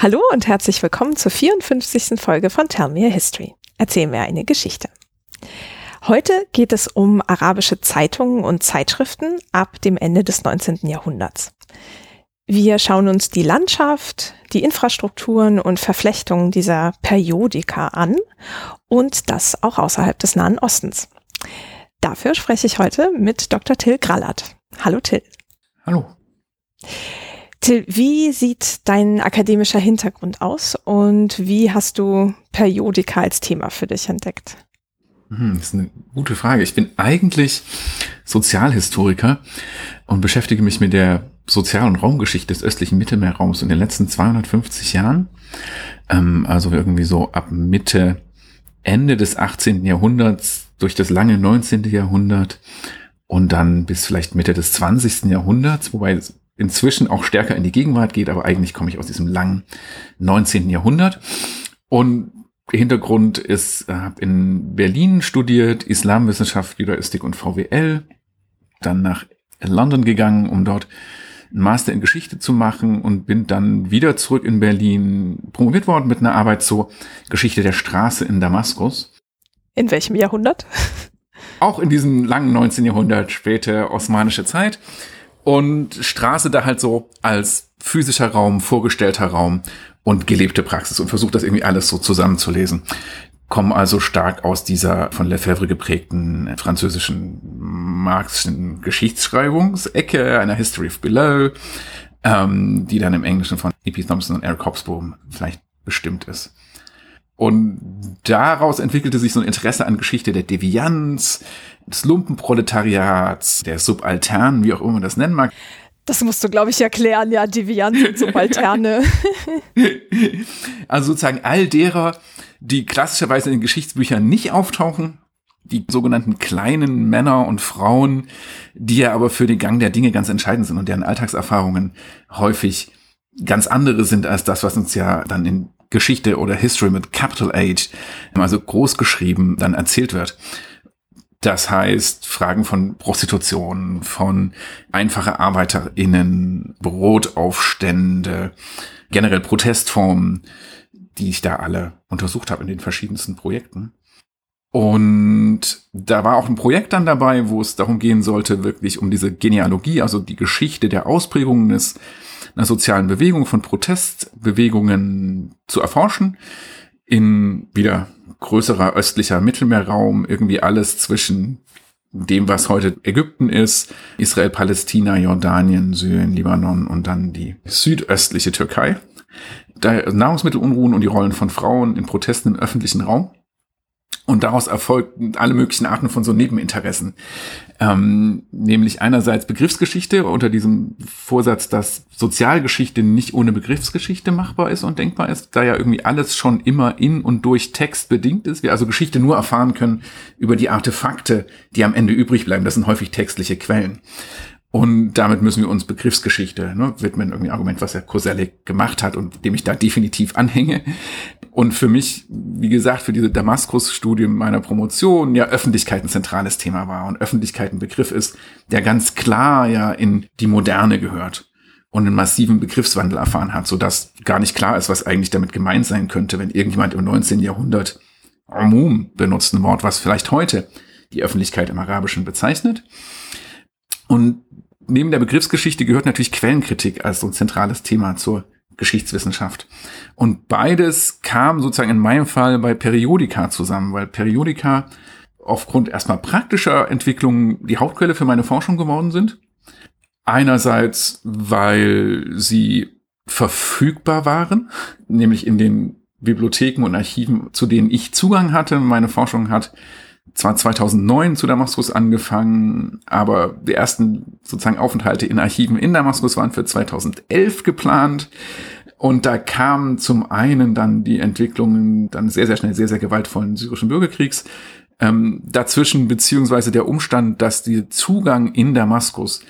Hallo und herzlich willkommen zur 54. Folge von Tell Me a History. Erzähl mir eine Geschichte. Heute geht es um arabische Zeitungen und Zeitschriften ab dem Ende des 19. Jahrhunderts. Wir schauen uns die Landschaft, die Infrastrukturen und Verflechtungen dieser Periodika an und das auch außerhalb des Nahen Ostens. Dafür spreche ich heute mit Dr. Till Grallert. Hallo Till. Hallo. Till, wie sieht dein akademischer Hintergrund aus und wie hast du Periodika als Thema für dich entdeckt? Hm, das ist eine gute Frage. Ich bin eigentlich Sozialhistoriker und beschäftige mich mit der Sozial- und Raumgeschichte des östlichen Mittelmeerraums in den letzten 250 Jahren. Ähm, also irgendwie so ab Mitte, Ende des 18. Jahrhunderts durch das lange 19. Jahrhundert und dann bis vielleicht Mitte des 20. Jahrhunderts, wobei inzwischen auch stärker in die Gegenwart geht, aber eigentlich komme ich aus diesem langen 19. Jahrhundert. Und Hintergrund ist, habe in Berlin studiert, Islamwissenschaft, Judaistik und VWL, dann nach London gegangen, um dort einen Master in Geschichte zu machen und bin dann wieder zurück in Berlin promoviert worden mit einer Arbeit zur Geschichte der Straße in Damaskus. In welchem Jahrhundert? Auch in diesem langen 19. Jahrhundert, späte osmanische Zeit und Straße da halt so als physischer Raum, vorgestellter Raum und gelebte Praxis und versucht das irgendwie alles so zusammenzulesen. Kommen also stark aus dieser von Lefebvre geprägten französischen marxischen Geschichtsschreibungsecke, einer History of Below, ähm, die dann im Englischen von E.P. Thompson und Eric Hobsbawm vielleicht bestimmt ist. Und daraus entwickelte sich so ein Interesse an Geschichte der Devianz, des Lumpenproletariats, der Subalternen, wie auch immer man das nennen mag. Das musst du, glaube ich, erklären, ja, Devianz und Subalterne. also sozusagen all derer, die klassischerweise in den Geschichtsbüchern nicht auftauchen, die sogenannten kleinen Männer und Frauen, die ja aber für den Gang der Dinge ganz entscheidend sind und deren Alltagserfahrungen häufig ganz andere sind als das, was uns ja dann in Geschichte oder History mit Capital H, also groß geschrieben, dann erzählt wird. Das heißt, Fragen von Prostitution, von einfache ArbeiterInnen, Brotaufstände, generell Protestformen, die ich da alle untersucht habe in den verschiedensten Projekten. Und da war auch ein Projekt dann dabei, wo es darum gehen sollte, wirklich um diese Genealogie, also die Geschichte der Ausprägungen des einer sozialen Bewegung, von Protestbewegungen zu erforschen. In wieder größerer östlicher Mittelmeerraum, irgendwie alles zwischen dem, was heute Ägypten ist, Israel, Palästina, Jordanien, Syrien, Libanon und dann die südöstliche Türkei. Da Nahrungsmittelunruhen und die Rollen von Frauen in Protesten im öffentlichen Raum. Und daraus erfolgten alle möglichen Arten von so Nebeninteressen. Ähm, nämlich einerseits Begriffsgeschichte unter diesem Vorsatz, dass Sozialgeschichte nicht ohne Begriffsgeschichte machbar ist und denkbar ist, da ja irgendwie alles schon immer in und durch Text bedingt ist. Wir also Geschichte nur erfahren können über die Artefakte, die am Ende übrig bleiben. Das sind häufig textliche Quellen. Und damit müssen wir uns Begriffsgeschichte ne, widmen, irgendwie Argument, was Herr Koselleck gemacht hat und dem ich da definitiv anhänge. Und für mich, wie gesagt, für diese Damaskus-Studie meiner Promotion ja Öffentlichkeit ein zentrales Thema war und Öffentlichkeit ein Begriff ist, der ganz klar ja in die Moderne gehört und einen massiven Begriffswandel erfahren hat, so dass gar nicht klar ist, was eigentlich damit gemeint sein könnte, wenn irgendjemand im 19. Jahrhundert Umum benutzt ein Wort, was vielleicht heute die Öffentlichkeit im Arabischen bezeichnet. Und neben der Begriffsgeschichte gehört natürlich Quellenkritik als so ein zentrales Thema zur Geschichtswissenschaft. Und beides kam sozusagen in meinem Fall bei Periodika zusammen, weil Periodika aufgrund erstmal praktischer Entwicklungen die Hauptquelle für meine Forschung geworden sind. Einerseits, weil sie verfügbar waren, nämlich in den Bibliotheken und Archiven, zu denen ich Zugang hatte. Meine Forschung hat zwar 2009 zu Damaskus angefangen, aber die ersten sozusagen Aufenthalte in Archiven in Damaskus waren für 2011 geplant. Und da kam zum einen dann die Entwicklungen dann sehr, sehr schnell sehr, sehr gewaltvollen syrischen Bürgerkriegs ähm, dazwischen, beziehungsweise der Umstand, dass der Zugang in Damaskus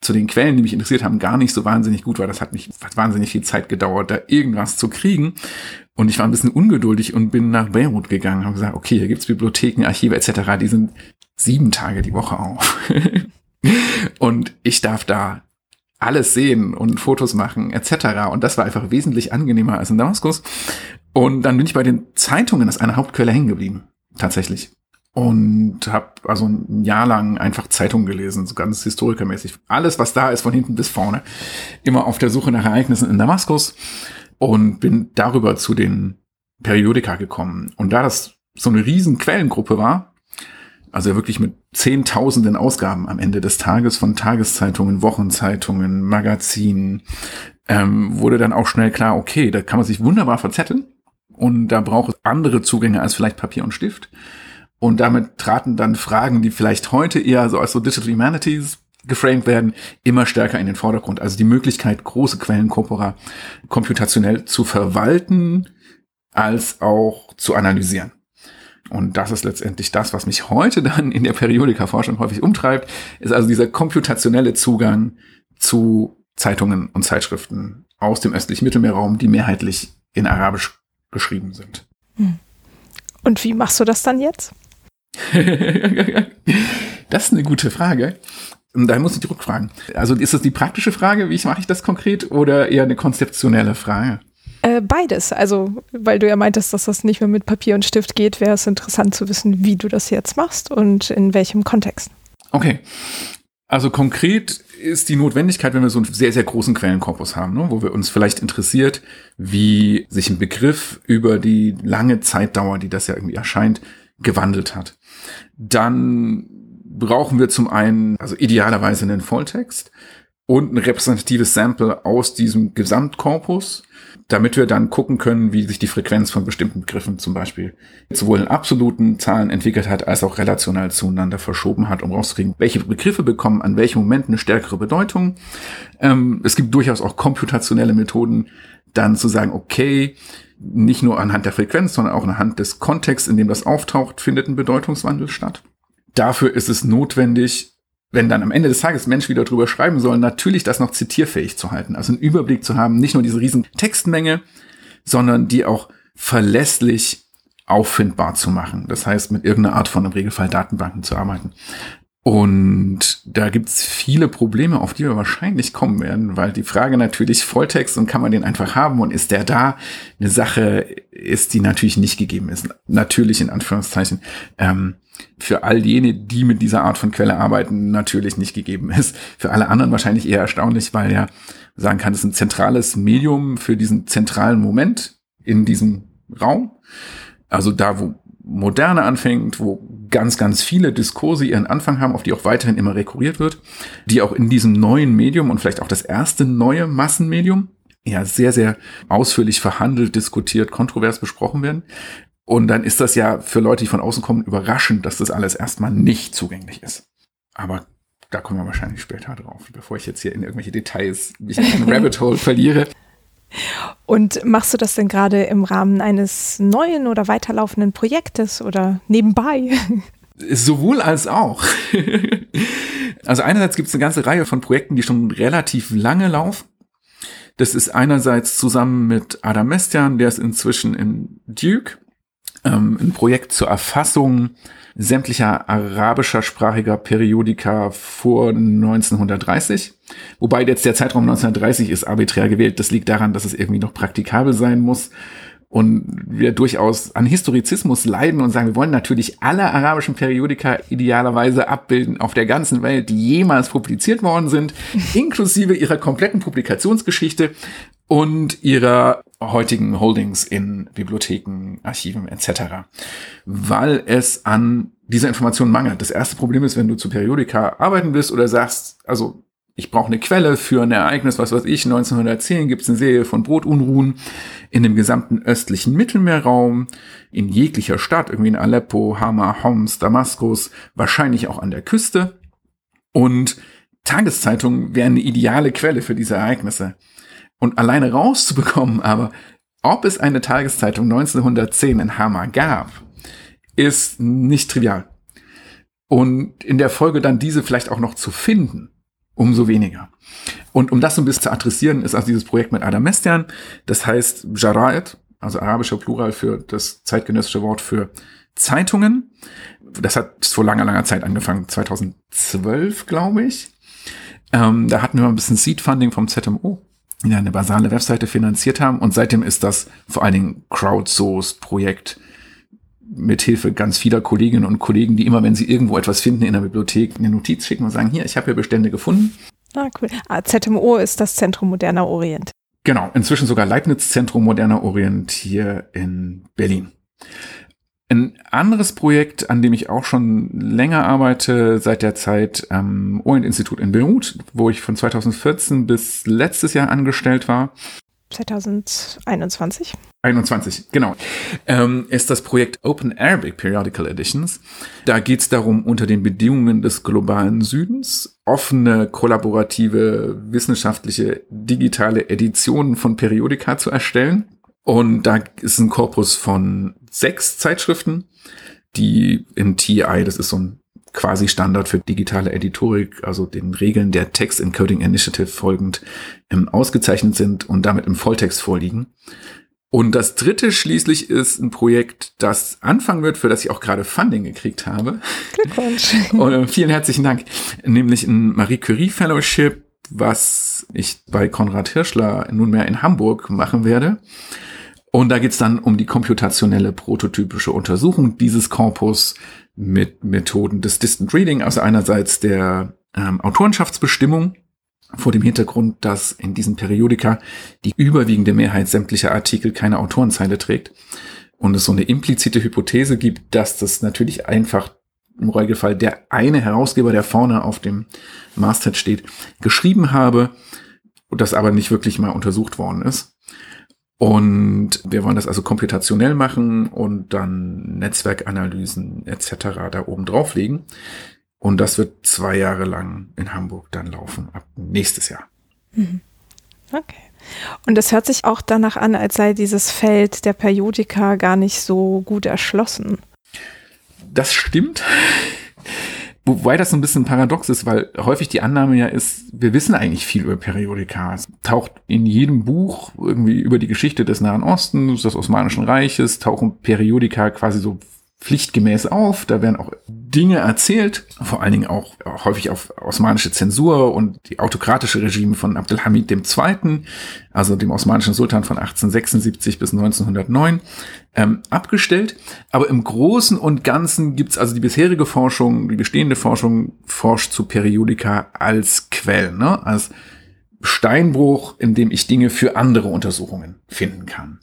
zu den Quellen, die mich interessiert haben, gar nicht so wahnsinnig gut war. Das hat nicht hat wahnsinnig viel Zeit gedauert, da irgendwas zu kriegen. Und ich war ein bisschen ungeduldig und bin nach Beirut gegangen und gesagt, okay, hier gibt's Bibliotheken, Archive etc., die sind sieben Tage die Woche auf. und ich darf da alles sehen und Fotos machen etc. Und das war einfach wesentlich angenehmer als in Damaskus. Und dann bin ich bei den Zeitungen als eine Hauptquelle hängen geblieben, tatsächlich. Und habe also ein Jahr lang einfach Zeitungen gelesen, so ganz historikermäßig. Alles, was da ist, von hinten bis vorne. Immer auf der Suche nach Ereignissen in Damaskus. Und bin darüber zu den Periodika gekommen. Und da das so eine riesen Quellengruppe war, also wirklich mit zehntausenden Ausgaben am Ende des Tages von Tageszeitungen, Wochenzeitungen, Magazinen, ähm, wurde dann auch schnell klar, okay, da kann man sich wunderbar verzetteln und da braucht es andere Zugänge als vielleicht Papier und Stift. Und damit traten dann Fragen, die vielleicht heute eher so als so Digital Humanities geframed werden, immer stärker in den Vordergrund. Also die Möglichkeit, große Quellenkorpora komputationell zu verwalten, als auch zu analysieren. Und das ist letztendlich das, was mich heute dann in der Periodika-Forschung häufig umtreibt, ist also dieser komputationelle Zugang zu Zeitungen und Zeitschriften aus dem östlichen Mittelmeerraum, die mehrheitlich in Arabisch geschrieben sind. Hm. Und wie machst du das dann jetzt? das ist eine gute Frage. Da muss ich die Rückfragen. Also ist das die praktische Frage, wie mache ich das konkret, oder eher eine konzeptionelle Frage? Äh, beides. Also, weil du ja meintest, dass das nicht mehr mit Papier und Stift geht, wäre es interessant zu wissen, wie du das jetzt machst und in welchem Kontext. Okay. Also konkret ist die Notwendigkeit, wenn wir so einen sehr, sehr großen Quellenkorpus haben, ne, wo wir uns vielleicht interessiert, wie sich ein Begriff über die lange Zeitdauer, die das ja irgendwie erscheint, gewandelt hat. Dann brauchen wir zum einen, also idealerweise einen Volltext und ein repräsentatives Sample aus diesem Gesamtkorpus damit wir dann gucken können, wie sich die Frequenz von bestimmten Begriffen zum Beispiel sowohl in absoluten Zahlen entwickelt hat, als auch relational zueinander verschoben hat, um rauszukriegen, welche Begriffe bekommen an welchem Moment eine stärkere Bedeutung. Ähm, es gibt durchaus auch komputationelle Methoden, dann zu sagen, okay, nicht nur anhand der Frequenz, sondern auch anhand des Kontexts, in dem das auftaucht, findet ein Bedeutungswandel statt. Dafür ist es notwendig, wenn dann am Ende des Tages Menschen wieder drüber schreiben sollen, natürlich das noch zitierfähig zu halten. Also einen Überblick zu haben, nicht nur diese riesen Textmenge, sondern die auch verlässlich auffindbar zu machen. Das heißt, mit irgendeiner Art von im Regelfall Datenbanken zu arbeiten. Und da gibt's viele Probleme, auf die wir wahrscheinlich kommen werden, weil die Frage natürlich Volltext und kann man den einfach haben und ist der da? Eine Sache ist, die natürlich nicht gegeben ist. Natürlich in Anführungszeichen. Ähm, für all jene, die mit dieser Art von Quelle arbeiten, natürlich nicht gegeben ist. Für alle anderen wahrscheinlich eher erstaunlich, weil ja sagen kann, es ist ein zentrales Medium für diesen zentralen Moment in diesem Raum. Also da, wo Moderne anfängt, wo ganz, ganz viele Diskurse ihren Anfang haben, auf die auch weiterhin immer rekurriert wird, die auch in diesem neuen Medium und vielleicht auch das erste neue Massenmedium ja sehr, sehr ausführlich verhandelt, diskutiert, kontrovers besprochen werden. Und dann ist das ja für Leute, die von außen kommen, überraschend, dass das alles erstmal nicht zugänglich ist. Aber da kommen wir wahrscheinlich später drauf, bevor ich jetzt hier in irgendwelche Details mich in ein Rabbit Hole verliere. Und machst du das denn gerade im Rahmen eines neuen oder weiterlaufenden Projektes oder nebenbei? Sowohl als auch. also einerseits gibt es eine ganze Reihe von Projekten, die schon relativ lange laufen. Das ist einerseits zusammen mit Adam Mestian, der ist inzwischen in Duke ähm, ein Projekt zur Erfassung sämtlicher arabischer sprachiger Periodika vor 1930. Wobei jetzt der Zeitraum 1930 ist arbiträr gewählt. Das liegt daran, dass es irgendwie noch praktikabel sein muss und wir durchaus an Historizismus leiden und sagen, wir wollen natürlich alle arabischen Periodika idealerweise abbilden auf der ganzen Welt, die jemals publiziert worden sind, inklusive ihrer kompletten Publikationsgeschichte und ihrer heutigen Holdings in Bibliotheken, Archiven etc., weil es an dieser Information mangelt. Das erste Problem ist, wenn du zu Periodika arbeiten willst oder sagst, also ich brauche eine Quelle für ein Ereignis, was weiß ich, 1910 gibt es eine Serie von Brotunruhen in dem gesamten östlichen Mittelmeerraum, in jeglicher Stadt, irgendwie in Aleppo, Hama, Homs, Damaskus, wahrscheinlich auch an der Küste. Und Tageszeitungen wären eine ideale Quelle für diese Ereignisse. Und alleine rauszubekommen, aber ob es eine Tageszeitung 1910 in Hama gab, ist nicht trivial. Und in der Folge dann diese vielleicht auch noch zu finden, umso weniger. Und um das so ein bisschen zu adressieren, ist also dieses Projekt mit Adam Mestian, das heißt Jara'at, also arabischer Plural für das zeitgenössische Wort für Zeitungen. Das hat vor langer, langer Zeit angefangen, 2012, glaube ich. Ähm, da hatten wir ein bisschen Seed-Funding vom ZMO, die eine basale Webseite finanziert haben. Und seitdem ist das vor allen Dingen Crowdsourced-Projekt mit Hilfe ganz vieler Kolleginnen und Kollegen, die immer, wenn sie irgendwo etwas finden in der Bibliothek, eine Notiz schicken und sagen, hier, ich habe hier Bestände gefunden. Ah, cool. Ah, ZMO ist das Zentrum moderner Orient. Genau, inzwischen sogar Leibniz Zentrum moderner Orient hier in Berlin. Ein anderes Projekt, an dem ich auch schon länger arbeite, seit der Zeit am Orient-Institut in Beirut, wo ich von 2014 bis letztes Jahr angestellt war. 2021? 21, genau. Ähm, ist das Projekt Open Arabic Periodical Editions. Da geht es darum, unter den Bedingungen des globalen Südens offene, kollaborative, wissenschaftliche, digitale Editionen von Periodika zu erstellen. Und da ist ein Korpus von sechs Zeitschriften, die in TI, das ist so ein quasi Standard für digitale Editorik, also den Regeln der Text Encoding Initiative folgend, ähm, ausgezeichnet sind und damit im Volltext vorliegen. Und das dritte schließlich ist ein Projekt, das anfangen wird, für das ich auch gerade Funding gekriegt habe. Glückwunsch. Und äh, vielen herzlichen Dank. Nämlich ein Marie Curie Fellowship, was ich bei Konrad Hirschler nunmehr in Hamburg machen werde. Und da geht's dann um die komputationelle prototypische Untersuchung dieses Korpus mit Methoden des Distant Reading, also einerseits der ähm, Autorenschaftsbestimmung vor dem Hintergrund, dass in diesen Periodika die überwiegende Mehrheit sämtlicher Artikel keine Autorenzeile trägt und es so eine implizite Hypothese gibt, dass das natürlich einfach im Regelfall der eine Herausgeber, der vorne auf dem Masthead steht, geschrieben habe das aber nicht wirklich mal untersucht worden ist. Und wir wollen das also komputationell machen und dann Netzwerkanalysen etc. da oben drauflegen. Und das wird zwei Jahre lang in Hamburg dann laufen, ab nächstes Jahr. Mhm. Okay. Und es hört sich auch danach an, als sei dieses Feld der Periodika gar nicht so gut erschlossen. Das stimmt. Wobei das so ein bisschen paradox ist, weil häufig die Annahme ja ist, wir wissen eigentlich viel über Periodika. Es taucht in jedem Buch irgendwie über die Geschichte des Nahen Ostens, des Osmanischen Reiches, tauchen Periodika quasi so pflichtgemäß auf. Da werden auch Dinge erzählt, vor allen Dingen auch häufig auf osmanische Zensur und die autokratische Regime von Abdelhamid II., also dem osmanischen Sultan von 1876 bis 1909, ähm, abgestellt. Aber im Großen und Ganzen gibt's also die bisherige Forschung, die bestehende Forschung forscht zu Periodika als Quell, ne? als Steinbruch, in dem ich Dinge für andere Untersuchungen finden kann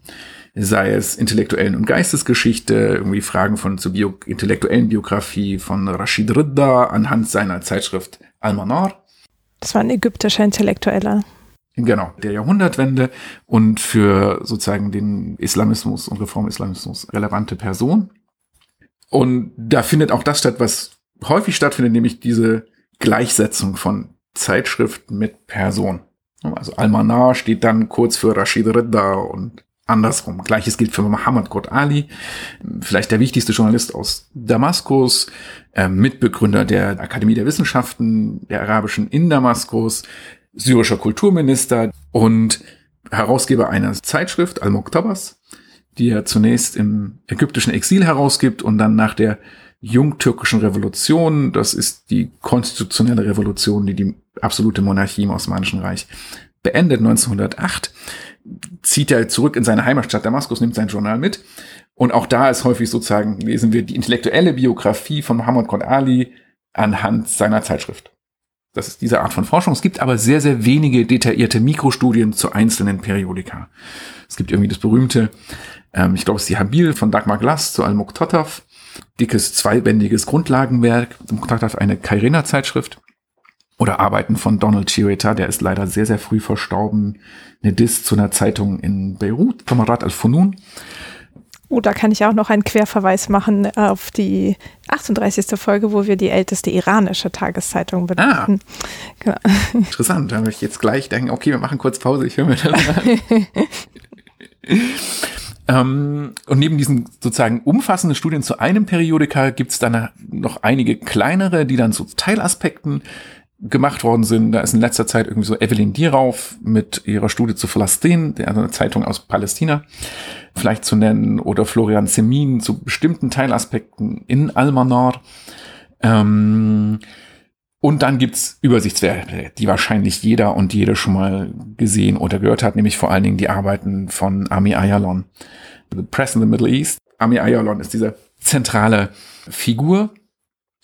sei es intellektuellen und Geistesgeschichte, irgendwie Fragen von zur Bio intellektuellen Biografie von Rashid Ridda anhand seiner Zeitschrift Al-Manar. Das war ein ägyptischer Intellektueller. Genau, der Jahrhundertwende und für sozusagen den Islamismus und Reformislamismus relevante Person. Und da findet auch das statt, was häufig stattfindet, nämlich diese Gleichsetzung von Zeitschrift mit Person. Also Almanar steht dann kurz für Rashid Ridda und andersrum. Gleiches gilt für Muhammad Qurd Ali, vielleicht der wichtigste Journalist aus Damaskus, äh, Mitbegründer der Akademie der Wissenschaften der Arabischen in Damaskus, syrischer Kulturminister und Herausgeber einer Zeitschrift, Al-Muktabas, die er zunächst im ägyptischen Exil herausgibt und dann nach der jungtürkischen Revolution, das ist die konstitutionelle Revolution, die die absolute Monarchie im Osmanischen Reich beendet 1908, zieht er zurück in seine Heimatstadt Damaskus, nimmt sein Journal mit. Und auch da ist häufig sozusagen, lesen wir die intellektuelle Biografie von Muhammad Qad Ali anhand seiner Zeitschrift. Das ist diese Art von Forschung. Es gibt aber sehr, sehr wenige detaillierte Mikrostudien zu einzelnen Periodika. Es gibt irgendwie das berühmte, ähm, ich glaube, es ist die Habil von Dagmar Glass zu Al-Muqtataf. Dickes, zweibändiges Grundlagenwerk. Muqtataf eine Kairena-Zeitschrift oder Arbeiten von Donald Chiweta, der ist leider sehr, sehr früh verstorben. Eine Diss zu einer Zeitung in Beirut, Kamerad al-Funun. Oh, da kann ich auch noch einen Querverweis machen auf die 38. Folge, wo wir die älteste iranische Tageszeitung benutzen. Ah, genau. Interessant, da würde ich jetzt gleich denken, okay, wir machen kurz Pause, ich höre mir das an. ähm, und neben diesen sozusagen umfassenden Studien zu einem Periodika gibt es dann noch einige kleinere, die dann zu Teilaspekten gemacht worden sind. Da ist in letzter Zeit irgendwie so Evelyn Dierauf mit ihrer Studie zu Palästin, also eine Zeitung aus Palästina, vielleicht zu nennen, oder Florian Semin zu bestimmten Teilaspekten in Almanar. Ähm, Und dann gibt's Übersichtswerke, die wahrscheinlich jeder und jede schon mal gesehen oder gehört hat, nämlich vor allen Dingen die Arbeiten von Ami Ayalon. The Press in the Middle East. Ami Ayalon ist diese zentrale Figur,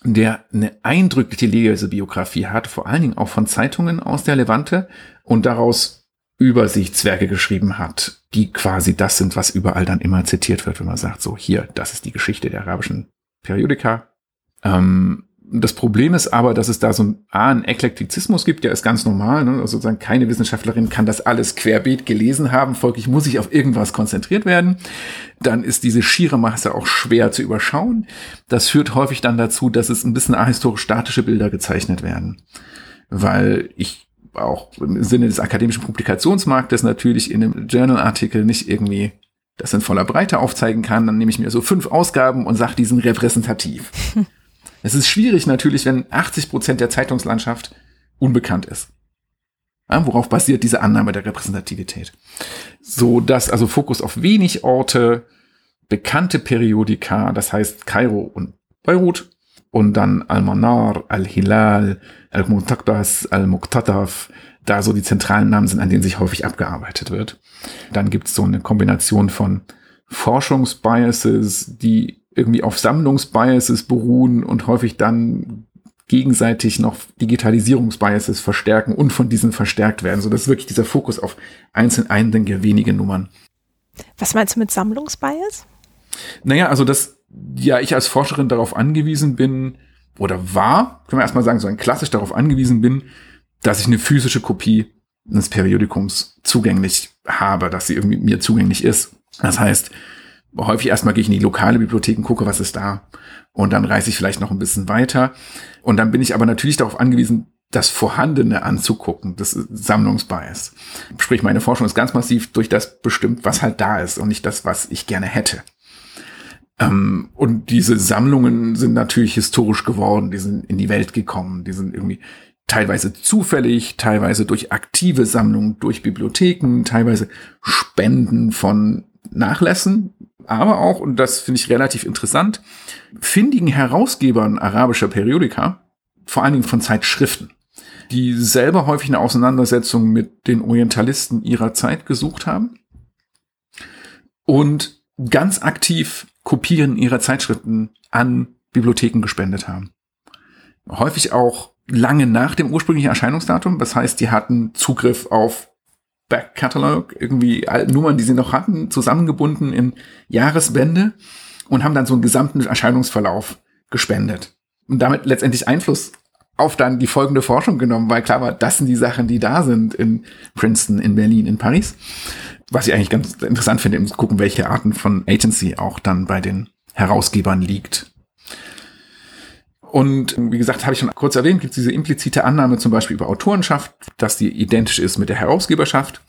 der eine eindrückliche Lesebiografie hat, vor allen Dingen auch von Zeitungen aus der Levante und daraus Übersichtswerke geschrieben hat, die quasi das sind, was überall dann immer zitiert wird, wenn man sagt, so hier, das ist die Geschichte der arabischen Periodika. Ähm, das Problem ist aber, dass es da so ein, A, einen Eklektizismus gibt, der ist ganz normal. Ne? Also sozusagen keine Wissenschaftlerin kann das alles querbeet gelesen haben, folglich muss ich auf irgendwas konzentriert werden. Dann ist diese schiere Masse auch schwer zu überschauen. Das führt häufig dann dazu, dass es ein bisschen ahistorisch statische Bilder gezeichnet werden. Weil ich auch im Sinne des akademischen Publikationsmarktes natürlich in einem Journal-Artikel nicht irgendwie das in voller Breite aufzeigen kann. Dann nehme ich mir so fünf Ausgaben und sage, die sind repräsentativ. Es ist schwierig natürlich, wenn 80 Prozent der Zeitungslandschaft unbekannt ist. Ja, worauf basiert diese Annahme der Repräsentativität? So dass also Fokus auf wenig Orte, bekannte Periodika, das heißt Kairo und Beirut, und dann Al-Manar, Al-Hilal, Al-Muntaqdas, Al-Muqtataf, da so die zentralen Namen sind, an denen sich häufig abgearbeitet wird. Dann gibt es so eine Kombination von Forschungsbiases, die irgendwie auf Sammlungsbiases beruhen und häufig dann gegenseitig noch Digitalisierungsbiases verstärken und von diesen verstärkt werden, so dass wirklich dieser Fokus auf einzeln einige wenige Nummern. Was meinst du mit Sammlungsbias? Naja, also dass ja ich als Forscherin darauf angewiesen bin oder war, können wir erstmal sagen, so ein klassisch darauf angewiesen bin, dass ich eine physische Kopie eines Periodikums zugänglich habe, dass sie irgendwie mir zugänglich ist. Das heißt, häufig erstmal gehe ich in die lokale Bibliothek und gucke, was ist da. Und dann reise ich vielleicht noch ein bisschen weiter. Und dann bin ich aber natürlich darauf angewiesen, das Vorhandene anzugucken, das Sammlungsbias. Sprich, meine Forschung ist ganz massiv durch das bestimmt, was halt da ist und nicht das, was ich gerne hätte. Ähm, und diese Sammlungen sind natürlich historisch geworden, die sind in die Welt gekommen, die sind irgendwie teilweise zufällig, teilweise durch aktive Sammlungen, durch Bibliotheken, teilweise Spenden von Nachlässen, aber auch, und das finde ich relativ interessant, findigen Herausgebern arabischer Periodika, vor allen Dingen von Zeitschriften, die selber häufig eine Auseinandersetzung mit den Orientalisten ihrer Zeit gesucht haben und ganz aktiv Kopien ihrer Zeitschriften an Bibliotheken gespendet haben. Häufig auch lange nach dem ursprünglichen Erscheinungsdatum. Das heißt, die hatten Zugriff auf Back Catalog, irgendwie Nummern, die sie noch hatten, zusammengebunden in Jahresbände und haben dann so einen gesamten Erscheinungsverlauf gespendet. Und damit letztendlich Einfluss auf dann die folgende Forschung genommen, weil klar war, das sind die Sachen, die da sind in Princeton, in Berlin, in Paris. Was ich eigentlich ganz interessant finde, um zu gucken, welche Arten von Agency auch dann bei den Herausgebern liegt. Und wie gesagt, habe ich schon kurz erwähnt, gibt es diese implizite Annahme zum Beispiel über Autorenschaft, dass die identisch ist mit der Herausgeberschaft.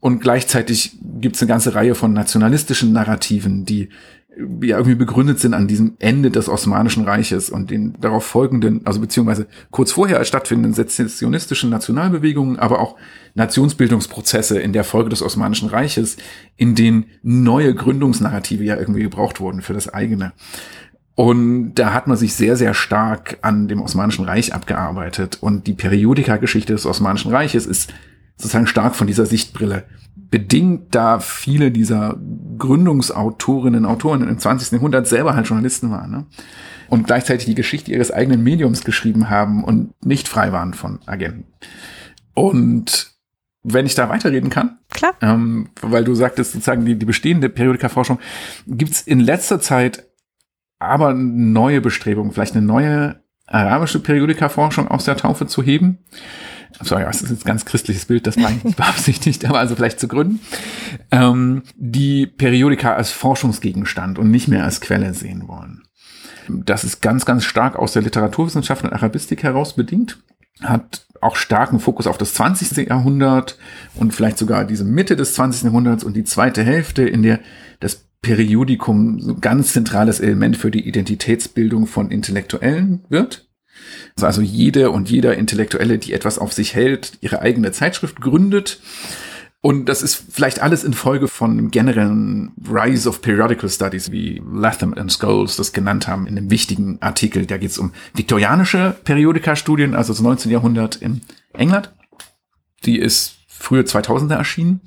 Und gleichzeitig gibt es eine ganze Reihe von nationalistischen Narrativen, die ja irgendwie begründet sind an diesem Ende des Osmanischen Reiches und den darauf folgenden, also beziehungsweise kurz vorher stattfindenden sezessionistischen Nationalbewegungen, aber auch Nationsbildungsprozesse in der Folge des Osmanischen Reiches, in denen neue Gründungsnarrative ja irgendwie gebraucht wurden für das eigene. Und da hat man sich sehr, sehr stark an dem Osmanischen Reich abgearbeitet. Und die Periodika-Geschichte des Osmanischen Reiches ist sozusagen stark von dieser Sichtbrille bedingt, da viele dieser Gründungsautorinnen und Autoren im 20. Jahrhundert selber halt Journalisten waren. Ne? Und gleichzeitig die Geschichte ihres eigenen Mediums geschrieben haben und nicht frei waren von Agenten. Und wenn ich da weiterreden kann, Klar. Ähm, weil du sagtest sozusagen die, die bestehende Periodika-Forschung, gibt es in letzter Zeit aber neue Bestrebungen, vielleicht eine neue arabische Periodika-Forschung aus der Taufe zu heben. Sorry, das ist jetzt ein ganz christliches Bild, das meine ich nicht beabsichtigt, aber also vielleicht zu gründen. Ähm, die Periodika als Forschungsgegenstand und nicht mehr als Quelle sehen wollen. Das ist ganz, ganz stark aus der Literaturwissenschaft und Arabistik heraus bedingt, hat auch starken Fokus auf das 20. Jahrhundert und vielleicht sogar diese Mitte des 20. Jahrhunderts und die zweite Hälfte, in der das Periodikum so ganz zentrales Element für die Identitätsbildung von Intellektuellen wird. Also jede und jeder Intellektuelle, die etwas auf sich hält, ihre eigene Zeitschrift gründet Und das ist vielleicht alles in Folge von generellen Rise of Periodical Studies, wie Latham und Scholes das genannt haben in einem wichtigen Artikel. Da geht es um viktorianische Periodika-Studien, also das 19. Jahrhundert in England. Die ist frühe 2000er erschienen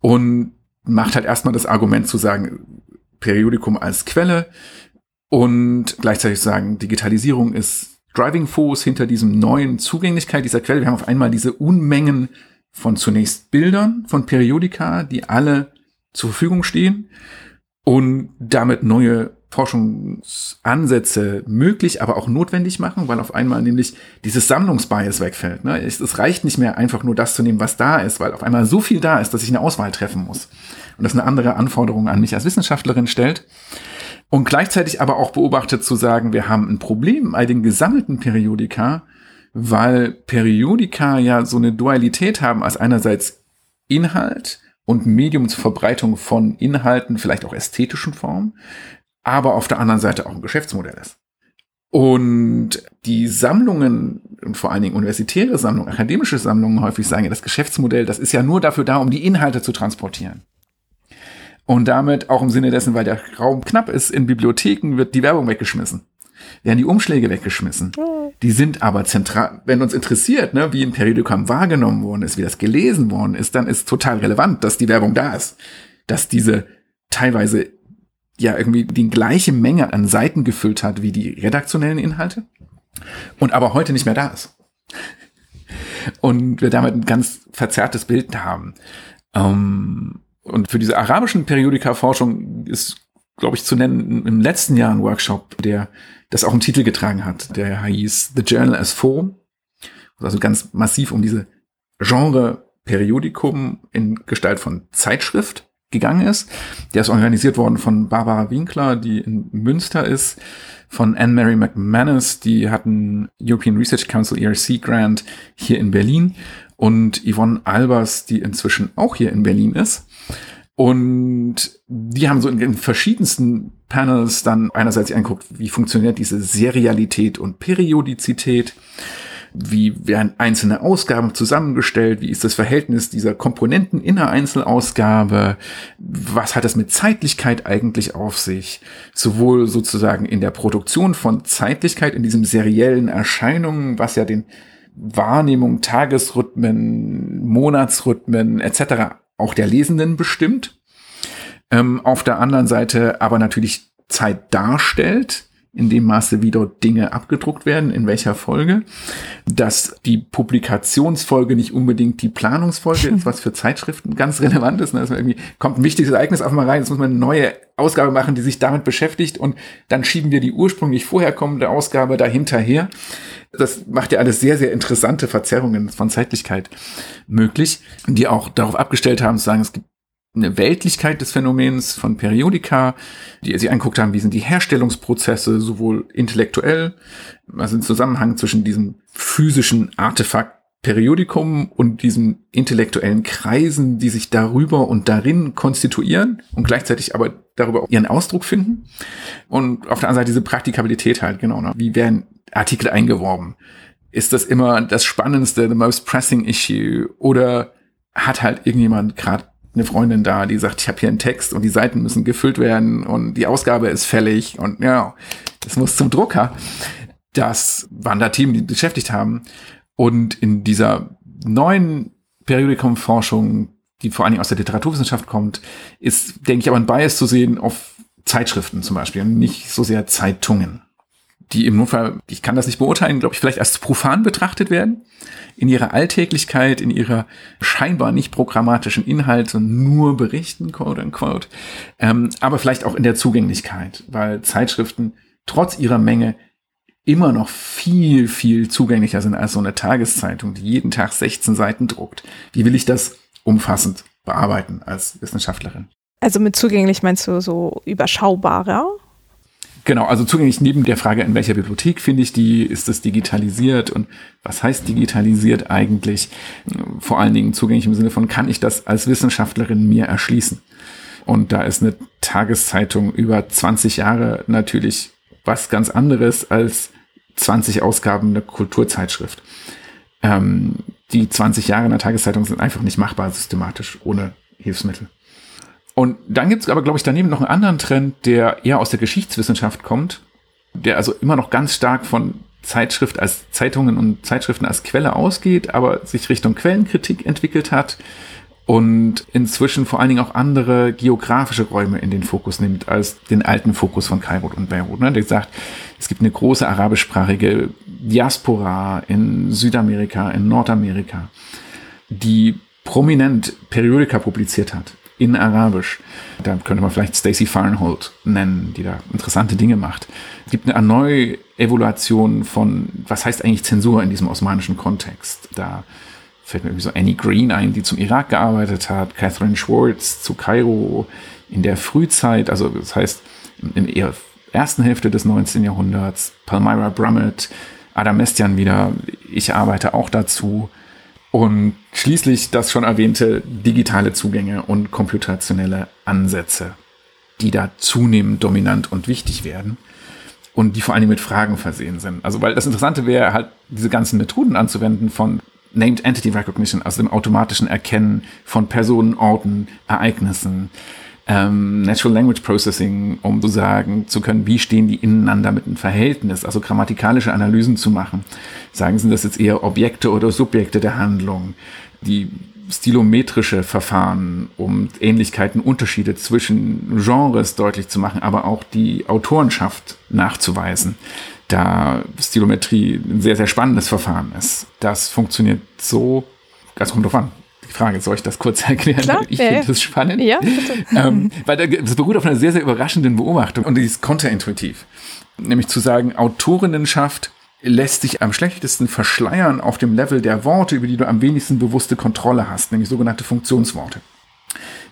und macht halt erstmal das Argument zu sagen, Periodikum als Quelle und gleichzeitig sagen, Digitalisierung ist Driving Force hinter diesem neuen Zugänglichkeit dieser Quelle. Wir haben auf einmal diese Unmengen von zunächst Bildern von Periodika, die alle zur Verfügung stehen und damit neue Forschungsansätze möglich, aber auch notwendig machen, weil auf einmal nämlich dieses Sammlungsbias wegfällt. Ne? Es, es, reicht nicht mehr einfach nur das zu nehmen, was da ist, weil auf einmal so viel da ist, dass ich eine Auswahl treffen muss. Und das eine andere Anforderung an mich als Wissenschaftlerin stellt. Und gleichzeitig aber auch beobachtet zu sagen, wir haben ein Problem bei den gesammelten Periodika, weil Periodika ja so eine Dualität haben als einerseits Inhalt und Medium zur Verbreitung von Inhalten, vielleicht auch ästhetischen Formen, aber auf der anderen Seite auch ein Geschäftsmodell ist. Und die Sammlungen, und vor allen Dingen universitäre Sammlungen, akademische Sammlungen häufig sagen ja, das Geschäftsmodell, das ist ja nur dafür da, um die Inhalte zu transportieren. Und damit auch im Sinne dessen, weil der Raum knapp ist, in Bibliotheken wird die Werbung weggeschmissen werden die Umschläge weggeschmissen. Die sind aber zentral, wenn uns interessiert, ne, wie ein Periodikum wahrgenommen worden ist, wie das gelesen worden ist, dann ist total relevant, dass die Werbung da ist. Dass diese teilweise ja irgendwie die gleiche Menge an Seiten gefüllt hat wie die redaktionellen Inhalte und aber heute nicht mehr da ist. Und wir damit ein ganz verzerrtes Bild haben. Ähm, und für diese arabischen Periodika-Forschung ist, glaube ich, zu nennen, im letzten Jahr ein Workshop, der das auch einen Titel getragen hat. Der hieß The Journal as Form. Also ganz massiv um diese Genre Periodikum in Gestalt von Zeitschrift gegangen ist. Der ist organisiert worden von Barbara Winkler, die in Münster ist, von Anne-Mary McManus, die hatten European Research Council ERC Grant hier in Berlin und Yvonne Albers, die inzwischen auch hier in Berlin ist. Und die haben so in, in verschiedensten Panels dann einerseits angeguckt, wie funktioniert diese Serialität und Periodizität, wie werden einzelne Ausgaben zusammengestellt, wie ist das Verhältnis dieser Komponenten in einer Einzelausgabe, was hat das mit Zeitlichkeit eigentlich auf sich, sowohl sozusagen in der Produktion von Zeitlichkeit, in diesem seriellen Erscheinungen, was ja den Wahrnehmung, Tagesrhythmen, Monatsrhythmen etc auch der Lesenden bestimmt. Ähm, auf der anderen Seite aber natürlich Zeit darstellt, in dem Maße, wie dort Dinge abgedruckt werden, in welcher Folge, dass die Publikationsfolge nicht unbedingt die Planungsfolge ist, was für Zeitschriften ganz relevant ist. Ne? Dass man irgendwie kommt ein wichtiges Ereignis auf mal rein, jetzt muss man eine neue Ausgabe machen, die sich damit beschäftigt und dann schieben wir die ursprünglich vorher kommende Ausgabe dahinterher. Das macht ja alles sehr, sehr interessante Verzerrungen von Zeitlichkeit möglich, die auch darauf abgestellt haben, zu sagen, es gibt eine Weltlichkeit des Phänomens von Periodika, die sie angeguckt haben, wie sind die Herstellungsprozesse, sowohl intellektuell, also im Zusammenhang zwischen diesem physischen Artefakt Periodikum und diesen intellektuellen Kreisen, die sich darüber und darin konstituieren und gleichzeitig aber darüber ihren Ausdruck finden. Und auf der anderen Seite diese Praktikabilität halt, genau. Ne? Wie werden Artikel eingeworben? Ist das immer das Spannendste, the most pressing issue? Oder hat halt irgendjemand gerade eine Freundin da, die sagt, ich habe hier einen Text und die Seiten müssen gefüllt werden und die Ausgabe ist fällig und ja, das muss zum Drucker. Das waren da Themen, die beschäftigt haben. Und in dieser neuen Periodikum-Forschung, die vor allen Dingen aus der Literaturwissenschaft kommt, ist, denke ich, aber ein Bias zu sehen auf Zeitschriften zum Beispiel und nicht so sehr Zeitungen die im Notfall, ich kann das nicht beurteilen, glaube ich, vielleicht als profan betrachtet werden, in ihrer Alltäglichkeit, in ihrer scheinbar nicht programmatischen Inhalt, sondern nur berichten, quote unquote, ähm, aber vielleicht auch in der Zugänglichkeit, weil Zeitschriften trotz ihrer Menge immer noch viel, viel zugänglicher sind als so eine Tageszeitung, die jeden Tag 16 Seiten druckt. Wie will ich das umfassend bearbeiten als Wissenschaftlerin? Also mit zugänglich meinst du so überschaubarer? Genau, also zugänglich neben der Frage, in welcher Bibliothek finde ich die, ist das digitalisiert und was heißt digitalisiert eigentlich? Vor allen Dingen zugänglich im Sinne von, kann ich das als Wissenschaftlerin mir erschließen? Und da ist eine Tageszeitung über 20 Jahre natürlich was ganz anderes als 20 Ausgaben einer Kulturzeitschrift. Ähm, die 20 Jahre in der Tageszeitung sind einfach nicht machbar systematisch ohne Hilfsmittel. Und dann gibt es aber, glaube ich, daneben noch einen anderen Trend, der eher aus der Geschichtswissenschaft kommt, der also immer noch ganz stark von Zeitschrift als Zeitungen und Zeitschriften als Quelle ausgeht, aber sich Richtung Quellenkritik entwickelt hat und inzwischen vor allen Dingen auch andere geografische Räume in den Fokus nimmt als den alten Fokus von Kairo und Beirut. Ne? Der sagt, es gibt eine große arabischsprachige Diaspora in Südamerika, in Nordamerika, die prominent Periodika publiziert hat in Arabisch. Da könnte man vielleicht Stacey Farnhold nennen, die da interessante Dinge macht. Es gibt eine neue Evaluation von, was heißt eigentlich Zensur in diesem osmanischen Kontext. Da fällt mir irgendwie so Annie Green ein, die zum Irak gearbeitet hat, Catherine Schwartz zu Kairo in der Frühzeit, also das heißt in der ersten Hälfte des 19. Jahrhunderts, Palmyra Brummett, Adam Mestian wieder, ich arbeite auch dazu. Und schließlich das schon erwähnte digitale Zugänge und computationelle Ansätze, die da zunehmend dominant und wichtig werden und die vor allem mit Fragen versehen sind. Also, weil das Interessante wäre halt, diese ganzen Methoden anzuwenden von Named Entity Recognition, also dem automatischen Erkennen von Personen, Orten, Ereignissen, ähm, Natural Language Processing, um zu sagen zu können, wie stehen die ineinander mit einem Verhältnis, also grammatikalische Analysen zu machen. Sagen Sie das jetzt eher Objekte oder Subjekte der Handlung, die stilometrische Verfahren, um Ähnlichkeiten, Unterschiede zwischen Genres deutlich zu machen, aber auch die Autorenschaft nachzuweisen da Stilometrie ein sehr, sehr spannendes Verfahren ist. Das funktioniert so, das kommt drauf an. Frage, soll ich das kurz erklären? Klar, ich ja, finde das spannend. Ja, bitte. ähm, weil das beruht auf einer sehr, sehr überraschenden Beobachtung und die ist konterintuitiv. Nämlich zu sagen, Autorinnenschaft lässt sich am schlechtesten verschleiern auf dem Level der Worte, über die du am wenigsten bewusste Kontrolle hast, nämlich sogenannte Funktionsworte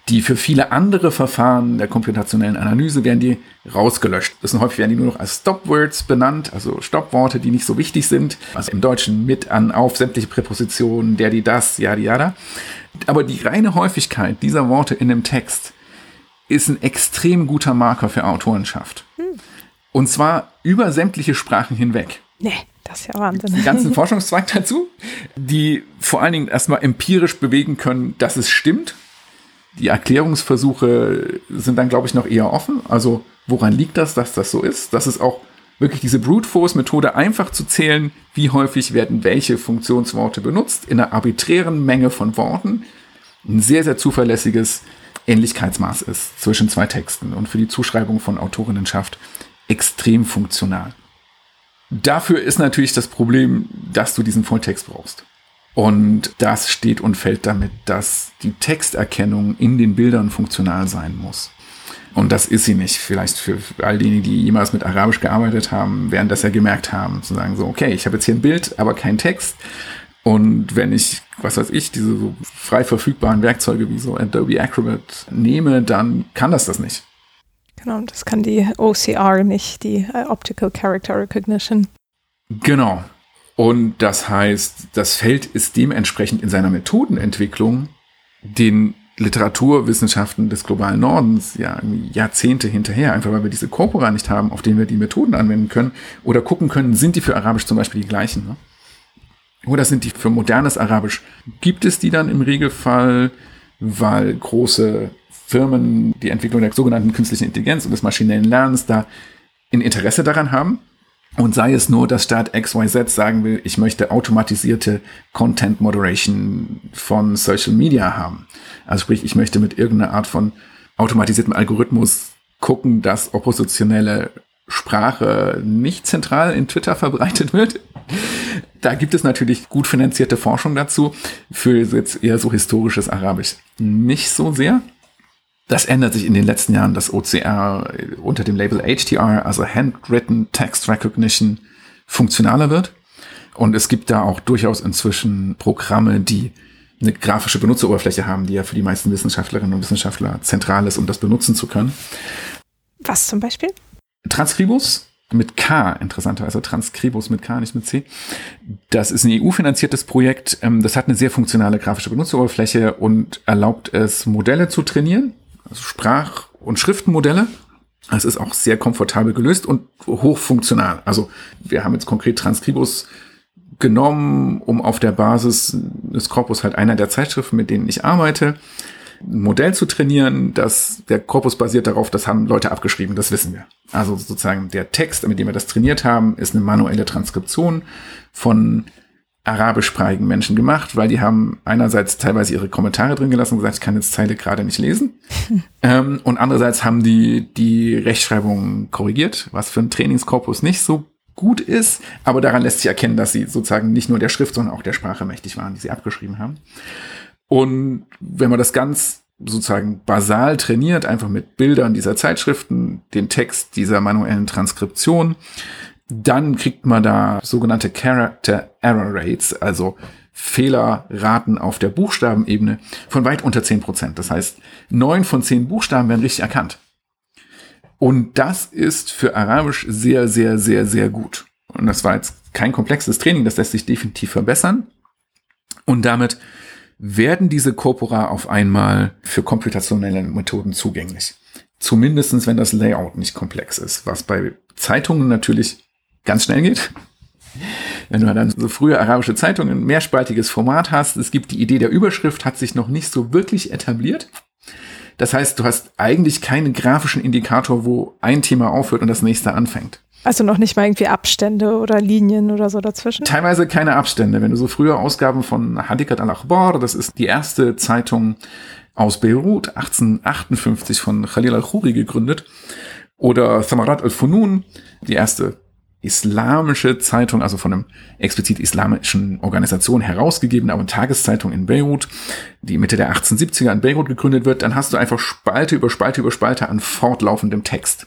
die für viele andere Verfahren der computationellen Analyse werden die rausgelöscht. Das sind häufig werden die nur noch als Stopwords benannt, also Stoppworte, die nicht so wichtig sind. Also im Deutschen mit an auf sämtliche Präpositionen, der, die, das, ja, die, ja, Aber die reine Häufigkeit dieser Worte in dem Text ist ein extrem guter Marker für Autorenschaft. Hm. Und zwar über sämtliche Sprachen hinweg. Nee, das ist ja Wahnsinn. Die ganzen Forschungszweig dazu, die vor allen Dingen erstmal empirisch bewegen können, dass es stimmt die Erklärungsversuche sind dann, glaube ich, noch eher offen. Also woran liegt das, dass das so ist? Das ist auch wirklich diese Brute Force Methode einfach zu zählen, wie häufig werden welche Funktionsworte benutzt in einer arbiträren Menge von Worten. Ein sehr, sehr zuverlässiges Ähnlichkeitsmaß ist zwischen zwei Texten und für die Zuschreibung von Autorinnenschaft extrem funktional. Dafür ist natürlich das Problem, dass du diesen Volltext brauchst. Und das steht und fällt damit, dass die Texterkennung in den Bildern funktional sein muss. Und das ist sie nicht. Vielleicht für all diejenigen, die jemals mit Arabisch gearbeitet haben, werden das ja gemerkt haben, zu sagen so, okay, ich habe jetzt hier ein Bild, aber kein Text. Und wenn ich, was weiß ich, diese so frei verfügbaren Werkzeuge wie so Adobe Acrobat nehme, dann kann das das nicht. Genau, das kann die OCR nicht, die uh, Optical Character Recognition. Genau. Und das heißt, das Feld ist dementsprechend in seiner Methodenentwicklung den Literaturwissenschaften des globalen Nordens ja Jahrzehnte hinterher, einfach weil wir diese Corpora nicht haben, auf denen wir die Methoden anwenden können oder gucken können, sind die für Arabisch zum Beispiel die gleichen. Ne? Oder sind die für modernes Arabisch? Gibt es die dann im Regelfall, weil große Firmen die Entwicklung der sogenannten künstlichen Intelligenz und des maschinellen Lernens da ein Interesse daran haben? Und sei es nur, dass Staat XYZ sagen will, ich möchte automatisierte Content Moderation von Social Media haben. Also sprich, ich möchte mit irgendeiner Art von automatisiertem Algorithmus gucken, dass oppositionelle Sprache nicht zentral in Twitter verbreitet wird. Da gibt es natürlich gut finanzierte Forschung dazu. Für jetzt eher so historisches Arabisch nicht so sehr. Das ändert sich in den letzten Jahren, dass OCR unter dem Label HTR, also Handwritten Text Recognition, funktionaler wird. Und es gibt da auch durchaus inzwischen Programme, die eine grafische Benutzeroberfläche haben, die ja für die meisten Wissenschaftlerinnen und Wissenschaftler zentral ist, um das benutzen zu können. Was zum Beispiel? Transcribus mit K, interessanterweise Transcribus mit K, nicht mit C. Das ist ein EU-finanziertes Projekt. Ähm, das hat eine sehr funktionale grafische Benutzeroberfläche und erlaubt es, Modelle zu trainieren, also Sprach- und Schriftenmodelle. Es ist auch sehr komfortabel gelöst und hochfunktional. Also wir haben jetzt konkret Transcribus genommen, um auf der Basis des Korpus halt einer der Zeitschriften, mit denen ich arbeite, ein Modell zu trainieren. Das, der Korpus basiert darauf, das haben Leute abgeschrieben, das wissen wir. Also sozusagen der Text, mit dem wir das trainiert haben, ist eine manuelle Transkription von arabischsprachigen Menschen gemacht, weil die haben einerseits teilweise ihre Kommentare drin gelassen und gesagt, ich kann jetzt Zeile gerade nicht lesen. ähm, und andererseits haben die die Rechtschreibung korrigiert, was für einen Trainingskorpus nicht so gut ist, aber daran lässt sich erkennen, dass sie sozusagen nicht nur der Schrift, sondern auch der Sprache mächtig waren, die sie abgeschrieben haben. Und wenn man das ganz sozusagen basal trainiert, einfach mit Bildern dieser Zeitschriften, den Text dieser manuellen Transkription, dann kriegt man da sogenannte Character Error Rates, also Fehlerraten auf der Buchstabenebene von weit unter zehn Prozent. Das heißt, neun von zehn Buchstaben werden richtig erkannt. Und das ist für Arabisch sehr, sehr, sehr, sehr gut. Und das war jetzt kein komplexes Training, das lässt sich definitiv verbessern. Und damit werden diese Corpora auf einmal für komputationelle Methoden zugänglich. Zumindestens, wenn das Layout nicht komplex ist, was bei Zeitungen natürlich ganz schnell geht. Wenn du dann so frühe arabische Zeitungen, ein mehrspaltiges Format hast, es gibt die Idee der Überschrift, hat sich noch nicht so wirklich etabliert. Das heißt, du hast eigentlich keinen grafischen Indikator, wo ein Thema aufhört und das nächste anfängt. Also noch nicht mal irgendwie Abstände oder Linien oder so dazwischen? Teilweise keine Abstände. Wenn du so frühe Ausgaben von Hadikat al-Akhbar, das ist die erste Zeitung aus Beirut, 1858 von Khalil al-Khoury gegründet, oder Samarat al-Funun, die erste islamische Zeitung, also von einem explizit islamischen Organisation herausgegeben, aber Tageszeitung in Beirut, die Mitte der 1870er in Beirut gegründet wird, dann hast du einfach Spalte über Spalte über Spalte an fortlaufendem Text.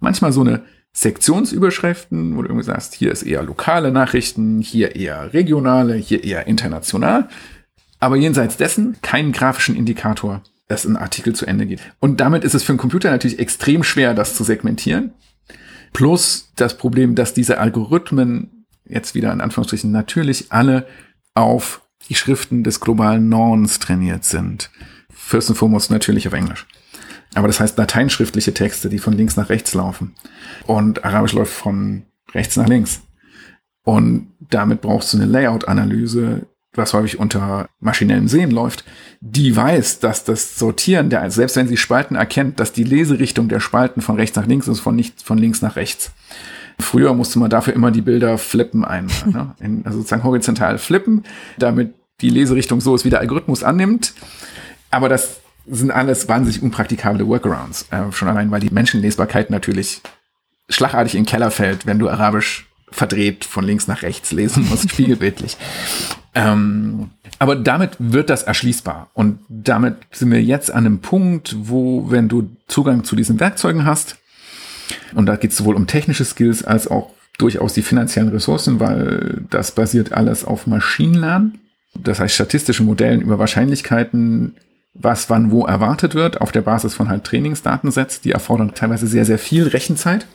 Manchmal so eine Sektionsüberschriften, wo du irgendwie sagst, hier ist eher lokale Nachrichten, hier eher regionale, hier eher international. Aber jenseits dessen keinen grafischen Indikator, dass ein Artikel zu Ende geht. Und damit ist es für einen Computer natürlich extrem schwer, das zu segmentieren. Plus das Problem, dass diese Algorithmen jetzt wieder in Anführungsstrichen natürlich alle auf die Schriften des globalen Nordens trainiert sind. First and foremost natürlich auf Englisch. Aber das heißt lateinschriftliche Texte, die von links nach rechts laufen. Und Arabisch läuft von rechts nach links. Und damit brauchst du eine Layout-Analyse, was häufig unter maschinellem Sehen läuft, die weiß, dass das Sortieren der, selbst wenn sie Spalten erkennt, dass die Leserichtung der Spalten von rechts nach links ist, von nicht von links nach rechts. Früher musste man dafür immer die Bilder flippen einmal, ne? In, also sozusagen horizontal flippen, damit die Leserichtung so ist, wie der Algorithmus annimmt. Aber das sind alles wahnsinnig unpraktikable Workarounds. Äh, schon allein, weil die Menschenlesbarkeit natürlich schlagartig in den Keller fällt, wenn du Arabisch verdreht von links nach rechts lesen musst, spiegelbildlich. Ähm, aber damit wird das erschließbar. Und damit sind wir jetzt an einem Punkt, wo, wenn du Zugang zu diesen Werkzeugen hast, und da geht es sowohl um technische Skills als auch durchaus die finanziellen Ressourcen, weil das basiert alles auf Maschinenlernen. Das heißt, statistischen Modellen über Wahrscheinlichkeiten, was wann wo erwartet wird, auf der Basis von halt Trainingsdatensets, die erfordern teilweise sehr, sehr viel Rechenzeit.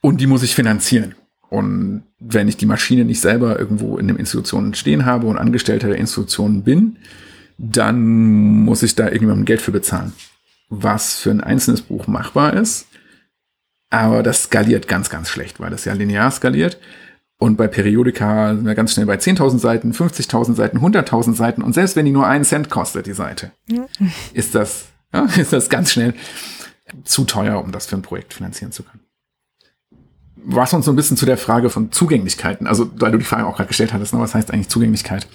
Und die muss ich finanzieren. Und wenn ich die Maschine nicht selber irgendwo in den Institutionen stehen habe und Angestellter der Institutionen bin, dann muss ich da irgendjemandem Geld für bezahlen. Was für ein einzelnes Buch machbar ist. Aber das skaliert ganz, ganz schlecht, weil das ja linear skaliert. Und bei Periodika sind wir ganz schnell bei 10.000 Seiten, 50.000 Seiten, 100.000 Seiten. Und selbst wenn die nur einen Cent kostet, die Seite, ist das, ja, ist das ganz schnell zu teuer, um das für ein Projekt finanzieren zu können was uns so ein bisschen zu der Frage von Zugänglichkeiten, also weil du die Frage auch gerade gestellt hattest, ne, was heißt eigentlich Zugänglichkeit?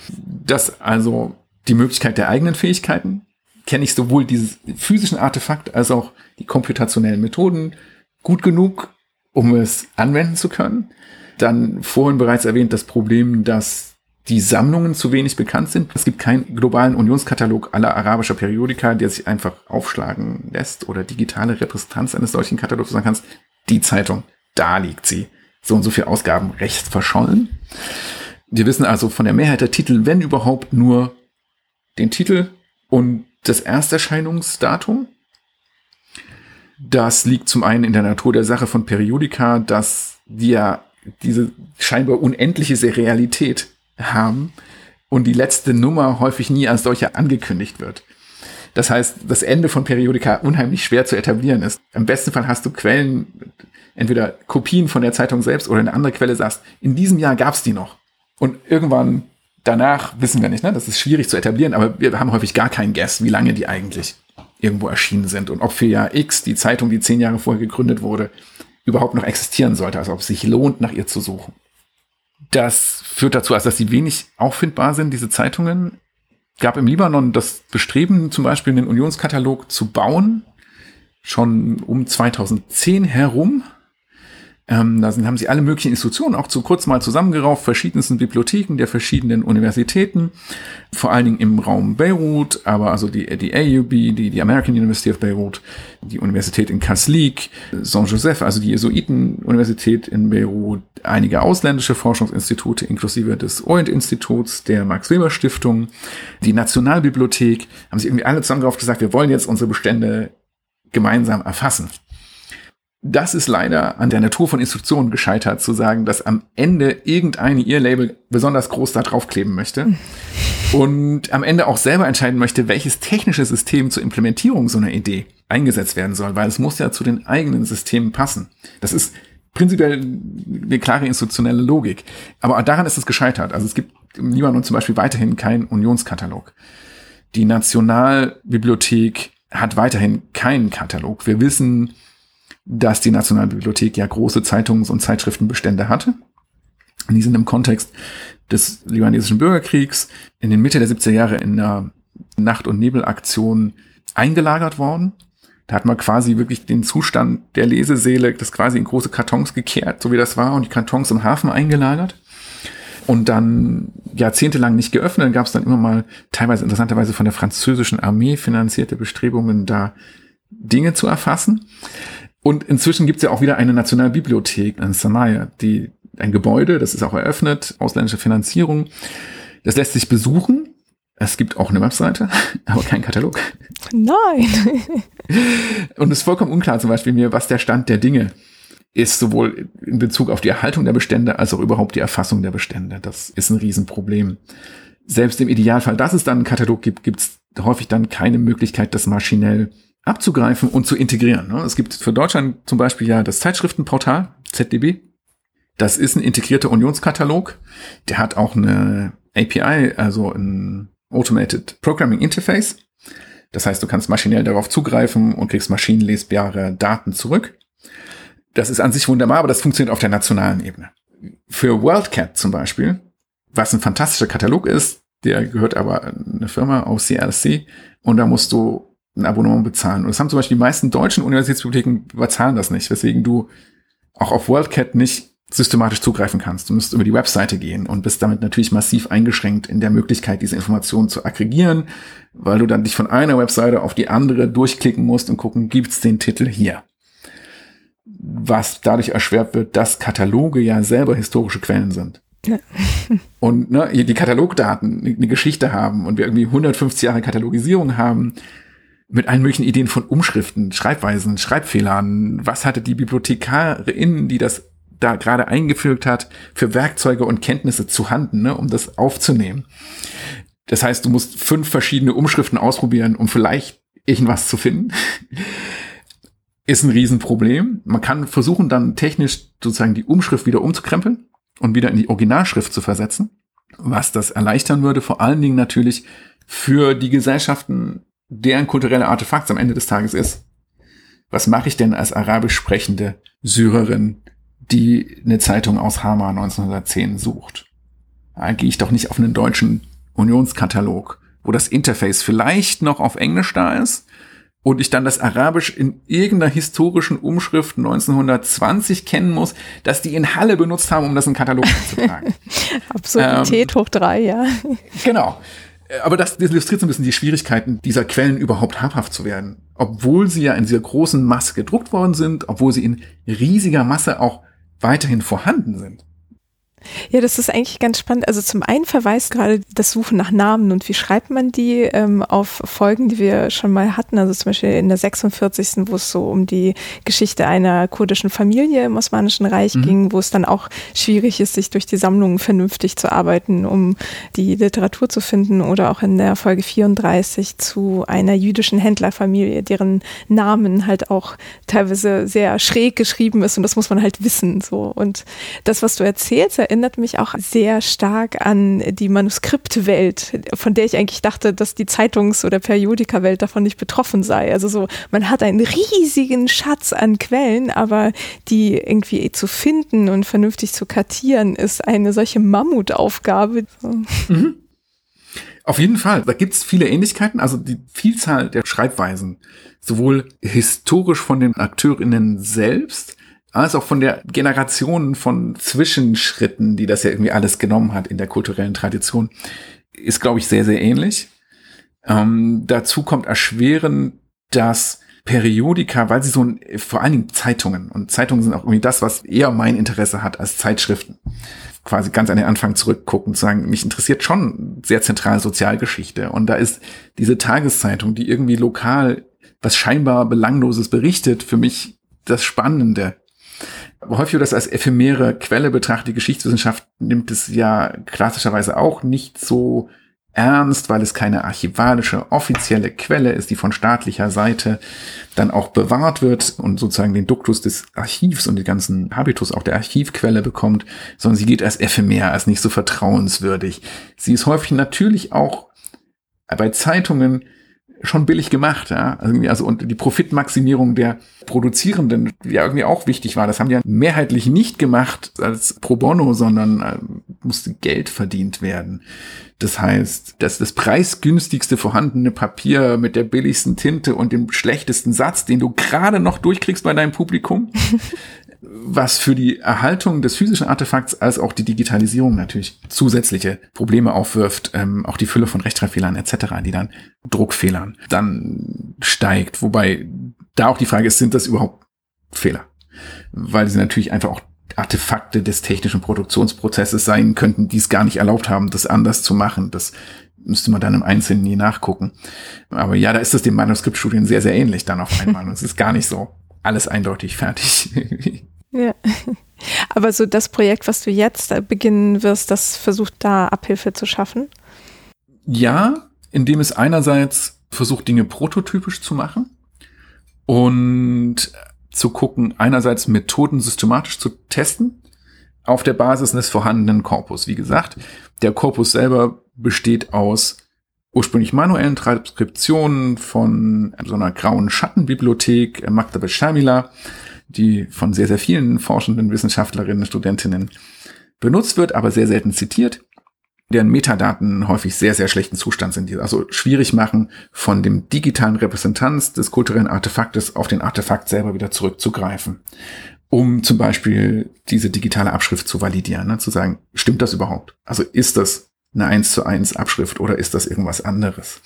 Das also die Möglichkeit der eigenen Fähigkeiten, kenne ich sowohl dieses physischen Artefakt als auch die komputationellen Methoden gut genug, um es anwenden zu können. Dann vorhin bereits erwähnt das Problem, dass die Sammlungen zu wenig bekannt sind. Es gibt keinen globalen Unionskatalog aller arabischer Periodika, der sich einfach aufschlagen lässt oder digitale Repräsentanz eines solchen Katalogs sagen kannst. Die Zeitung da liegt sie. So und so viele Ausgaben rechts verschollen. Wir wissen also von der Mehrheit der Titel, wenn überhaupt, nur den Titel und das Ersterscheinungsdatum. Das liegt zum einen in der Natur der Sache von Periodika, dass wir diese scheinbar unendliche Serialität haben und die letzte Nummer häufig nie als solche angekündigt wird. Das heißt, das Ende von Periodika unheimlich schwer zu etablieren ist. Im besten Fall hast du Quellen, entweder Kopien von der Zeitung selbst oder eine andere Quelle sagst, in diesem Jahr gab's die noch. Und irgendwann danach wissen wir nicht, ne? Das ist schwierig zu etablieren, aber wir haben häufig gar keinen Guess, wie lange die eigentlich irgendwo erschienen sind und ob für Jahr X die Zeitung, die zehn Jahre vorher gegründet wurde, überhaupt noch existieren sollte, also ob es sich lohnt, nach ihr zu suchen. Das führt dazu, also dass sie wenig auffindbar sind, diese Zeitungen. Gab im Libanon das Bestreben, zum Beispiel einen Unionskatalog zu bauen, schon um 2010 herum. Ähm, da sind, haben sie alle möglichen Institutionen auch zu kurz mal zusammengerauft, verschiedensten Bibliotheken der verschiedenen Universitäten, vor allen Dingen im Raum Beirut, aber also die, die AUB, die, die American University of Beirut, die Universität in Kaslik, Saint-Joseph, also die Jesuiten-Universität in Beirut, einige ausländische Forschungsinstitute inklusive des Orient-Instituts, der Max-Weber-Stiftung, die Nationalbibliothek, haben sie irgendwie alle zusammengerauft gesagt, wir wollen jetzt unsere Bestände gemeinsam erfassen das ist leider an der Natur von Institutionen gescheitert, zu sagen, dass am Ende irgendeine ihr Label besonders groß da draufkleben möchte und am Ende auch selber entscheiden möchte, welches technische System zur Implementierung so einer Idee eingesetzt werden soll, weil es muss ja zu den eigenen Systemen passen. Das ist prinzipiell eine klare institutionelle Logik. Aber daran ist es gescheitert. Also es gibt im Libanon zum Beispiel weiterhin keinen Unionskatalog. Die Nationalbibliothek hat weiterhin keinen Katalog. Wir wissen, dass die Nationalbibliothek ja große Zeitungs- und Zeitschriftenbestände hatte. Die sind im Kontext des libanesischen Bürgerkriegs in den Mitte der 70er Jahre in einer Nacht- und Nebelaktion eingelagert worden. Da hat man quasi wirklich den Zustand der Lesesäle, das quasi in große Kartons gekehrt, so wie das war, und die Kartons im Hafen eingelagert. Und dann jahrzehntelang nicht geöffnet. Dann gab es dann immer mal teilweise interessanterweise von der französischen Armee finanzierte Bestrebungen, da Dinge zu erfassen. Und inzwischen gibt es ja auch wieder eine Nationalbibliothek in Samaya, die ein Gebäude, das ist auch eröffnet, ausländische Finanzierung. Das lässt sich besuchen. Es gibt auch eine Webseite, aber kein Katalog. Nein. Und es ist vollkommen unklar zum Beispiel mir, was der Stand der Dinge ist, sowohl in Bezug auf die Erhaltung der Bestände als auch überhaupt die Erfassung der Bestände. Das ist ein Riesenproblem. Selbst im Idealfall, dass es dann einen Katalog gibt, gibt es häufig dann keine Möglichkeit, das maschinell abzugreifen und zu integrieren. Ne? Es gibt für Deutschland zum Beispiel ja das Zeitschriftenportal ZDB. Das ist ein integrierter Unionskatalog. Der hat auch eine API, also ein Automated Programming Interface. Das heißt, du kannst maschinell darauf zugreifen und kriegst maschinenlesbare Daten zurück. Das ist an sich wunderbar, aber das funktioniert auf der nationalen Ebene. Für WorldCat zum Beispiel, was ein fantastischer Katalog ist, der gehört aber eine Firma aus CLC und da musst du ein Abonnement bezahlen. Und das haben zum Beispiel die meisten deutschen Universitätsbibliotheken überzahlen das nicht, weswegen du auch auf WorldCat nicht systematisch zugreifen kannst. Du musst über die Webseite gehen und bist damit natürlich massiv eingeschränkt in der Möglichkeit, diese Informationen zu aggregieren, weil du dann dich von einer Webseite auf die andere durchklicken musst und gucken, gibt's den Titel hier. Was dadurch erschwert wird, dass Kataloge ja selber historische Quellen sind. und ne, die Katalogdaten eine Geschichte haben und wir irgendwie 150 Jahre Katalogisierung haben, mit allen möglichen Ideen von Umschriften, Schreibweisen, Schreibfehlern. Was hatte die Bibliothekarin, die das da gerade eingefügt hat, für Werkzeuge und Kenntnisse zu handen, ne, um das aufzunehmen? Das heißt, du musst fünf verschiedene Umschriften ausprobieren, um vielleicht irgendwas zu finden. Ist ein Riesenproblem. Man kann versuchen, dann technisch sozusagen die Umschrift wieder umzukrempeln und wieder in die Originalschrift zu versetzen, was das erleichtern würde, vor allen Dingen natürlich für die Gesellschaften, deren kulturelle Artefakt am Ende des Tages ist. Was mache ich denn als arabisch sprechende Syrerin, die eine Zeitung aus Hama 1910 sucht? Da gehe ich doch nicht auf einen deutschen Unionskatalog, wo das Interface vielleicht noch auf Englisch da ist und ich dann das Arabisch in irgendeiner historischen Umschrift 1920 kennen muss, dass die in Halle benutzt haben, um das in Katalog einzutragen. Absurdität ähm, hoch drei, ja. Genau. Aber das illustriert so ein bisschen die Schwierigkeiten, dieser Quellen überhaupt habhaft zu werden. Obwohl sie ja in dieser großen Masse gedruckt worden sind, obwohl sie in riesiger Masse auch weiterhin vorhanden sind. Ja, das ist eigentlich ganz spannend. Also zum einen verweist gerade das Suchen nach Namen und wie schreibt man die ähm, auf Folgen, die wir schon mal hatten. Also zum Beispiel in der 46. wo es so um die Geschichte einer kurdischen Familie im Osmanischen Reich mhm. ging, wo es dann auch schwierig ist, sich durch die Sammlungen vernünftig zu arbeiten, um die Literatur zu finden. Oder auch in der Folge 34 zu einer jüdischen Händlerfamilie, deren Namen halt auch teilweise sehr schräg geschrieben ist und das muss man halt wissen. So und das, was du erzählst, erinnert mich auch sehr stark an die Manuskriptwelt, von der ich eigentlich dachte, dass die Zeitungs- oder Periodikawelt davon nicht betroffen sei. Also so, man hat einen riesigen Schatz an Quellen, aber die irgendwie zu finden und vernünftig zu kartieren, ist eine solche Mammutaufgabe. Mhm. Auf jeden Fall. Da gibt's viele Ähnlichkeiten. Also die Vielzahl der Schreibweisen, sowohl historisch von den AkteurInnen selbst, als auch von der Generation von Zwischenschritten, die das ja irgendwie alles genommen hat in der kulturellen Tradition, ist, glaube ich, sehr, sehr ähnlich. Ähm, dazu kommt erschweren, dass Periodika, weil sie so ein, vor allen Dingen Zeitungen und Zeitungen sind auch irgendwie das, was eher mein Interesse hat als Zeitschriften. Quasi ganz an den Anfang zurückgucken, zu sagen, mich interessiert schon sehr zentral Sozialgeschichte und da ist diese Tageszeitung, die irgendwie lokal was scheinbar belangloses berichtet, für mich das Spannende häufig das als ephemere Quelle betrachtet. Die Geschichtswissenschaft nimmt es ja klassischerweise auch nicht so ernst, weil es keine archivalische offizielle Quelle ist, die von staatlicher Seite dann auch bewahrt wird und sozusagen den Duktus des Archivs und den ganzen Habitus auch der Archivquelle bekommt, sondern sie geht als ephemer, als nicht so vertrauenswürdig. Sie ist häufig natürlich auch bei Zeitungen schon billig gemacht, ja. Also, und die Profitmaximierung der Produzierenden, die ja irgendwie auch wichtig war, das haben die ja mehrheitlich nicht gemacht als pro bono, sondern äh, musste Geld verdient werden. Das heißt, dass das preisgünstigste vorhandene Papier mit der billigsten Tinte und dem schlechtesten Satz, den du gerade noch durchkriegst bei deinem Publikum, was für die Erhaltung des physischen Artefakts als auch die Digitalisierung natürlich zusätzliche Probleme aufwirft, ähm, auch die Fülle von Rechtschreibfehlern etc., die dann Druckfehlern dann steigt. Wobei da auch die Frage ist, sind das überhaupt Fehler? Weil sie natürlich einfach auch Artefakte des technischen Produktionsprozesses sein könnten, die es gar nicht erlaubt haben, das anders zu machen. Das müsste man dann im Einzelnen nie nachgucken. Aber ja, da ist es den Manuskriptstudien sehr, sehr ähnlich dann auf einmal. Und es ist gar nicht so alles eindeutig fertig. Ja. Aber so das Projekt, was du jetzt beginnen wirst, das versucht da Abhilfe zu schaffen? Ja, indem es einerseits versucht, Dinge prototypisch zu machen und zu gucken, einerseits Methoden systematisch zu testen auf der Basis des vorhandenen Korpus. Wie gesagt, der Korpus selber besteht aus ursprünglich manuellen Transkriptionen von so einer grauen Schattenbibliothek, Magda Shamila, die von sehr, sehr vielen forschenden Wissenschaftlerinnen, Studentinnen benutzt wird, aber sehr selten zitiert, deren Metadaten häufig sehr, sehr schlechten Zustand sind, die also schwierig machen, von dem digitalen Repräsentanz des kulturellen Artefaktes auf den Artefakt selber wieder zurückzugreifen, um zum Beispiel diese digitale Abschrift zu validieren, ne, zu sagen, stimmt das überhaupt? Also ist das eine 1 zu 1 Abschrift oder ist das irgendwas anderes?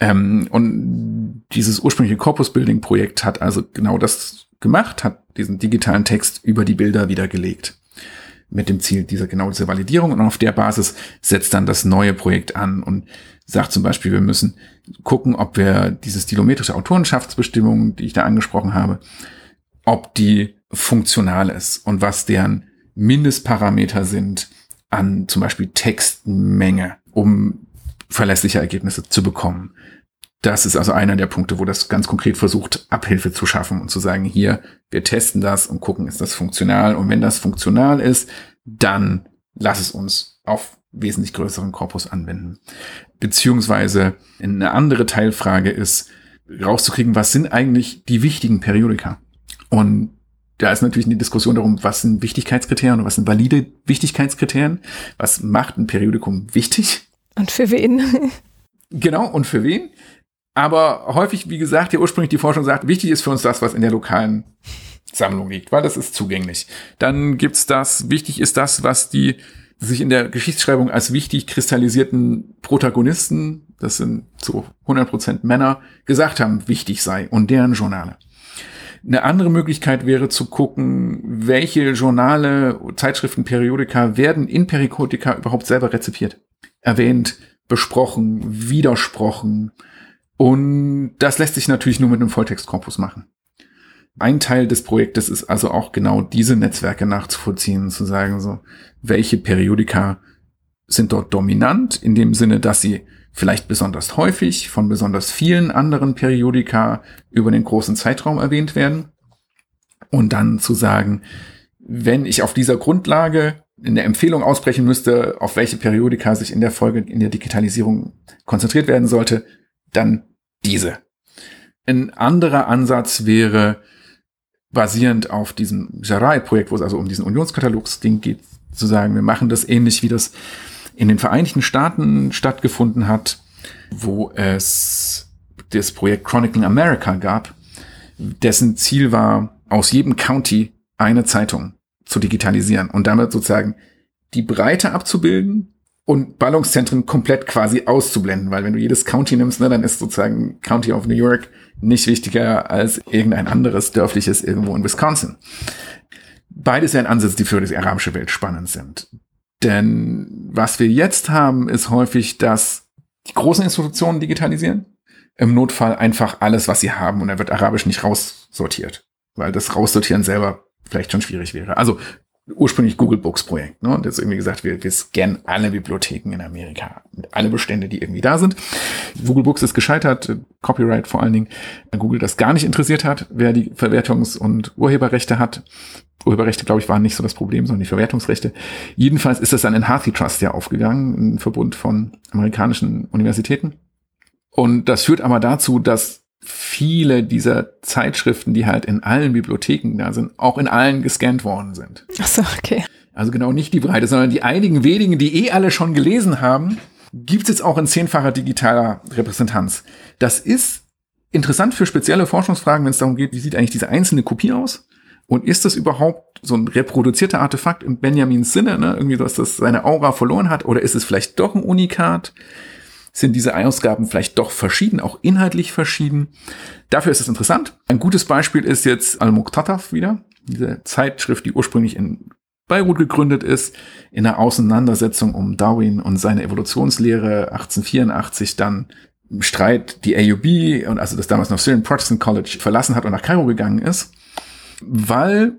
Ähm, und dieses ursprüngliche Corpus Building Projekt hat also genau das gemacht, hat diesen digitalen Text über die Bilder wiedergelegt. Mit dem Ziel dieser genau diese Validierung und auf der Basis setzt dann das neue Projekt an und sagt zum Beispiel, wir müssen gucken, ob wir diese stilometrische Autorenschaftsbestimmung, die ich da angesprochen habe, ob die funktional ist und was deren Mindestparameter sind an zum Beispiel Textmenge, um verlässliche Ergebnisse zu bekommen. Das ist also einer der Punkte, wo das ganz konkret versucht, Abhilfe zu schaffen und zu sagen, hier, wir testen das und gucken, ist das funktional. Und wenn das funktional ist, dann lass es uns auf wesentlich größeren Korpus anwenden. Beziehungsweise eine andere Teilfrage ist, rauszukriegen, was sind eigentlich die wichtigen Periodika? Und da ist natürlich eine Diskussion darum, was sind Wichtigkeitskriterien und was sind valide Wichtigkeitskriterien? Was macht ein Periodikum wichtig? Und für wen? genau, und für wen? Aber häufig, wie gesagt, ja ursprünglich die Forschung sagt, wichtig ist für uns das, was in der lokalen Sammlung liegt, weil das ist zugänglich. Dann gibt's das, wichtig ist das, was die sich in der Geschichtsschreibung als wichtig kristallisierten Protagonisten, das sind zu 100% Männer, gesagt haben, wichtig sei und deren Journale. Eine andere Möglichkeit wäre zu gucken, welche Journale, Zeitschriften, Periodika werden in Periodika überhaupt selber rezipiert, erwähnt, besprochen, widersprochen, und das lässt sich natürlich nur mit einem Volltextkorpus machen. Ein Teil des Projektes ist also auch genau diese Netzwerke nachzuvollziehen, zu sagen, so, welche Periodika sind dort dominant, in dem Sinne, dass sie vielleicht besonders häufig von besonders vielen anderen Periodika über den großen Zeitraum erwähnt werden. Und dann zu sagen, wenn ich auf dieser Grundlage eine Empfehlung ausbrechen müsste, auf welche Periodika sich in der Folge in der Digitalisierung konzentriert werden sollte, dann diese. Ein anderer Ansatz wäre, basierend auf diesem Jarai-Projekt, wo es also um diesen Unionskatalogs-Ding geht, zu sagen, wir machen das ähnlich, wie das in den Vereinigten Staaten stattgefunden hat, wo es das Projekt Chronicling America gab, dessen Ziel war, aus jedem County eine Zeitung zu digitalisieren und damit sozusagen die Breite abzubilden und Ballungszentren komplett quasi auszublenden, weil wenn du jedes County nimmst, ne, dann ist sozusagen County of New York nicht wichtiger als irgendein anderes dörfliches irgendwo in Wisconsin. Beides sind Ansätze, die für die arabische Welt spannend sind. Denn was wir jetzt haben, ist häufig, dass die großen Institutionen digitalisieren. Im Notfall einfach alles, was sie haben, und da wird Arabisch nicht raussortiert, weil das Raussortieren selber vielleicht schon schwierig wäre. Also ursprünglich Google Books Projekt. Ne? Und jetzt irgendwie gesagt, wir, wir scannen alle Bibliotheken in Amerika, alle Bestände, die irgendwie da sind. Google Books ist gescheitert, Copyright vor allen Dingen, Google das gar nicht interessiert hat, wer die Verwertungs- und Urheberrechte hat. Urheberrechte, glaube ich, waren nicht so das Problem, sondern die Verwertungsrechte. Jedenfalls ist das dann in Harthy Trust ja aufgegangen, ein Verbund von amerikanischen Universitäten. Und das führt aber dazu, dass viele dieser Zeitschriften, die halt in allen Bibliotheken da sind, auch in allen gescannt worden sind. Ach so, okay. Also genau nicht die Breite, sondern die einigen wenigen, die eh alle schon gelesen haben, gibt's jetzt auch in zehnfacher digitaler Repräsentanz. Das ist interessant für spezielle Forschungsfragen, wenn es darum geht, wie sieht eigentlich diese einzelne Kopie aus? Und ist das überhaupt so ein reproduzierter Artefakt in Benjamins Sinne, ne? irgendwie, dass das seine Aura verloren hat? Oder ist es vielleicht doch ein Unikat? Sind diese Ausgaben vielleicht doch verschieden, auch inhaltlich verschieden. Dafür ist es interessant. Ein gutes Beispiel ist jetzt Al-Muqtataf wieder, diese Zeitschrift, die ursprünglich in Beirut gegründet ist, in der Auseinandersetzung um Darwin und seine Evolutionslehre 1884 dann im Streit die AUB und also das damals noch Syrian Protestant College verlassen hat und nach Kairo gegangen ist, weil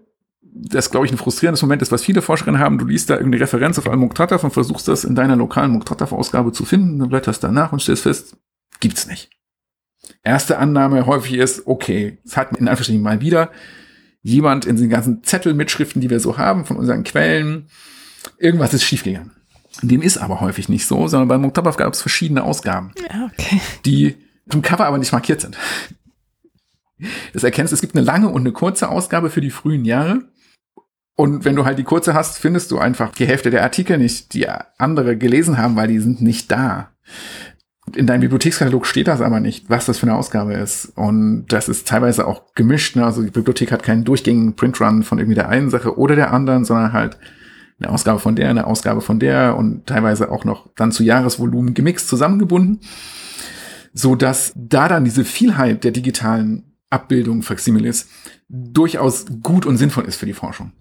das, glaube ich, ein frustrierendes Moment ist, was viele Forscherinnen haben. Du liest da irgendeine Referenz auf Al-Muqtataf und versuchst das in deiner lokalen Muqtataf-Ausgabe zu finden, dann blätterst danach und stellst fest, gibt's nicht. Erste Annahme häufig ist, okay, es hat in Anführungsstrichen mal wieder jemand in den ganzen Zettelmitschriften, die wir so haben, von unseren Quellen, irgendwas ist schiefgegangen. Dem ist aber häufig nicht so, sondern bei Muqtataf gab es verschiedene Ausgaben, okay. die zum Cover aber nicht markiert sind. Das erkennst, es gibt eine lange und eine kurze Ausgabe für die frühen Jahre. Und wenn du halt die kurze hast, findest du einfach die Hälfte der Artikel nicht, die andere gelesen haben, weil die sind nicht da. In deinem Bibliothekskatalog steht das aber nicht, was das für eine Ausgabe ist. Und das ist teilweise auch gemischt. Ne? Also die Bibliothek hat keinen durchgängigen Printrun von irgendwie der einen Sache oder der anderen, sondern halt eine Ausgabe von der, eine Ausgabe von der und teilweise auch noch dann zu Jahresvolumen gemixt zusammengebunden. So dass da dann diese Vielheit der digitalen Abbildungen Faximiles durchaus gut und sinnvoll ist für die Forschung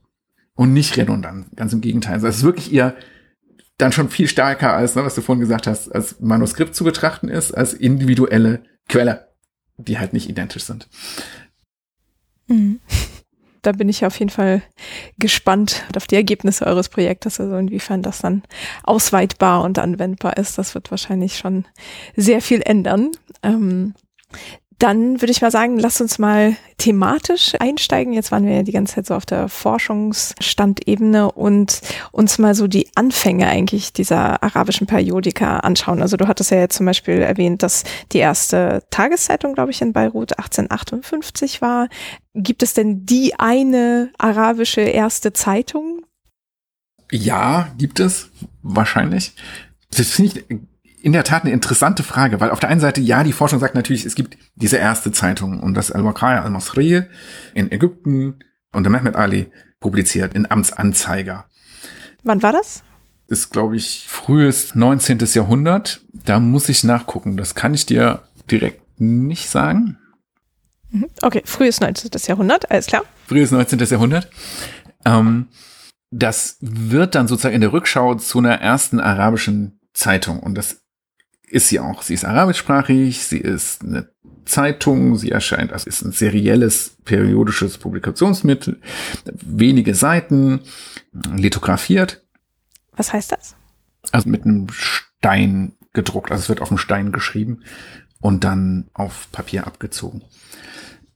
und nicht redundant. Ganz im Gegenteil. Also es ist wirklich eher dann schon viel stärker als, ne, was du vorhin gesagt hast, als Manuskript zu betrachten ist, als individuelle Quelle, die halt nicht identisch sind. Mhm. Da bin ich auf jeden Fall gespannt auf die Ergebnisse eures Projektes, also inwiefern das dann ausweitbar und anwendbar ist. Das wird wahrscheinlich schon sehr viel ändern. Ähm, dann würde ich mal sagen, lasst uns mal thematisch einsteigen. Jetzt waren wir ja die ganze Zeit so auf der Forschungsstandebene und uns mal so die Anfänge eigentlich dieser arabischen Periodika anschauen. Also du hattest ja jetzt zum Beispiel erwähnt, dass die erste Tageszeitung, glaube ich, in Beirut 1858 war. Gibt es denn die eine arabische erste Zeitung? Ja, gibt es wahrscheinlich. Das finde ich in der Tat eine interessante Frage, weil auf der einen Seite, ja, die Forschung sagt natürlich, es gibt diese erste Zeitung und das Al-Waqaya al-Masriye in Ägypten und der Mehmet Ali publiziert in Amtsanzeiger. Wann war das? Ist, glaube ich, frühes 19. Jahrhundert. Da muss ich nachgucken. Das kann ich dir direkt nicht sagen. Mhm. Okay, frühes 19. Jahrhundert, alles klar. Frühes 19. Jahrhundert. Ähm, das wird dann sozusagen in der Rückschau zu einer ersten arabischen Zeitung. Und das ist sie auch. Sie ist arabischsprachig, sie ist eine Zeitung, sie erscheint, also ist ein serielles periodisches Publikationsmittel, wenige Seiten, lithografiert. Was heißt das? Also mit einem Stein gedruckt, also es wird auf dem Stein geschrieben und dann auf Papier abgezogen.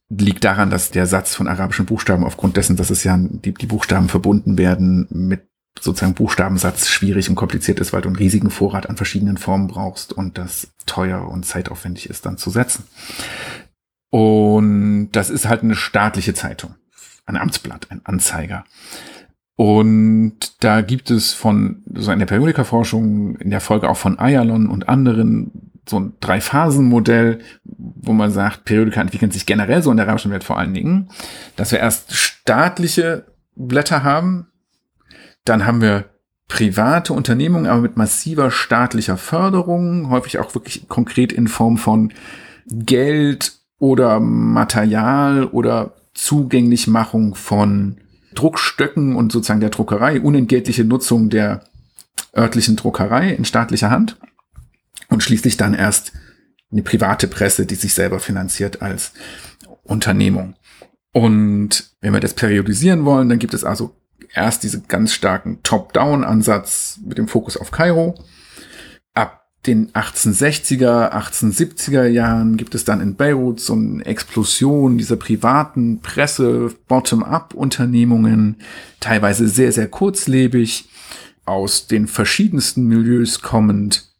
Liegt daran, dass der Satz von arabischen Buchstaben aufgrund dessen, dass es ja die, die Buchstaben verbunden werden mit sozusagen Buchstabensatz schwierig und kompliziert ist, weil du einen riesigen Vorrat an verschiedenen Formen brauchst und das teuer und zeitaufwendig ist dann zu setzen. Und das ist halt eine staatliche Zeitung, ein Amtsblatt, ein Anzeiger. Und da gibt es von so in der Periodikerforschung, in der Folge auch von Ayalon und anderen, so ein Drei-Phasen-Modell, wo man sagt, Periodika entwickeln sich generell so in der arabischen Welt vor allen Dingen, dass wir erst staatliche Blätter haben, dann haben wir private Unternehmungen, aber mit massiver staatlicher Förderung, häufig auch wirklich konkret in Form von Geld oder Material oder Zugänglichmachung von Druckstöcken und sozusagen der Druckerei, unentgeltliche Nutzung der örtlichen Druckerei in staatlicher Hand und schließlich dann erst eine private Presse, die sich selber finanziert als Unternehmung. Und wenn wir das periodisieren wollen, dann gibt es also erst diesen ganz starken Top-Down-Ansatz mit dem Fokus auf Kairo. Ab den 1860er, 1870er Jahren gibt es dann in Beirut so eine Explosion dieser privaten Presse, Bottom-up-Unternehmungen, teilweise sehr, sehr kurzlebig, aus den verschiedensten Milieus kommend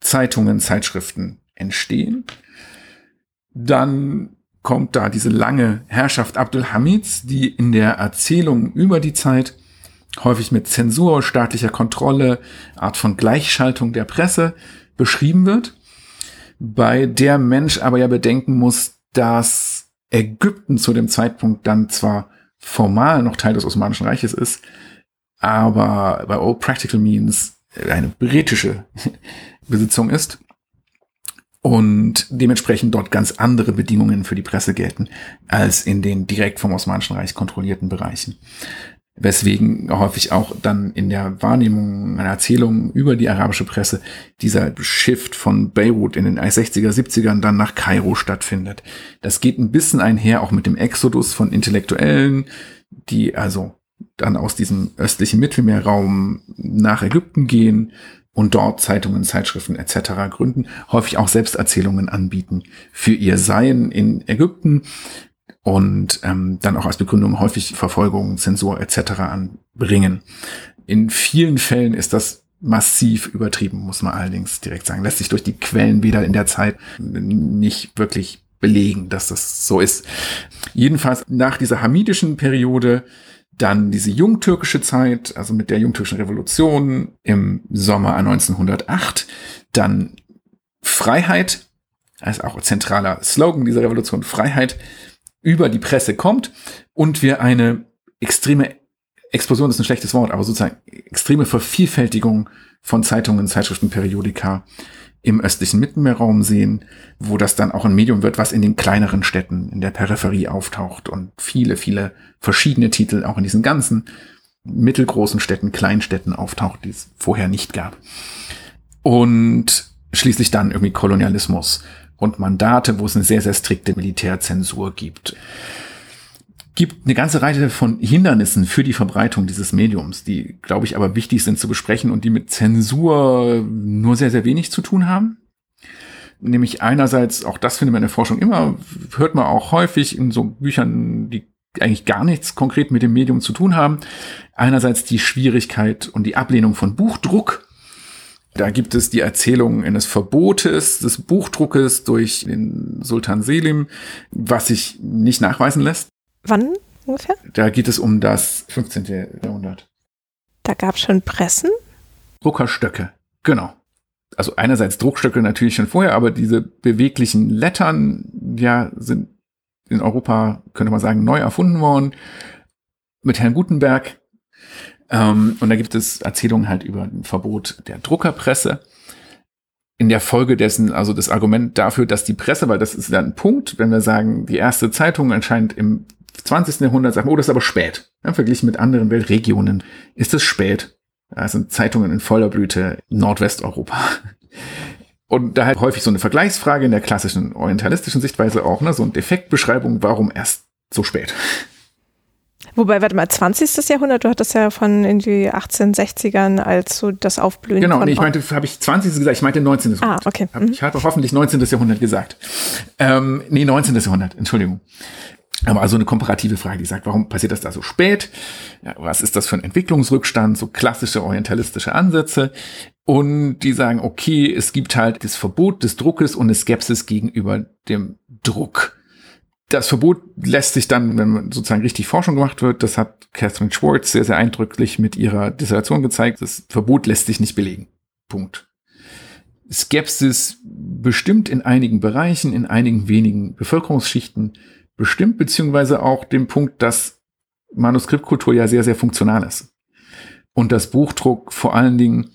Zeitungen, Zeitschriften entstehen. Dann kommt da diese lange Herrschaft Abdulhamids, die in der Erzählung über die Zeit häufig mit Zensur, staatlicher Kontrolle, Art von Gleichschaltung der Presse beschrieben wird, bei der Mensch aber ja bedenken muss, dass Ägypten zu dem Zeitpunkt dann zwar formal noch Teil des Osmanischen Reiches ist, aber bei All Practical Means eine britische Besitzung ist und dementsprechend dort ganz andere Bedingungen für die Presse gelten als in den direkt vom Osmanischen Reich kontrollierten Bereichen. Weswegen häufig auch dann in der Wahrnehmung einer Erzählung über die arabische Presse dieser Shift von Beirut in den 60er, 70ern dann nach Kairo stattfindet. Das geht ein bisschen einher auch mit dem Exodus von Intellektuellen, die also dann aus diesem östlichen Mittelmeerraum nach Ägypten gehen, und dort Zeitungen, Zeitschriften etc. gründen, häufig auch Selbsterzählungen anbieten für ihr Sein in Ägypten und ähm, dann auch als Begründung häufig Verfolgung, Zensur etc. anbringen. In vielen Fällen ist das massiv übertrieben, muss man allerdings direkt sagen. Lässt sich durch die Quellen weder in der Zeit nicht wirklich belegen, dass das so ist. Jedenfalls nach dieser hamidischen Periode dann diese jungtürkische Zeit, also mit der jungtürkischen Revolution im Sommer 1908. Dann Freiheit, als auch zentraler Slogan dieser Revolution, Freiheit über die Presse kommt und wir eine extreme Explosion ist ein schlechtes Wort, aber sozusagen extreme Vervielfältigung von Zeitungen, Zeitschriften, Periodika im östlichen Mittelmeerraum sehen, wo das dann auch ein Medium wird, was in den kleineren Städten in der Peripherie auftaucht und viele, viele verschiedene Titel auch in diesen ganzen mittelgroßen Städten, Kleinstädten auftaucht, die es vorher nicht gab. Und schließlich dann irgendwie Kolonialismus und Mandate, wo es eine sehr, sehr strikte Militärzensur gibt gibt eine ganze Reihe von Hindernissen für die Verbreitung dieses Mediums, die, glaube ich, aber wichtig sind zu besprechen und die mit Zensur nur sehr, sehr wenig zu tun haben. Nämlich einerseits, auch das findet man in der Forschung immer, hört man auch häufig in so Büchern, die eigentlich gar nichts konkret mit dem Medium zu tun haben. Einerseits die Schwierigkeit und die Ablehnung von Buchdruck. Da gibt es die Erzählung eines Verbotes des Buchdruckes durch den Sultan Selim, was sich nicht nachweisen lässt. Wann ungefähr? Da geht es um das 15. Jahrhundert. Da gab es schon Pressen? Druckerstöcke, genau. Also einerseits Druckstöcke natürlich schon vorher, aber diese beweglichen Lettern, ja, sind in Europa, könnte man sagen, neu erfunden worden. Mit Herrn Gutenberg. Ähm, und da gibt es Erzählungen halt über ein Verbot der Druckerpresse in der Folge dessen, also das Argument dafür, dass die Presse, weil das ist dann ein Punkt, wenn wir sagen, die erste Zeitung erscheint im 20. Jahrhundert sagen wir, oh, das ist aber spät. Ja, verglichen mit anderen Weltregionen ist es spät. Also Zeitungen in voller Blüte Nordwesteuropa. Und daher häufig so eine Vergleichsfrage in der klassischen orientalistischen Sichtweise auch, ne, so eine Defektbeschreibung, warum erst so spät? Wobei, warte mal, 20. Jahrhundert, du hattest ja von in die 1860ern als so das Aufblühen. Genau, nee, ich meinte, habe ich 20. gesagt, ich meinte 19. Jahrhundert. Ah, okay. Mhm. Ich habe hoffentlich 19. Jahrhundert gesagt. Ähm, nee, 19. Jahrhundert, Entschuldigung. Aber also eine komparative Frage, die sagt, warum passiert das da so spät? Ja, was ist das für ein Entwicklungsrückstand? So klassische orientalistische Ansätze. Und die sagen, okay, es gibt halt das Verbot des Druckes und eine Skepsis gegenüber dem Druck. Das Verbot lässt sich dann, wenn sozusagen richtig Forschung gemacht wird, das hat Catherine Schwartz sehr, sehr eindrücklich mit ihrer Dissertation gezeigt, das Verbot lässt sich nicht belegen. Punkt. Skepsis bestimmt in einigen Bereichen, in einigen wenigen Bevölkerungsschichten bestimmt, beziehungsweise auch den Punkt, dass Manuskriptkultur ja sehr, sehr funktional ist. Und das Buchdruck vor allen Dingen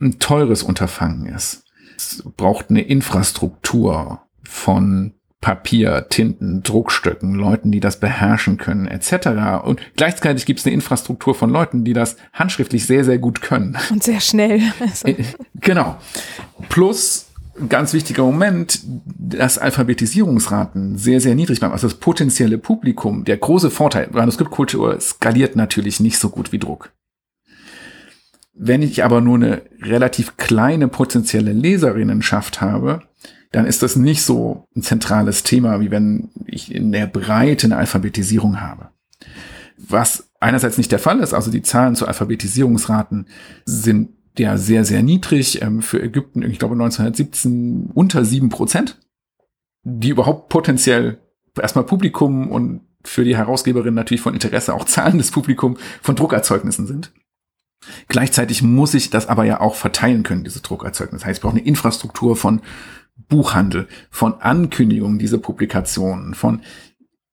ein teures Unterfangen ist. Es braucht eine Infrastruktur von Papier, Tinten, Druckstöcken, Leuten, die das beherrschen können, etc. Und gleichzeitig gibt es eine Infrastruktur von Leuten, die das handschriftlich sehr, sehr gut können. Und sehr schnell. Also. Genau. Plus, ganz wichtiger Moment, dass Alphabetisierungsraten sehr, sehr niedrig waren. Also das potenzielle Publikum, der große Vorteil, Manuskriptkultur skaliert natürlich nicht so gut wie Druck. Wenn ich aber nur eine relativ kleine potenzielle Leserinnenschaft habe, dann ist das nicht so ein zentrales Thema, wie wenn ich in der Breite eine Alphabetisierung habe. Was einerseits nicht der Fall ist, also die Zahlen zu Alphabetisierungsraten sind ja sehr, sehr niedrig. Ähm, für Ägypten, ich glaube 1917 unter sieben Prozent, die überhaupt potenziell erstmal Publikum und für die Herausgeberin natürlich von Interesse auch zahlendes Publikum von Druckerzeugnissen sind. Gleichzeitig muss ich das aber ja auch verteilen können, diese Druckerzeugnisse. Das heißt, ich brauche eine Infrastruktur von Buchhandel, von Ankündigungen dieser Publikationen, von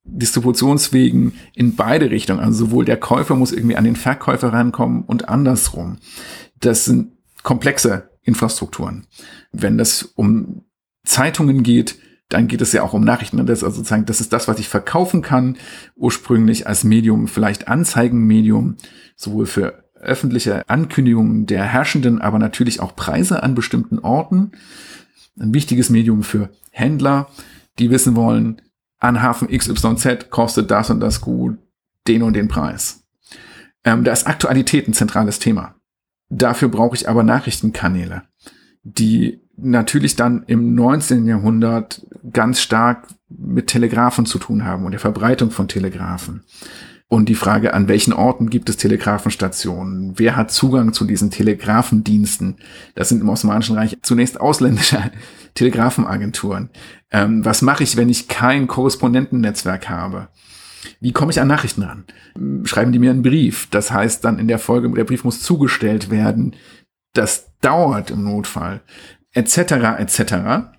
Distributionswegen in beide Richtungen. Also sowohl der Käufer muss irgendwie an den Verkäufer rankommen und andersrum. Das sind komplexe Infrastrukturen. Wenn das um Zeitungen geht, dann geht es ja auch um Nachrichten. Das ist also sozusagen, das ist das, was ich verkaufen kann, ursprünglich als Medium, vielleicht Anzeigenmedium, sowohl für öffentliche Ankündigungen der Herrschenden, aber natürlich auch Preise an bestimmten Orten ein wichtiges Medium für Händler, die wissen wollen, an Hafen XYZ kostet das und das Gut den und den Preis. Ähm, da ist Aktualität ein zentrales Thema. Dafür brauche ich aber Nachrichtenkanäle, die natürlich dann im 19. Jahrhundert ganz stark mit Telegraphen zu tun haben und der Verbreitung von Telegraphen. Und die Frage, an welchen Orten gibt es Telegrafenstationen? Wer hat Zugang zu diesen Telegrafendiensten? Das sind im Osmanischen Reich zunächst ausländische Telegrafenagenturen. Ähm, was mache ich, wenn ich kein Korrespondentennetzwerk habe? Wie komme ich an Nachrichten ran? Schreiben die mir einen Brief? Das heißt dann in der Folge, der Brief muss zugestellt werden. Das dauert im Notfall. Etc. etc.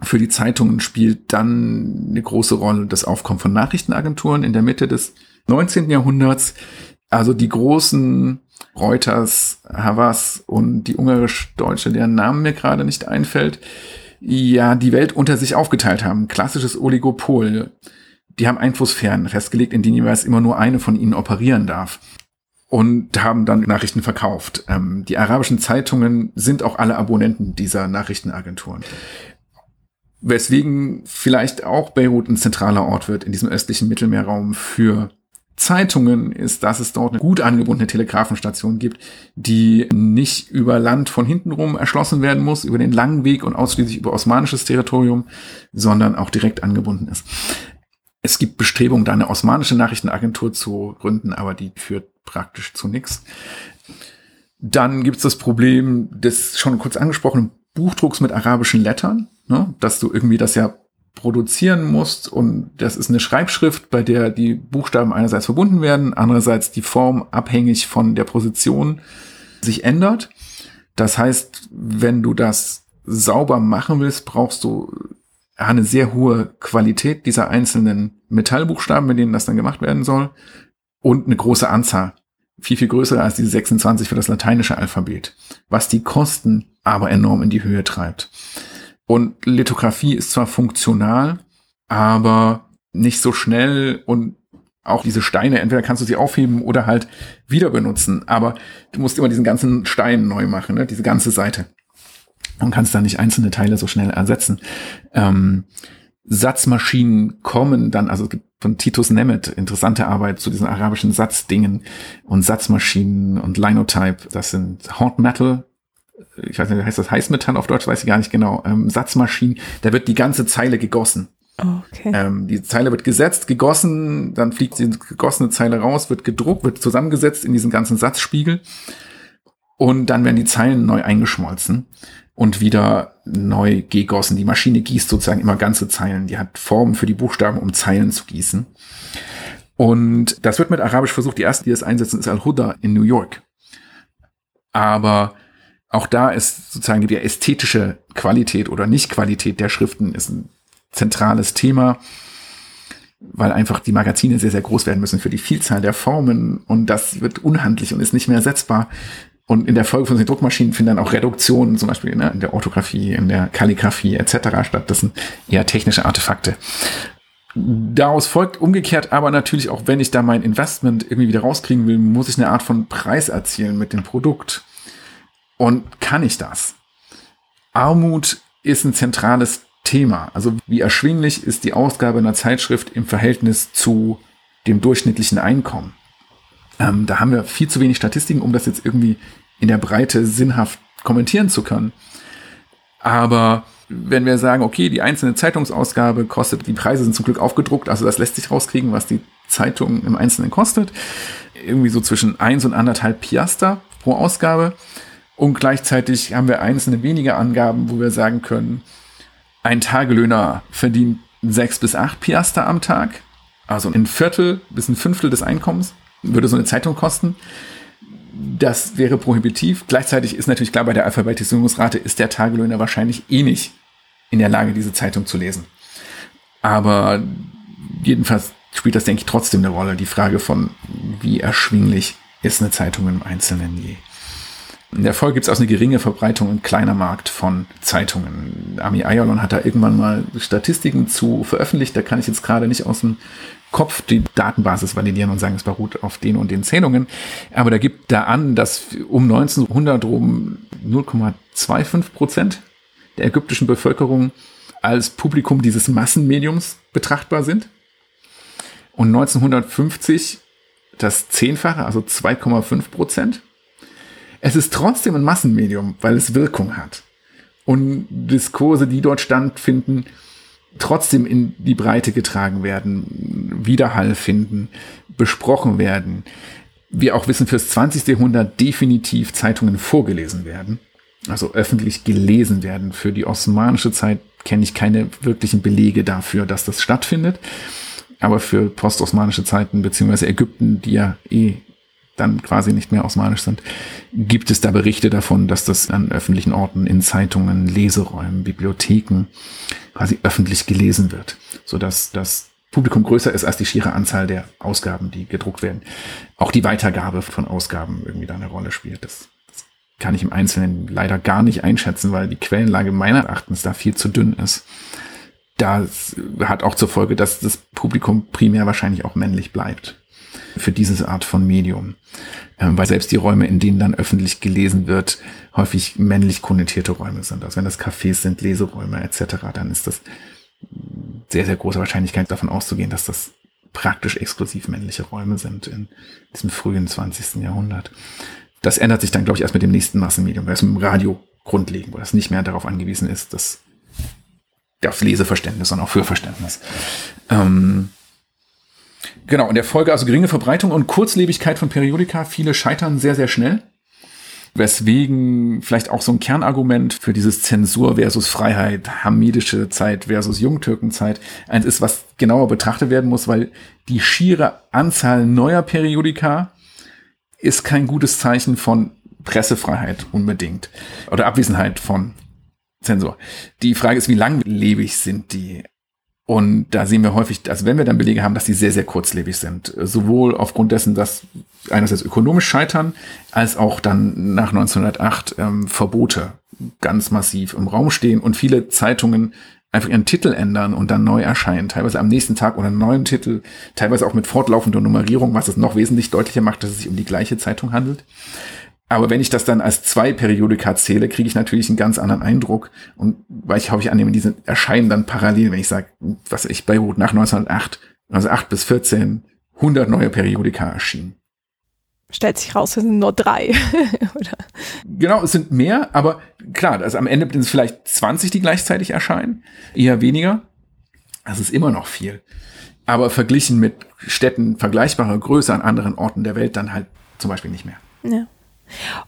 Für die Zeitungen spielt dann eine große Rolle das Aufkommen von Nachrichtenagenturen in der Mitte des 19. Jahrhunderts. Also die großen Reuters, Havas und die ungarisch-deutsche, deren Namen mir gerade nicht einfällt, ja, die Welt unter sich aufgeteilt haben. Klassisches Oligopol. Die haben Einflusssphären festgelegt, in denen jeweils immer nur eine von ihnen operieren darf. Und haben dann Nachrichten verkauft. Ähm, die arabischen Zeitungen sind auch alle Abonnenten dieser Nachrichtenagenturen. Weswegen vielleicht auch Beirut ein zentraler Ort wird in diesem östlichen Mittelmeerraum für Zeitungen ist, dass es dort eine gut angebundene Telegrafenstation gibt, die nicht über Land von hinten rum erschlossen werden muss, über den langen Weg und ausschließlich über osmanisches Territorium, sondern auch direkt angebunden ist. Es gibt Bestrebungen, da eine osmanische Nachrichtenagentur zu gründen, aber die führt praktisch zu nichts. Dann gibt es das Problem des schon kurz angesprochenen Buchdrucks mit arabischen Lettern, ne? dass du irgendwie das ja produzieren musst und das ist eine Schreibschrift, bei der die Buchstaben einerseits verbunden werden, andererseits die Form abhängig von der Position sich ändert. Das heißt, wenn du das sauber machen willst, brauchst du eine sehr hohe Qualität dieser einzelnen Metallbuchstaben, mit denen das dann gemacht werden soll und eine große Anzahl. Viel, viel größer als diese 26 für das lateinische Alphabet, was die Kosten aber enorm in die Höhe treibt. Und Lithografie ist zwar funktional, aber nicht so schnell und auch diese Steine, entweder kannst du sie aufheben oder halt wieder benutzen, aber du musst immer diesen ganzen Stein neu machen, ne? diese ganze Seite. Und kannst da nicht einzelne Teile so schnell ersetzen. Ähm, Satzmaschinen kommen dann, also es gibt von Titus Nemeth interessante Arbeit zu diesen arabischen Satzdingen und Satzmaschinen und Linotype. Das sind Hot Metal ich weiß nicht, heißt das Heißmetall auf Deutsch, weiß ich gar nicht genau, ähm, Satzmaschinen, da wird die ganze Zeile gegossen. Okay. Ähm, die Zeile wird gesetzt, gegossen, dann fliegt die gegossene Zeile raus, wird gedruckt, wird zusammengesetzt in diesen ganzen Satzspiegel und dann werden die Zeilen neu eingeschmolzen und wieder neu gegossen. Die Maschine gießt sozusagen immer ganze Zeilen. Die hat Formen für die Buchstaben, um Zeilen zu gießen. Und das wird mit Arabisch versucht. Die erste, die das einsetzen, ist Al-Huda in New York. Aber auch da ist sozusagen die ästhetische Qualität oder Nicht-Qualität der Schriften ist ein zentrales Thema, weil einfach die Magazine sehr, sehr groß werden müssen für die Vielzahl der Formen und das wird unhandlich und ist nicht mehr ersetzbar. Und in der Folge von den Druckmaschinen finden dann auch Reduktionen, zum Beispiel ne, in der Orthographie, in der Kalligraphie etc. statt. Das sind eher technische Artefakte. Daraus folgt umgekehrt aber natürlich auch, wenn ich da mein Investment irgendwie wieder rauskriegen will, muss ich eine Art von Preis erzielen mit dem Produkt. Und kann ich das? Armut ist ein zentrales Thema. Also wie erschwinglich ist die Ausgabe einer Zeitschrift im Verhältnis zu dem durchschnittlichen Einkommen? Ähm, da haben wir viel zu wenig Statistiken, um das jetzt irgendwie in der Breite sinnhaft kommentieren zu können. Aber wenn wir sagen, okay, die einzelne Zeitungsausgabe kostet, die Preise sind zum Glück aufgedruckt, also das lässt sich rauskriegen, was die Zeitung im Einzelnen kostet. Irgendwie so zwischen eins und anderthalb Piaster pro Ausgabe. Und gleichzeitig haben wir einzelne wenige Angaben, wo wir sagen können, ein Tagelöhner verdient sechs bis acht Piaster am Tag. Also ein Viertel bis ein Fünftel des Einkommens würde so eine Zeitung kosten. Das wäre prohibitiv. Gleichzeitig ist natürlich klar, bei der Alphabetisierungsrate ist der Tagelöhner wahrscheinlich eh nicht in der Lage, diese Zeitung zu lesen. Aber jedenfalls spielt das, denke ich, trotzdem eine Rolle. Die Frage von, wie erschwinglich ist eine Zeitung im Einzelnen je. In der Folge gibt es auch eine geringe Verbreitung ein kleiner Markt von Zeitungen. Ami Ayalon hat da irgendwann mal Statistiken zu veröffentlicht. Da kann ich jetzt gerade nicht aus dem Kopf die Datenbasis validieren und sagen, es beruht auf den und den Zählungen. Aber da gibt da an, dass um 1900 rum 0,25 Prozent der ägyptischen Bevölkerung als Publikum dieses Massenmediums betrachtbar sind. Und 1950 das Zehnfache, also 2,5 Prozent. Es ist trotzdem ein Massenmedium, weil es Wirkung hat. Und Diskurse, die dort stattfinden, trotzdem in die Breite getragen werden, Widerhall finden, besprochen werden. Wir auch wissen, fürs 20. Jahrhundert definitiv Zeitungen vorgelesen werden, also öffentlich gelesen werden. Für die osmanische Zeit kenne ich keine wirklichen Belege dafür, dass das stattfindet. Aber für postosmanische Zeiten, beziehungsweise Ägypten, die ja eh dann quasi nicht mehr osmanisch sind, gibt es da Berichte davon, dass das an öffentlichen Orten, in Zeitungen, Leseräumen, Bibliotheken quasi öffentlich gelesen wird, so dass das Publikum größer ist als die schiere Anzahl der Ausgaben, die gedruckt werden. Auch die Weitergabe von Ausgaben irgendwie da eine Rolle spielt. Das, das kann ich im Einzelnen leider gar nicht einschätzen, weil die Quellenlage meiner Erachtens da viel zu dünn ist. Das hat auch zur Folge, dass das Publikum primär wahrscheinlich auch männlich bleibt für diese Art von Medium. Ähm, weil selbst die Räume, in denen dann öffentlich gelesen wird, häufig männlich konnotierte Räume sind. Also wenn das Cafés sind, Leseräume etc., dann ist das sehr, sehr große Wahrscheinlichkeit davon auszugehen, dass das praktisch exklusiv männliche Räume sind in diesem frühen 20. Jahrhundert. Das ändert sich dann, glaube ich, erst mit dem nächsten Massenmedium, es mit dem Radio grundlegend, wo das nicht mehr darauf angewiesen ist, dass auf Leseverständnis, sondern auch für Verständnis. Ähm, Genau, in der Folge also geringe Verbreitung und Kurzlebigkeit von Periodika. Viele scheitern sehr, sehr schnell. Weswegen vielleicht auch so ein Kernargument für dieses Zensur versus Freiheit, hamidische Zeit versus Jungtürkenzeit eins ist, was genauer betrachtet werden muss, weil die schiere Anzahl neuer Periodika ist kein gutes Zeichen von Pressefreiheit unbedingt oder Abwesenheit von Zensur. Die Frage ist, wie langlebig sind die? Und da sehen wir häufig, also wenn wir dann Belege haben, dass die sehr, sehr kurzlebig sind. Sowohl aufgrund dessen, dass einerseits ökonomisch scheitern, als auch dann nach 1908 ähm, Verbote ganz massiv im Raum stehen und viele Zeitungen einfach ihren Titel ändern und dann neu erscheinen. Teilweise am nächsten Tag oder einen neuen Titel, teilweise auch mit fortlaufender Nummerierung, was es noch wesentlich deutlicher macht, dass es sich um die gleiche Zeitung handelt. Aber wenn ich das dann als zwei Periodika zähle, kriege ich natürlich einen ganz anderen Eindruck. Und weil ich, hoffe, ich annehme, diese erscheinen dann parallel, wenn ich sage, was ich bei Beirut nach 1908, also 8 bis 14, 100 neue Periodika erschienen. Stellt sich raus, es sind nur drei. Oder? Genau, es sind mehr, aber klar, also am Ende sind es vielleicht 20, die gleichzeitig erscheinen, eher weniger. Das ist immer noch viel. Aber verglichen mit Städten vergleichbarer Größe an anderen Orten der Welt dann halt zum Beispiel nicht mehr. Ja.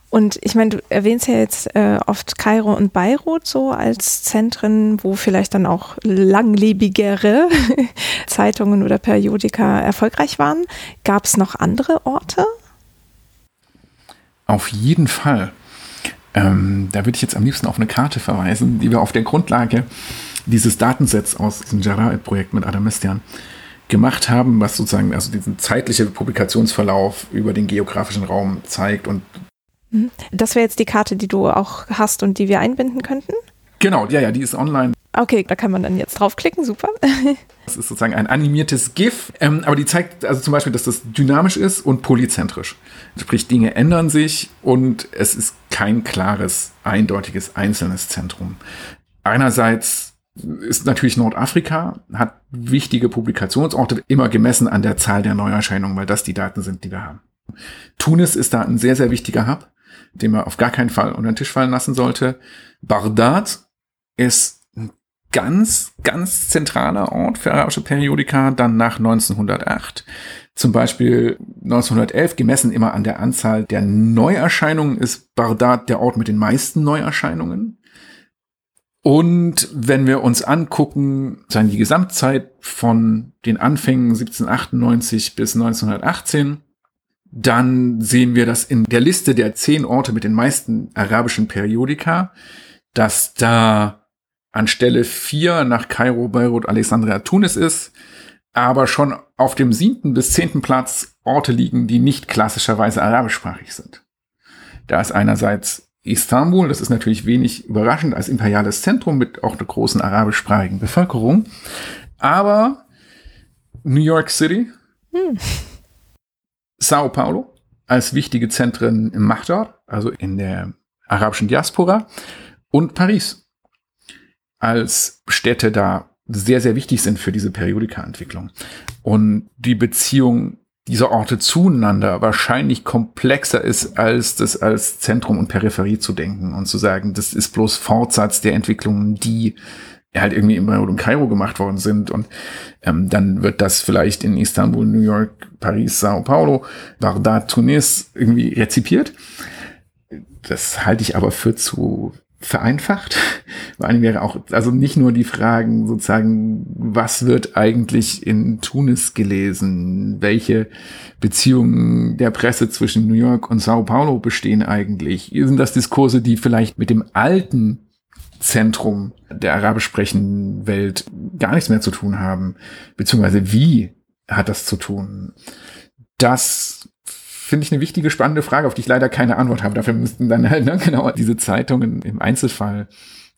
Und ich meine, du erwähnst ja jetzt äh, oft Kairo und Beirut so als Zentren, wo vielleicht dann auch langlebigere Zeitungen oder Periodika erfolgreich waren. Gab es noch andere Orte? Auf jeden Fall. Ähm, da würde ich jetzt am liebsten auf eine Karte verweisen, die wir auf der Grundlage dieses Datensets aus diesem Jaraid-Projekt mit Adamistian gemacht haben, was sozusagen also diesen zeitlichen Publikationsverlauf über den geografischen Raum zeigt und. Das wäre jetzt die Karte, die du auch hast und die wir einbinden könnten? Genau, ja, ja, die ist online. Okay, da kann man dann jetzt draufklicken, super. Das ist sozusagen ein animiertes GIF, ähm, aber die zeigt also zum Beispiel, dass das dynamisch ist und polyzentrisch. Sprich, Dinge ändern sich und es ist kein klares, eindeutiges, einzelnes Zentrum. Einerseits ist natürlich Nordafrika, hat wichtige Publikationsorte, immer gemessen an der Zahl der Neuerscheinungen, weil das die Daten sind, die wir haben. Tunis ist da ein sehr, sehr wichtiger Hub, den man auf gar keinen Fall unter den Tisch fallen lassen sollte. Bagdad ist ganz, ganz zentraler Ort für arabische Periodika dann nach 1908. Zum Beispiel 1911, gemessen immer an der Anzahl der Neuerscheinungen, ist Bagdad der Ort mit den meisten Neuerscheinungen. Und wenn wir uns angucken, sagen die Gesamtzeit von den Anfängen 1798 bis 1918, dann sehen wir, dass in der Liste der zehn Orte mit den meisten arabischen Periodika, dass da an Stelle 4 nach Kairo, Beirut, Alexandria, Tunis ist, aber schon auf dem siebten bis zehnten Platz Orte liegen, die nicht klassischerweise arabischsprachig sind. Da ist einerseits Istanbul, das ist natürlich wenig überraschend als imperiales Zentrum mit auch einer großen arabischsprachigen Bevölkerung, aber New York City, hm. Sao Paulo als wichtige Zentren im Machtort, also in der arabischen Diaspora und Paris als Städte da sehr, sehr wichtig sind für diese Periodika-Entwicklung. Und die Beziehung dieser Orte zueinander wahrscheinlich komplexer ist, als das als Zentrum und Peripherie zu denken und zu sagen, das ist bloß Fortsatz der Entwicklungen, die halt irgendwie in Beirut und Kairo gemacht worden sind. Und ähm, dann wird das vielleicht in Istanbul, New York, Paris, Sao Paulo, Bagdad, Tunis irgendwie rezipiert. Das halte ich aber für zu vereinfacht. Vor allem wäre auch, also nicht nur die Fragen sozusagen, was wird eigentlich in Tunis gelesen? Welche Beziehungen der Presse zwischen New York und Sao Paulo bestehen eigentlich? Sind das Diskurse, die vielleicht mit dem alten Zentrum der arabisch sprechenden Welt gar nichts mehr zu tun haben? Beziehungsweise wie hat das zu tun? Das finde ich eine wichtige, spannende Frage, auf die ich leider keine Antwort habe. Dafür müssten dann halt ne, genau diese Zeitungen im Einzelfall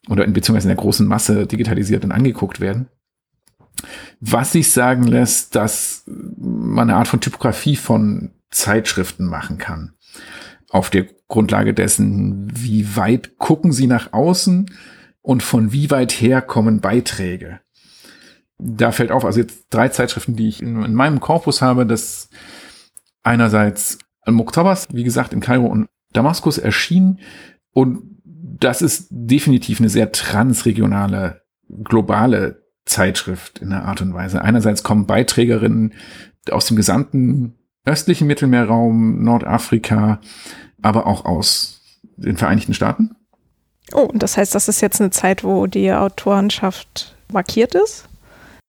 oder in, beziehungsweise in der großen Masse digitalisiert und angeguckt werden. Was sich sagen lässt, dass man eine Art von Typografie von Zeitschriften machen kann. Auf der Grundlage dessen, wie weit gucken sie nach außen und von wie weit her kommen Beiträge. Da fällt auf, also jetzt drei Zeitschriften, die ich in, in meinem Korpus habe, das einerseits Al-Muktabas, wie gesagt, in Kairo und Damaskus erschienen und das ist definitiv eine sehr transregionale, globale Zeitschrift in der Art und Weise. Einerseits kommen Beiträgerinnen aus dem gesamten östlichen Mittelmeerraum, Nordafrika, aber auch aus den Vereinigten Staaten. Oh, und das heißt, das ist jetzt eine Zeit, wo die Autorenschaft markiert ist?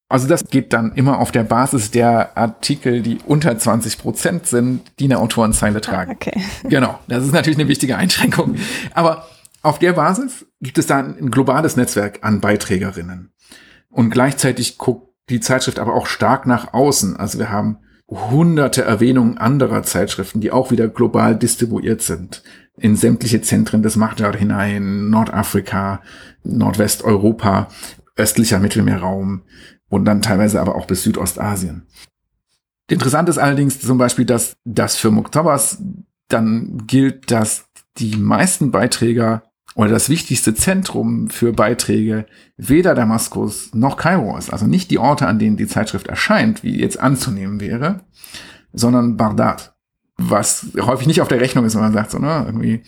Also das geht dann immer auf der Basis der Artikel, die unter 20 Prozent sind, die eine Autorenzeile tragen. okay. Genau, das ist natürlich eine wichtige Einschränkung. Aber auf der Basis gibt es dann ein globales Netzwerk an Beiträgerinnen. Und gleichzeitig guckt die Zeitschrift aber auch stark nach außen. Also wir haben hunderte Erwähnungen anderer Zeitschriften, die auch wieder global distribuiert sind. In sämtliche Zentren des Machtjahres hinein, Nordafrika, Nordwesteuropa, östlicher Mittelmeerraum, und dann teilweise aber auch bis Südostasien. Interessant ist allerdings zum Beispiel, dass das für Muktabas dann gilt, dass die meisten Beiträger oder das wichtigste Zentrum für Beiträge weder Damaskus noch Kairo ist. Also nicht die Orte, an denen die Zeitschrift erscheint, wie jetzt anzunehmen wäre, sondern Bagdad. Was häufig nicht auf der Rechnung ist, wenn man sagt, so, ne, irgendwie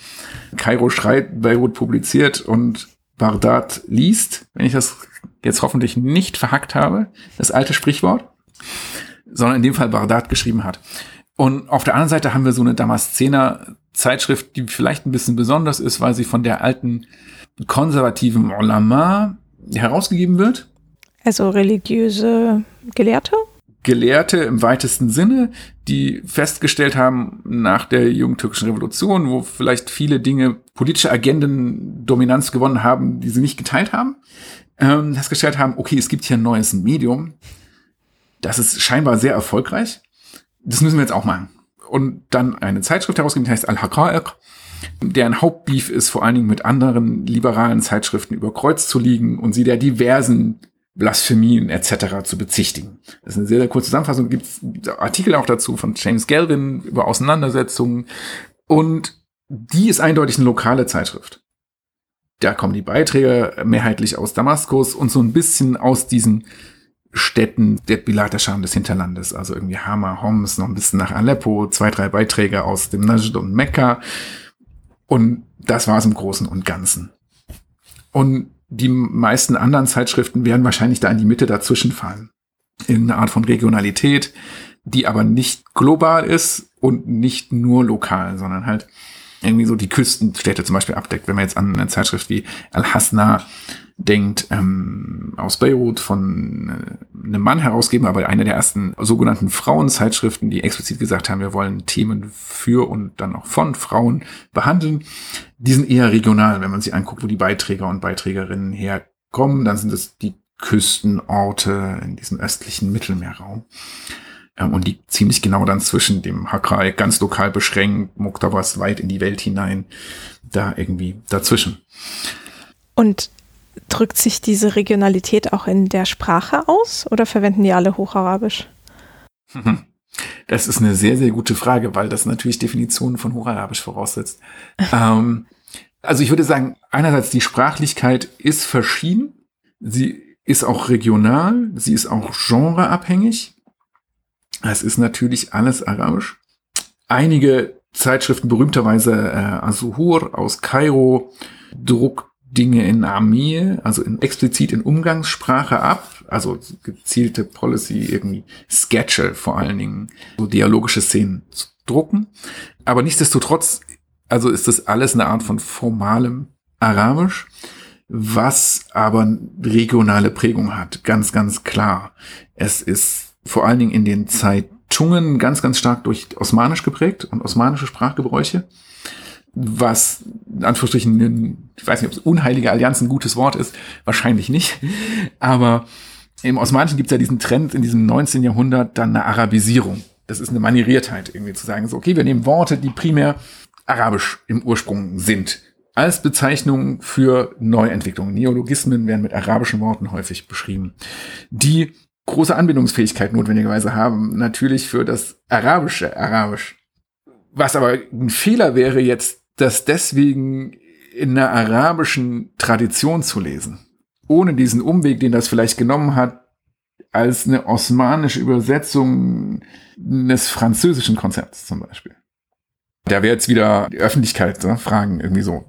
Kairo schreit, Beirut publiziert und Bagdad liest, wenn ich das jetzt hoffentlich nicht verhackt habe, das alte Sprichwort, sondern in dem Fall Baghdad geschrieben hat. Und auf der anderen Seite haben wir so eine Damaszener Zeitschrift, die vielleicht ein bisschen besonders ist, weil sie von der alten konservativen Ulama herausgegeben wird. Also religiöse Gelehrte? Gelehrte im weitesten Sinne, die festgestellt haben nach der jungtürkischen Revolution, wo vielleicht viele Dinge politische Agenden Dominanz gewonnen haben, die sie nicht geteilt haben, ähm, festgestellt haben, okay, es gibt hier ein neues Medium, das ist scheinbar sehr erfolgreich, das müssen wir jetzt auch machen. Und dann eine Zeitschrift herausgeben, die heißt Al-Haqa'iq, deren Hauptbeef ist vor allen Dingen mit anderen liberalen Zeitschriften über Kreuz zu liegen und sie der diversen Blasphemien etc. zu bezichtigen. Das ist eine sehr, sehr kurze Zusammenfassung. Gibt Artikel auch dazu von James Galvin über Auseinandersetzungen. Und die ist eindeutig eine lokale Zeitschrift. Da kommen die Beiträge mehrheitlich aus Damaskus und so ein bisschen aus diesen Städten der Bilaterscham des Hinterlandes. Also irgendwie Hama, Homs, noch ein bisschen nach Aleppo, zwei, drei Beiträge aus dem Najd und Mekka. Und das war es im Großen und Ganzen. Und die meisten anderen Zeitschriften werden wahrscheinlich da in die Mitte dazwischen fallen. In eine Art von Regionalität, die aber nicht global ist und nicht nur lokal, sondern halt irgendwie so die Küstenstädte zum Beispiel abdeckt. Wenn man jetzt an eine Zeitschrift wie Al-Hasna denkt, ähm, aus Beirut von äh, einem Mann herausgeben, aber eine der ersten sogenannten Frauenzeitschriften, die explizit gesagt haben, wir wollen Themen für und dann auch von Frauen behandeln. Die sind eher regional, wenn man sich anguckt, wo die Beiträger und Beiträgerinnen herkommen, dann sind es die Küstenorte in diesem östlichen Mittelmeerraum. Ähm, und liegt ziemlich genau dann zwischen dem Hakrai, ganz lokal beschränkt, Moktabas weit in die Welt hinein, da irgendwie dazwischen. Und drückt sich diese Regionalität auch in der Sprache aus oder verwenden die alle Hocharabisch? Das ist eine sehr, sehr gute Frage, weil das natürlich Definitionen von Hocharabisch voraussetzt. ähm, also ich würde sagen, einerseits die Sprachlichkeit ist verschieden. Sie ist auch regional. Sie ist auch genreabhängig. Es ist natürlich alles arabisch. Einige Zeitschriften, berühmterweise äh, Azuhur aus Kairo, druckt Dinge in Armee, also in, explizit in Umgangssprache ab, also gezielte Policy, irgendwie Sketche vor allen Dingen, so dialogische Szenen zu drucken. Aber nichtsdestotrotz, also ist das alles eine Art von formalem Arabisch, was aber regionale Prägung hat, ganz, ganz klar. Es ist vor allen Dingen in den Zeitungen ganz, ganz stark durch Osmanisch geprägt und osmanische Sprachgebräuche was in Anführungsstrichen, ich weiß nicht, ob es unheilige Allianz ein gutes Wort ist, wahrscheinlich nicht, aber im Osmanischen gibt es ja diesen Trend in diesem 19. Jahrhundert dann eine Arabisierung. Das ist eine Manieriertheit, irgendwie zu sagen, so, okay, wir nehmen Worte, die primär arabisch im Ursprung sind, als Bezeichnung für Neuentwicklungen. Neologismen werden mit arabischen Worten häufig beschrieben, die große Anbindungsfähigkeit notwendigerweise haben, natürlich für das arabische Arabisch. Was aber ein Fehler wäre jetzt das deswegen in einer arabischen Tradition zu lesen, ohne diesen Umweg, den das vielleicht genommen hat, als eine osmanische Übersetzung des französischen Konzepts zum Beispiel. Da wäre jetzt wieder die Öffentlichkeit ne, Fragen irgendwie so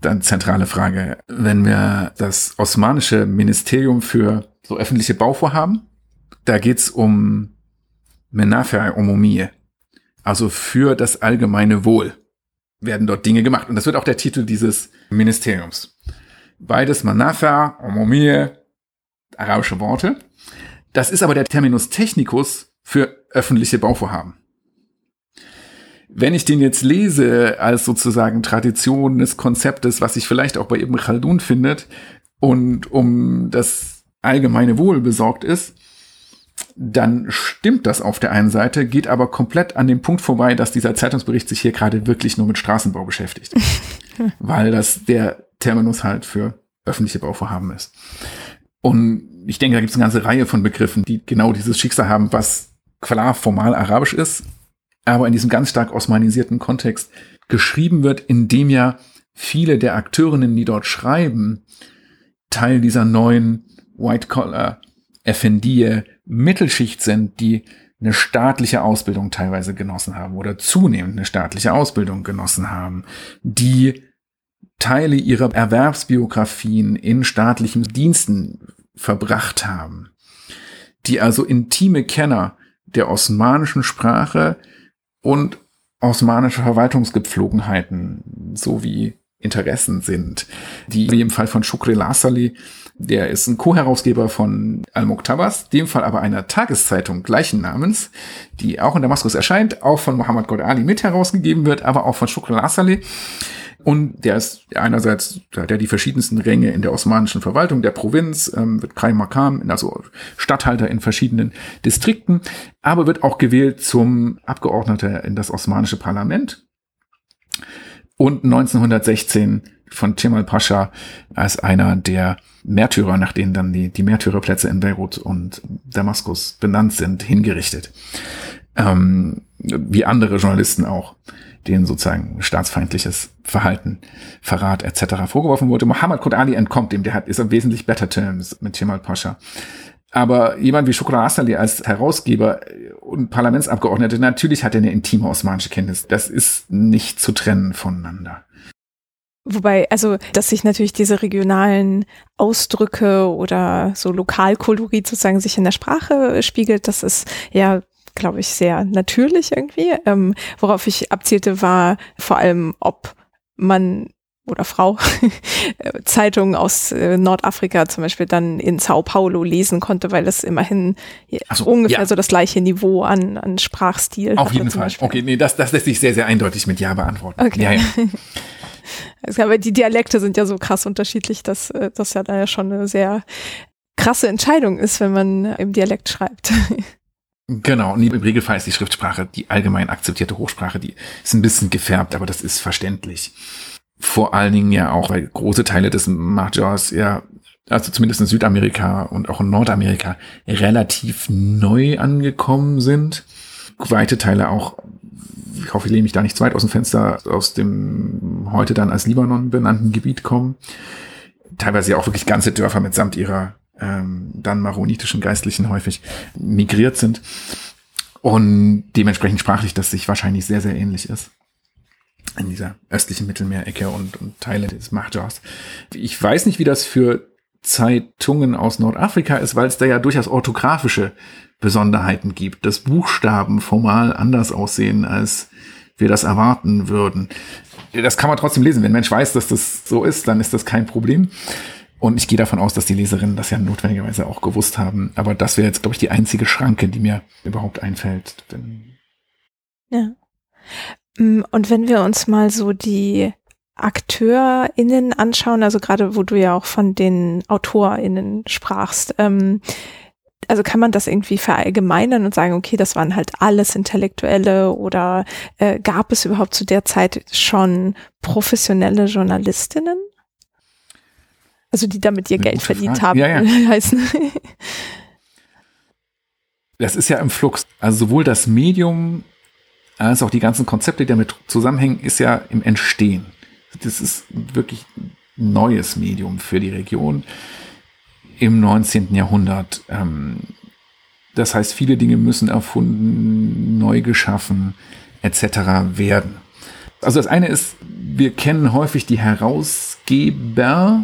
dann zentrale Frage. Wenn wir das osmanische Ministerium für so öffentliche Bauvorhaben, da geht's um Menafer Umumie, also für das allgemeine Wohl werden dort Dinge gemacht. Und das wird auch der Titel dieses Ministeriums. Beides Manafa, Omomie, arabische Worte. Das ist aber der Terminus technicus für öffentliche Bauvorhaben. Wenn ich den jetzt lese als sozusagen Tradition des Konzeptes, was sich vielleicht auch bei Ibn Khaldun findet und um das allgemeine Wohl besorgt ist, dann stimmt das auf der einen Seite, geht aber komplett an dem Punkt vorbei, dass dieser Zeitungsbericht sich hier gerade wirklich nur mit Straßenbau beschäftigt. weil das der Terminus halt für öffentliche Bauvorhaben ist. Und ich denke, da gibt es eine ganze Reihe von Begriffen, die genau dieses Schicksal haben, was klar formal arabisch ist, aber in diesem ganz stark osmanisierten Kontext geschrieben wird, in dem ja viele der Akteurinnen, die dort schreiben, Teil dieser neuen White Collar FND Mittelschicht sind, die eine staatliche Ausbildung teilweise genossen haben oder zunehmend eine staatliche Ausbildung genossen haben, die Teile ihrer Erwerbsbiografien in staatlichen Diensten verbracht haben, die also intime Kenner der osmanischen Sprache und osmanische Verwaltungsgepflogenheiten sowie Interessen sind, die wie im Fall von Shukri Lasali, der ist ein Co-Herausgeber von Al-Muktabas, dem Fall aber einer Tageszeitung gleichen Namens, die auch in Damaskus erscheint, auch von Muhammad Qod Ali mit herausgegeben wird, aber auch von Shukri Lasali. Und der ist einerseits, der hat die verschiedensten Ränge in der osmanischen Verwaltung, der Provinz, ähm, wird Krai Makam, also Statthalter in verschiedenen Distrikten, aber wird auch gewählt zum Abgeordneter in das osmanische Parlament. Und 1916 von Cemal Pascha als einer der Märtyrer, nach denen dann die, die Märtyrerplätze in Beirut und Damaskus benannt sind, hingerichtet. Ähm, wie andere Journalisten auch denen sozusagen staatsfeindliches Verhalten, Verrat etc. vorgeworfen wurde. Muhammad Qud Ali entkommt dem, der hat, ist auf wesentlich better terms mit Kemal Pascha. Aber jemand wie Shukra Asali als Herausgeber und Parlamentsabgeordneter, natürlich hat er eine intime osmanische Kenntnis. Das ist nicht zu trennen voneinander. Wobei, also, dass sich natürlich diese regionalen Ausdrücke oder so Lokalkolorit sozusagen sich in der Sprache spiegelt, das ist ja glaube ich, sehr natürlich irgendwie. Ähm, worauf ich abzielte, war vor allem, ob man oder Frau Zeitungen aus äh, Nordafrika zum Beispiel dann in Sao Paulo lesen konnte, weil es immerhin so, ungefähr ja. so das gleiche Niveau an, an Sprachstil Auf jeden Fall. Okay, nee, das, das lässt sich sehr, sehr eindeutig mit Ja beantworten. Okay. Ja, ja. Aber die Dialekte sind ja so krass unterschiedlich, dass äh, das ja da ja schon eine sehr krasse Entscheidung ist, wenn man im Dialekt schreibt. Genau, und im Regelfall ist die Schriftsprache die allgemein akzeptierte Hochsprache, die ist ein bisschen gefärbt, aber das ist verständlich. Vor allen Dingen ja auch, weil große Teile des Mahjars ja, also zumindest in Südamerika und auch in Nordamerika, relativ neu angekommen sind. Weite Teile auch, ich hoffe, ich lehne mich da nicht zu weit aus dem Fenster, aus dem heute dann als Libanon benannten Gebiet kommen. Teilweise ja auch wirklich ganze Dörfer mitsamt ihrer ähm, dann maronitischen Geistlichen häufig migriert sind. Und dementsprechend sprachlich, dass sich wahrscheinlich sehr, sehr ähnlich ist. In dieser östlichen Mittelmeerecke und, und Teile des Mahjars. Ich weiß nicht, wie das für Zeitungen aus Nordafrika ist, weil es da ja durchaus orthografische Besonderheiten gibt, dass Buchstaben formal anders aussehen, als wir das erwarten würden. Das kann man trotzdem lesen. Wenn ein Mensch weiß, dass das so ist, dann ist das kein Problem. Und ich gehe davon aus, dass die Leserinnen das ja notwendigerweise auch gewusst haben. Aber das wäre jetzt, glaube ich, die einzige Schranke, die mir überhaupt einfällt. ja. Mm, und wenn wir uns mal so die AkteurInnen anschauen, also gerade wo du ja auch von den AutorInnen sprachst, ähm, also kann man das irgendwie verallgemeinern und sagen, okay, das waren halt alles Intellektuelle oder äh, gab es überhaupt zu der Zeit schon professionelle Journalistinnen? Also die damit ihr Geld verdient Frage. haben, ja, ja. heißen. Das ist ja im Flux. Also sowohl das Medium als auch die ganzen Konzepte, die damit zusammenhängen, ist ja im Entstehen. Das ist wirklich ein neues Medium für die Region im 19. Jahrhundert. Ähm, das heißt, viele Dinge müssen erfunden, neu geschaffen, etc. werden. Also das eine ist, wir kennen häufig die Herausgeber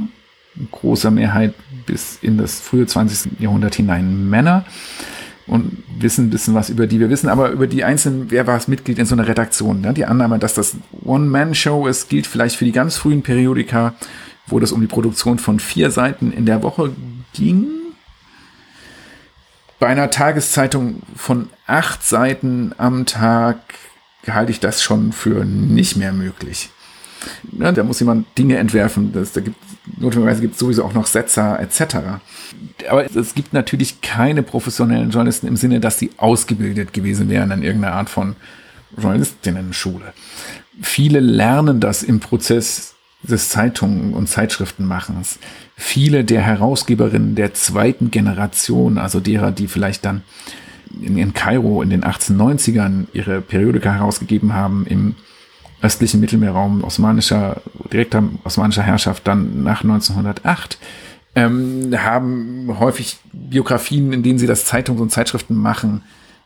großer Mehrheit bis in das frühe 20. Jahrhundert hinein Männer und wissen ein bisschen was über die wir wissen, aber über die einzelnen, wer war es Mitglied in so einer Redaktion. Ne? Die Annahme, dass das One-Man-Show ist, gilt vielleicht für die ganz frühen Periodika, wo das um die Produktion von vier Seiten in der Woche ging. Bei einer Tageszeitung von acht Seiten am Tag halte ich das schon für nicht mehr möglich. Ja, da muss jemand Dinge entwerfen. Das, da gibt, notwendigerweise gibt es sowieso auch noch Setzer etc. Aber es gibt natürlich keine professionellen Journalisten im Sinne, dass sie ausgebildet gewesen wären in irgendeiner Art von Journalistinnen-Schule. Viele lernen das im Prozess des Zeitungen und Zeitschriftenmachens. Viele der Herausgeberinnen der zweiten Generation, also derer, die vielleicht dann in, in Kairo in den 1890ern ihre Periodika herausgegeben haben, im östlichen Mittelmeerraum osmanischer, direkter osmanischer Herrschaft dann nach 1908, ähm, haben häufig Biografien, in denen sie das Zeitungs- und Zeitschriften machen,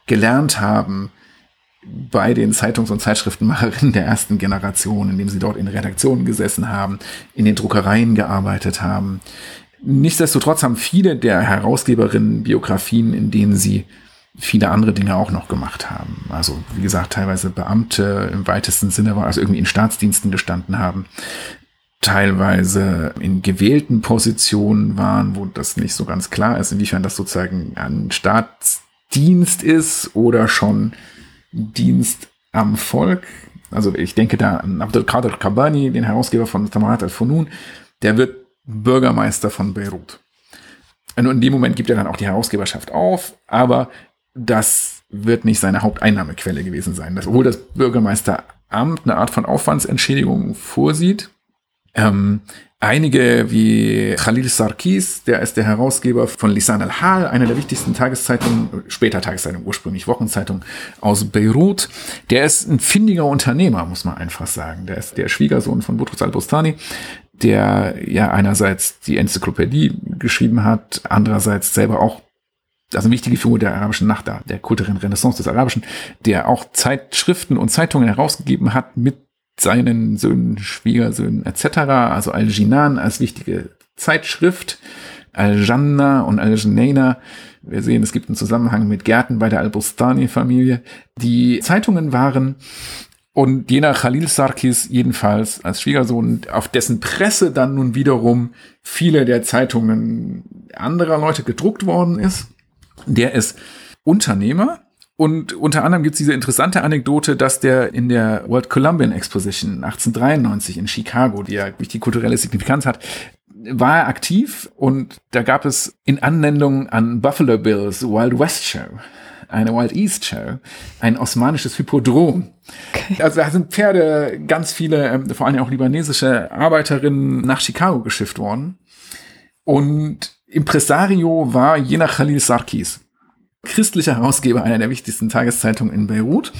gelernt haben bei den Zeitungs- und Zeitschriftenmacherinnen der ersten Generation, indem sie dort in Redaktionen gesessen haben, in den Druckereien gearbeitet haben, Nichtsdestotrotz haben viele der Herausgeberinnen Biografien, in denen sie viele andere Dinge auch noch gemacht haben. Also wie gesagt, teilweise Beamte im weitesten Sinne war, also irgendwie in Staatsdiensten gestanden haben, teilweise in gewählten Positionen waren, wo das nicht so ganz klar ist, inwiefern das sozusagen ein Staatsdienst ist oder schon Dienst am Volk. Also ich denke da an Abdelkader Kabani, den Herausgeber von Tamarat al-Funun, der wird Bürgermeister von Beirut. Und in dem Moment gibt er dann auch die Herausgeberschaft auf, aber das wird nicht seine Haupteinnahmequelle gewesen sein. Das, obwohl das Bürgermeisteramt eine Art von Aufwandsentschädigung vorsieht. Ähm, einige wie Khalil Sarkis, der ist der Herausgeber von Lisan al-Hal, einer der wichtigsten Tageszeitungen, später Tageszeitung, ursprünglich Wochenzeitung aus Beirut. Der ist ein findiger Unternehmer, muss man einfach sagen. Der ist der Schwiegersohn von Boutros al-Bustani, der ja einerseits die Enzyklopädie geschrieben hat, andererseits selber auch also eine wichtige Figur der arabischen Nacht da, der kulturellen Renaissance des Arabischen, der auch Zeitschriften und Zeitungen herausgegeben hat mit seinen Söhnen, Schwiegersöhnen etc., also Al-Jinan als wichtige Zeitschrift, Al-Janna und Al-Janaina. Wir sehen, es gibt einen Zusammenhang mit Gärten bei der Al-Bustani-Familie. Die Zeitungen waren und jener Khalil Sarkis jedenfalls als Schwiegersohn, auf dessen Presse dann nun wiederum viele der Zeitungen anderer Leute gedruckt worden ist. Der ist Unternehmer und unter anderem gibt es diese interessante Anekdote, dass der in der World Columbian Exposition 1893 in Chicago, die ja wichtig kulturelle Signifikanz hat, war er aktiv und da gab es in Anwendung an Buffalo Bills Wild West Show, eine Wild East Show, ein osmanisches Hippodrom. Okay. Also da sind Pferde, ganz viele, ähm, vor allem auch libanesische Arbeiterinnen nach Chicago geschifft worden. Und Impresario war jener Khalil Sarkis, christlicher Herausgeber einer der wichtigsten Tageszeitungen in Beirut.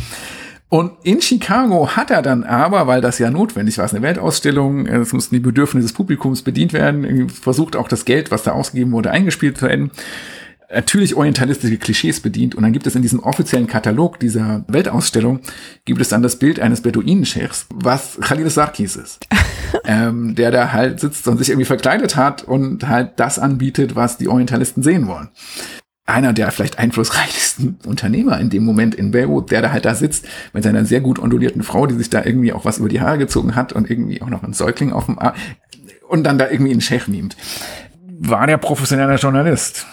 Und in Chicago hat er dann aber, weil das ja notwendig war, es eine Weltausstellung, es mussten die Bedürfnisse des Publikums bedient werden, versucht auch das Geld, was da ausgegeben wurde, eingespielt zu werden natürlich orientalistische Klischees bedient. Und dann gibt es in diesem offiziellen Katalog dieser Weltausstellung, gibt es dann das Bild eines Beduinenscheichs, was Khalil Sarkis ist. ähm, der da halt sitzt und sich irgendwie verkleidet hat und halt das anbietet, was die Orientalisten sehen wollen. Einer der vielleicht einflussreichsten Unternehmer in dem Moment in Beirut, der da halt da sitzt mit seiner sehr gut ondulierten Frau, die sich da irgendwie auch was über die Haare gezogen hat und irgendwie auch noch ein Säugling auf dem Arm und dann da irgendwie einen Scheich mimt. War der professioneller Journalist?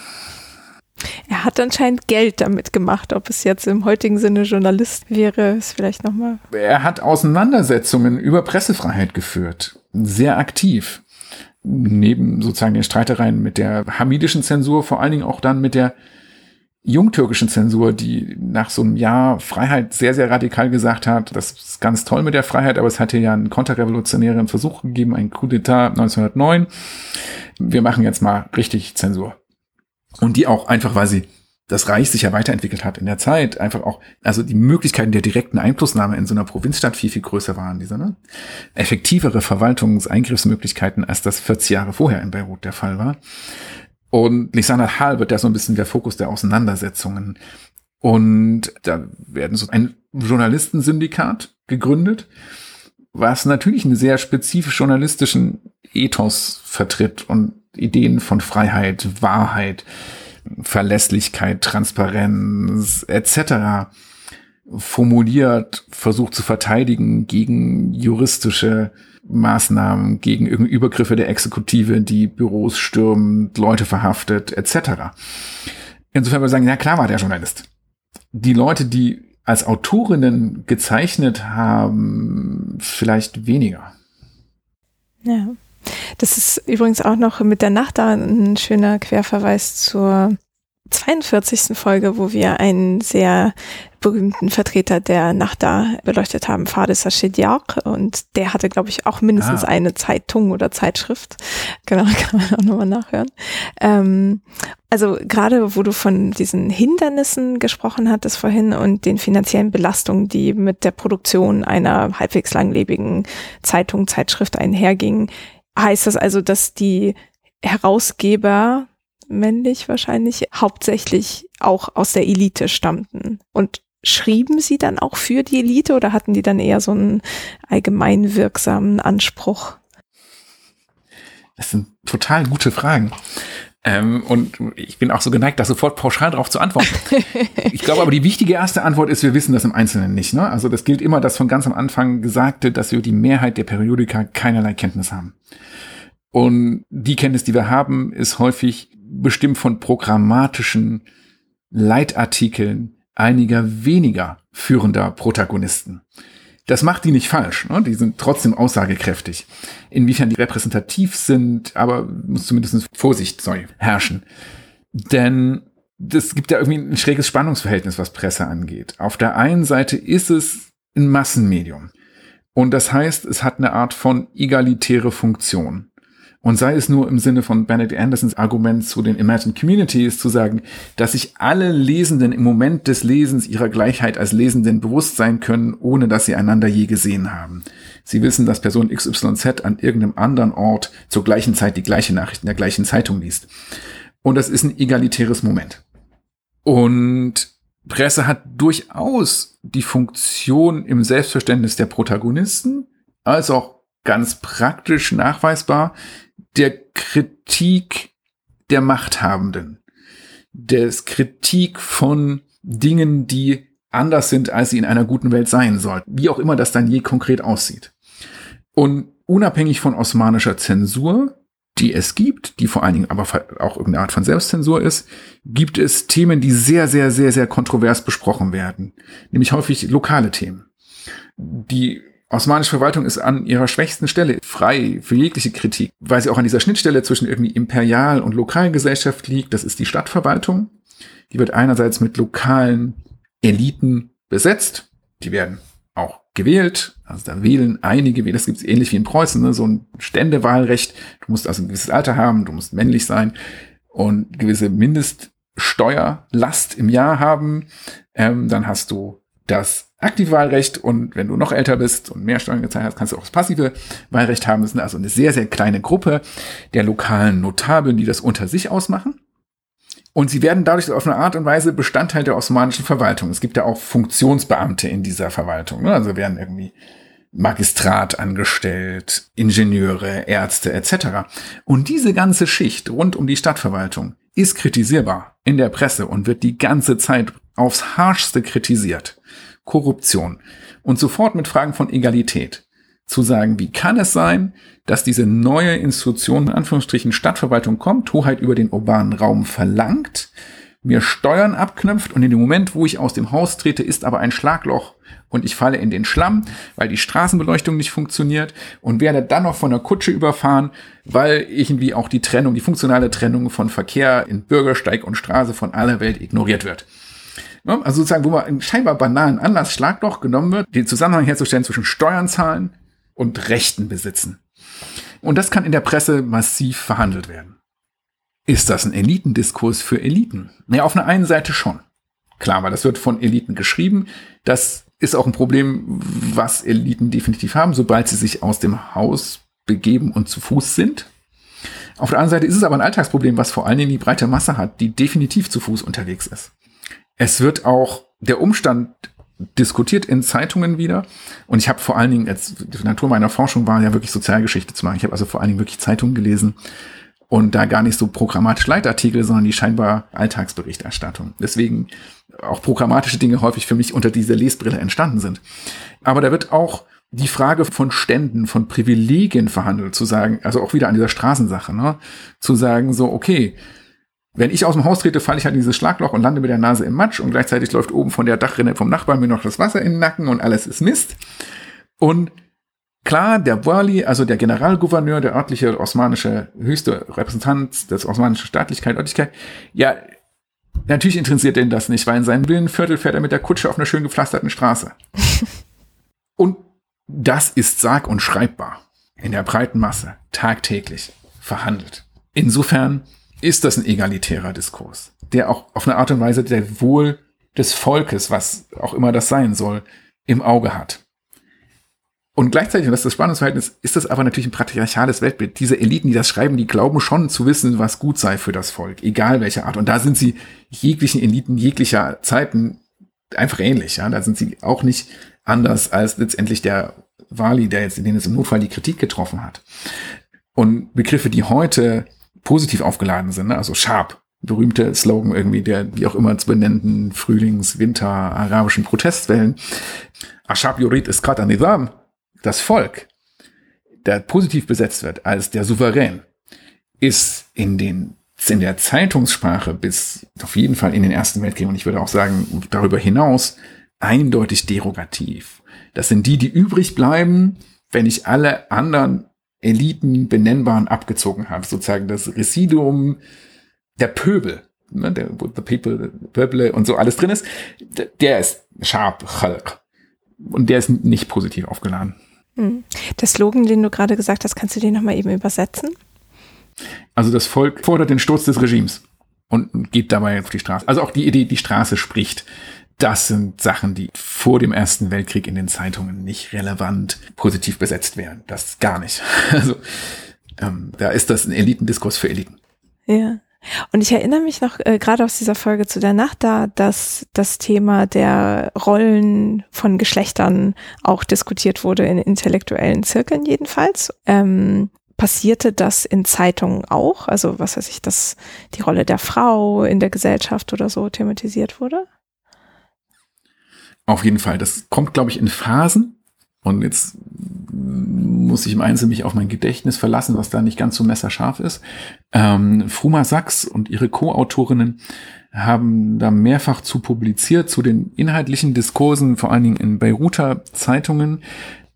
Er hat anscheinend Geld damit gemacht. Ob es jetzt im heutigen Sinne Journalist wäre, ist vielleicht nochmal. Er hat Auseinandersetzungen über Pressefreiheit geführt. Sehr aktiv. Neben sozusagen den Streitereien mit der hamidischen Zensur, vor allen Dingen auch dann mit der jungtürkischen Zensur, die nach so einem Jahr Freiheit sehr, sehr radikal gesagt hat, das ist ganz toll mit der Freiheit, aber es hatte ja einen konterrevolutionären Versuch gegeben, ein Coup d'etat 1909. Wir machen jetzt mal richtig Zensur. Und die auch einfach, weil sie das Reich sich ja weiterentwickelt hat in der Zeit, einfach auch, also die Möglichkeiten der direkten Einflussnahme in so einer Provinzstadt viel, viel größer waren, diese, ne? Effektivere Verwaltungseingriffsmöglichkeiten, als das 40 Jahre vorher in Beirut der Fall war. Und Lisan al-Hal wird da so ein bisschen der Fokus der Auseinandersetzungen. Und da werden so ein Journalistensyndikat gegründet, was natürlich einen sehr spezifisch journalistischen Ethos vertritt und Ideen von Freiheit, Wahrheit, Verlässlichkeit, Transparenz etc. formuliert, versucht zu verteidigen gegen juristische Maßnahmen, gegen irgendeine Übergriffe der Exekutive, die Büros stürmt, Leute verhaftet etc. Insofern würde ich sagen, ja klar war der Journalist. Die Leute, die als Autorinnen gezeichnet haben, vielleicht weniger. Ja. Das ist übrigens auch noch mit der Nacht da ein schöner Querverweis zur 42. Folge, wo wir einen sehr berühmten Vertreter der Nachda beleuchtet haben, Fades Ashidiak. Und der hatte, glaube ich, auch mindestens ah. eine Zeitung oder Zeitschrift. Genau, kann man auch nochmal nachhören. Ähm, also gerade, wo du von diesen Hindernissen gesprochen hattest vorhin und den finanziellen Belastungen, die mit der Produktion einer halbwegs langlebigen Zeitung, Zeitschrift einhergingen, heißt das also, dass die Herausgeber männlich wahrscheinlich hauptsächlich auch aus der Elite stammten. Und schrieben sie dann auch für die Elite oder hatten die dann eher so einen allgemein wirksamen Anspruch? Es sind total gute Fragen. Ähm, und ich bin auch so geneigt, da sofort pauschal drauf zu antworten. ich glaube aber, die wichtige erste Antwort ist, wir wissen das im Einzelnen nicht. Ne? Also das gilt immer das von ganz am Anfang Gesagte, dass wir die Mehrheit der Periodika keinerlei Kenntnis haben. Und die Kenntnis, die wir haben, ist häufig bestimmt von programmatischen Leitartikeln einiger weniger führender Protagonisten. Das macht die nicht falsch. Ne? Die sind trotzdem aussagekräftig. Inwiefern die repräsentativ sind, aber muss zumindest Vorsicht sorry, herrschen. Denn das gibt ja irgendwie ein schräges Spannungsverhältnis, was Presse angeht. Auf der einen Seite ist es ein Massenmedium. Und das heißt, es hat eine Art von egalitäre Funktion. Und sei es nur im Sinne von Benedict Andersons Argument zu den Imagined Communities zu sagen, dass sich alle Lesenden im Moment des Lesens ihrer Gleichheit als Lesenden bewusst sein können, ohne dass sie einander je gesehen haben. Sie wissen, dass Person XYZ an irgendeinem anderen Ort zur gleichen Zeit die gleiche Nachricht in der gleichen Zeitung liest. Und das ist ein egalitäres Moment. Und Presse hat durchaus die Funktion im Selbstverständnis der Protagonisten, als auch ganz praktisch nachweisbar der Kritik der Machthabenden, des Kritik von Dingen, die anders sind, als sie in einer guten Welt sein sollten, wie auch immer das dann je konkret aussieht. Und unabhängig von osmanischer Zensur, die es gibt, die vor allen Dingen aber auch irgendeine Art von Selbstzensur ist, gibt es Themen, die sehr, sehr, sehr, sehr kontrovers besprochen werden, nämlich häufig lokale Themen, die Osmanische Verwaltung ist an ihrer schwächsten Stelle frei für jegliche Kritik, weil sie auch an dieser Schnittstelle zwischen irgendwie Imperial- und Lokalgesellschaft liegt. Das ist die Stadtverwaltung. Die wird einerseits mit lokalen Eliten besetzt. Die werden auch gewählt. Also da wählen einige, das gibt es ähnlich wie in Preußen, ne? so ein Ständewahlrecht. Du musst also ein gewisses Alter haben, du musst männlich sein und gewisse Mindeststeuerlast im Jahr haben. Ähm, dann hast du das aktive Wahlrecht und wenn du noch älter bist und mehr Steuern gezahlt hast, kannst du auch das passive Wahlrecht haben. Das ist also eine sehr, sehr kleine Gruppe der lokalen Notabeln, die das unter sich ausmachen. Und sie werden dadurch auf eine Art und Weise Bestandteil der osmanischen Verwaltung. Es gibt ja auch Funktionsbeamte in dieser Verwaltung. Ne? Also werden irgendwie Magistrat angestellt, Ingenieure, Ärzte etc. Und diese ganze Schicht rund um die Stadtverwaltung ist kritisierbar in der Presse und wird die ganze Zeit aufs harschste kritisiert. Korruption und sofort mit Fragen von Egalität zu sagen, wie kann es sein, dass diese neue Institution, in Anführungsstrichen Stadtverwaltung kommt, Hoheit über den urbanen Raum verlangt, mir Steuern abknüpft und in dem Moment, wo ich aus dem Haus trete, ist aber ein Schlagloch und ich falle in den Schlamm, weil die Straßenbeleuchtung nicht funktioniert und werde dann noch von der Kutsche überfahren, weil irgendwie auch die Trennung, die funktionale Trennung von Verkehr in Bürgersteig und Straße von aller Welt ignoriert wird. Ne? Also sozusagen, wo man einen scheinbar banalen Anlass Schlagloch genommen wird, den Zusammenhang herzustellen zwischen Steuern zahlen und Rechten besitzen. Und das kann in der Presse massiv verhandelt werden. Ist das ein Elitendiskurs für Eliten? Naja, auf einer einen Seite schon. Klar, weil das wird von Eliten geschrieben. Das ist auch ein Problem, was Eliten definitiv haben, sobald sie sich aus dem Haus begeben und zu Fuß sind. Auf der anderen Seite ist es aber ein Alltagsproblem, was vor allen Dingen die breite Masse hat, die definitiv zu Fuß unterwegs ist. Es wird auch der Umstand diskutiert in Zeitungen wieder. Und ich habe vor allen Dingen, als die Natur meiner Forschung war ja wirklich Sozialgeschichte zu machen. Ich habe also vor allen Dingen wirklich Zeitungen gelesen und da gar nicht so programmatisch Leitartikel, sondern die scheinbar Alltagsberichterstattung. Deswegen auch programmatische Dinge häufig für mich unter dieser Lesbrille entstanden sind. Aber da wird auch die Frage von Ständen, von Privilegien verhandelt, zu sagen, also auch wieder an dieser Straßensache, ne, zu sagen so, okay, wenn ich aus dem Haus trete, falle ich halt in dieses Schlagloch und lande mit der Nase im Matsch und gleichzeitig läuft oben von der Dachrinne vom Nachbarn mir noch das Wasser in den Nacken und alles ist Mist. Und klar, der Wali, also der Generalgouverneur, der örtliche osmanische höchste Repräsentant des osmanischen Staatlichkeit, Örtlichkeit, ja, natürlich interessiert den das nicht, weil in seinem Villenviertel fährt er mit der Kutsche auf einer schön gepflasterten Straße. und das ist sag- und schreibbar in der breiten Masse tagtäglich verhandelt. Insofern ist das ein egalitärer Diskurs, der auch auf eine Art und Weise der Wohl des Volkes, was auch immer das sein soll, im Auge hat. Und gleichzeitig, und das ist das Spannungsverhältnis, ist das aber natürlich ein patriarchales Weltbild. Diese Eliten, die das schreiben, die glauben schon zu wissen, was gut sei für das Volk, egal welche Art. Und da sind sie jeglichen Eliten jeglicher Zeiten einfach ähnlich. Ja? Da sind sie auch nicht anders als letztendlich der Wali, der jetzt, den es im Notfall die Kritik getroffen hat. Und Begriffe, die heute positiv aufgeladen sind, ne? also sharp, berühmte Slogan irgendwie der wie auch immer zu benennenden Frühlings-, Winter-, arabischen Protestwellen. Ashab Yurid ist Nizam, das Volk, der positiv besetzt wird als der Souverän, ist in den in der Zeitungssprache bis auf jeden Fall in den Ersten Weltkrieg und ich würde auch sagen darüber hinaus eindeutig derogativ. Das sind die, die übrig bleiben, wenn ich alle anderen Eliten benennbaren abgezogen habe. Sozusagen das Residuum der Pöbel, ne, der, wo the people, Pöble und so alles drin ist, der ist Khalq. Und der ist nicht positiv aufgeladen. Hm. Der Slogan, den du gerade gesagt hast, kannst du den nochmal eben übersetzen? Also das Volk fordert den Sturz des Regimes und geht dabei auf die Straße. Also auch die Idee, die Straße spricht, das sind Sachen, die vor dem Ersten Weltkrieg in den Zeitungen nicht relevant positiv besetzt werden. Das gar nicht. Also ähm, da ist das ein Elitendiskurs für Eliten. Ja. Und ich erinnere mich noch äh, gerade aus dieser Folge zu der Nacht da, dass das Thema der Rollen von Geschlechtern auch diskutiert wurde in intellektuellen Zirkeln jedenfalls. Ähm, passierte das in Zeitungen auch? Also was weiß ich, dass die Rolle der Frau in der Gesellschaft oder so thematisiert wurde? Auf jeden Fall. Das kommt, glaube ich, in Phasen. Und jetzt muss ich im Einzelnen mich auf mein Gedächtnis verlassen, was da nicht ganz so messerscharf ist. Ähm, Fruma Sachs und ihre Co-Autorinnen haben da mehrfach zu publiziert, zu den inhaltlichen Diskursen, vor allen Dingen in Beiruter Zeitungen.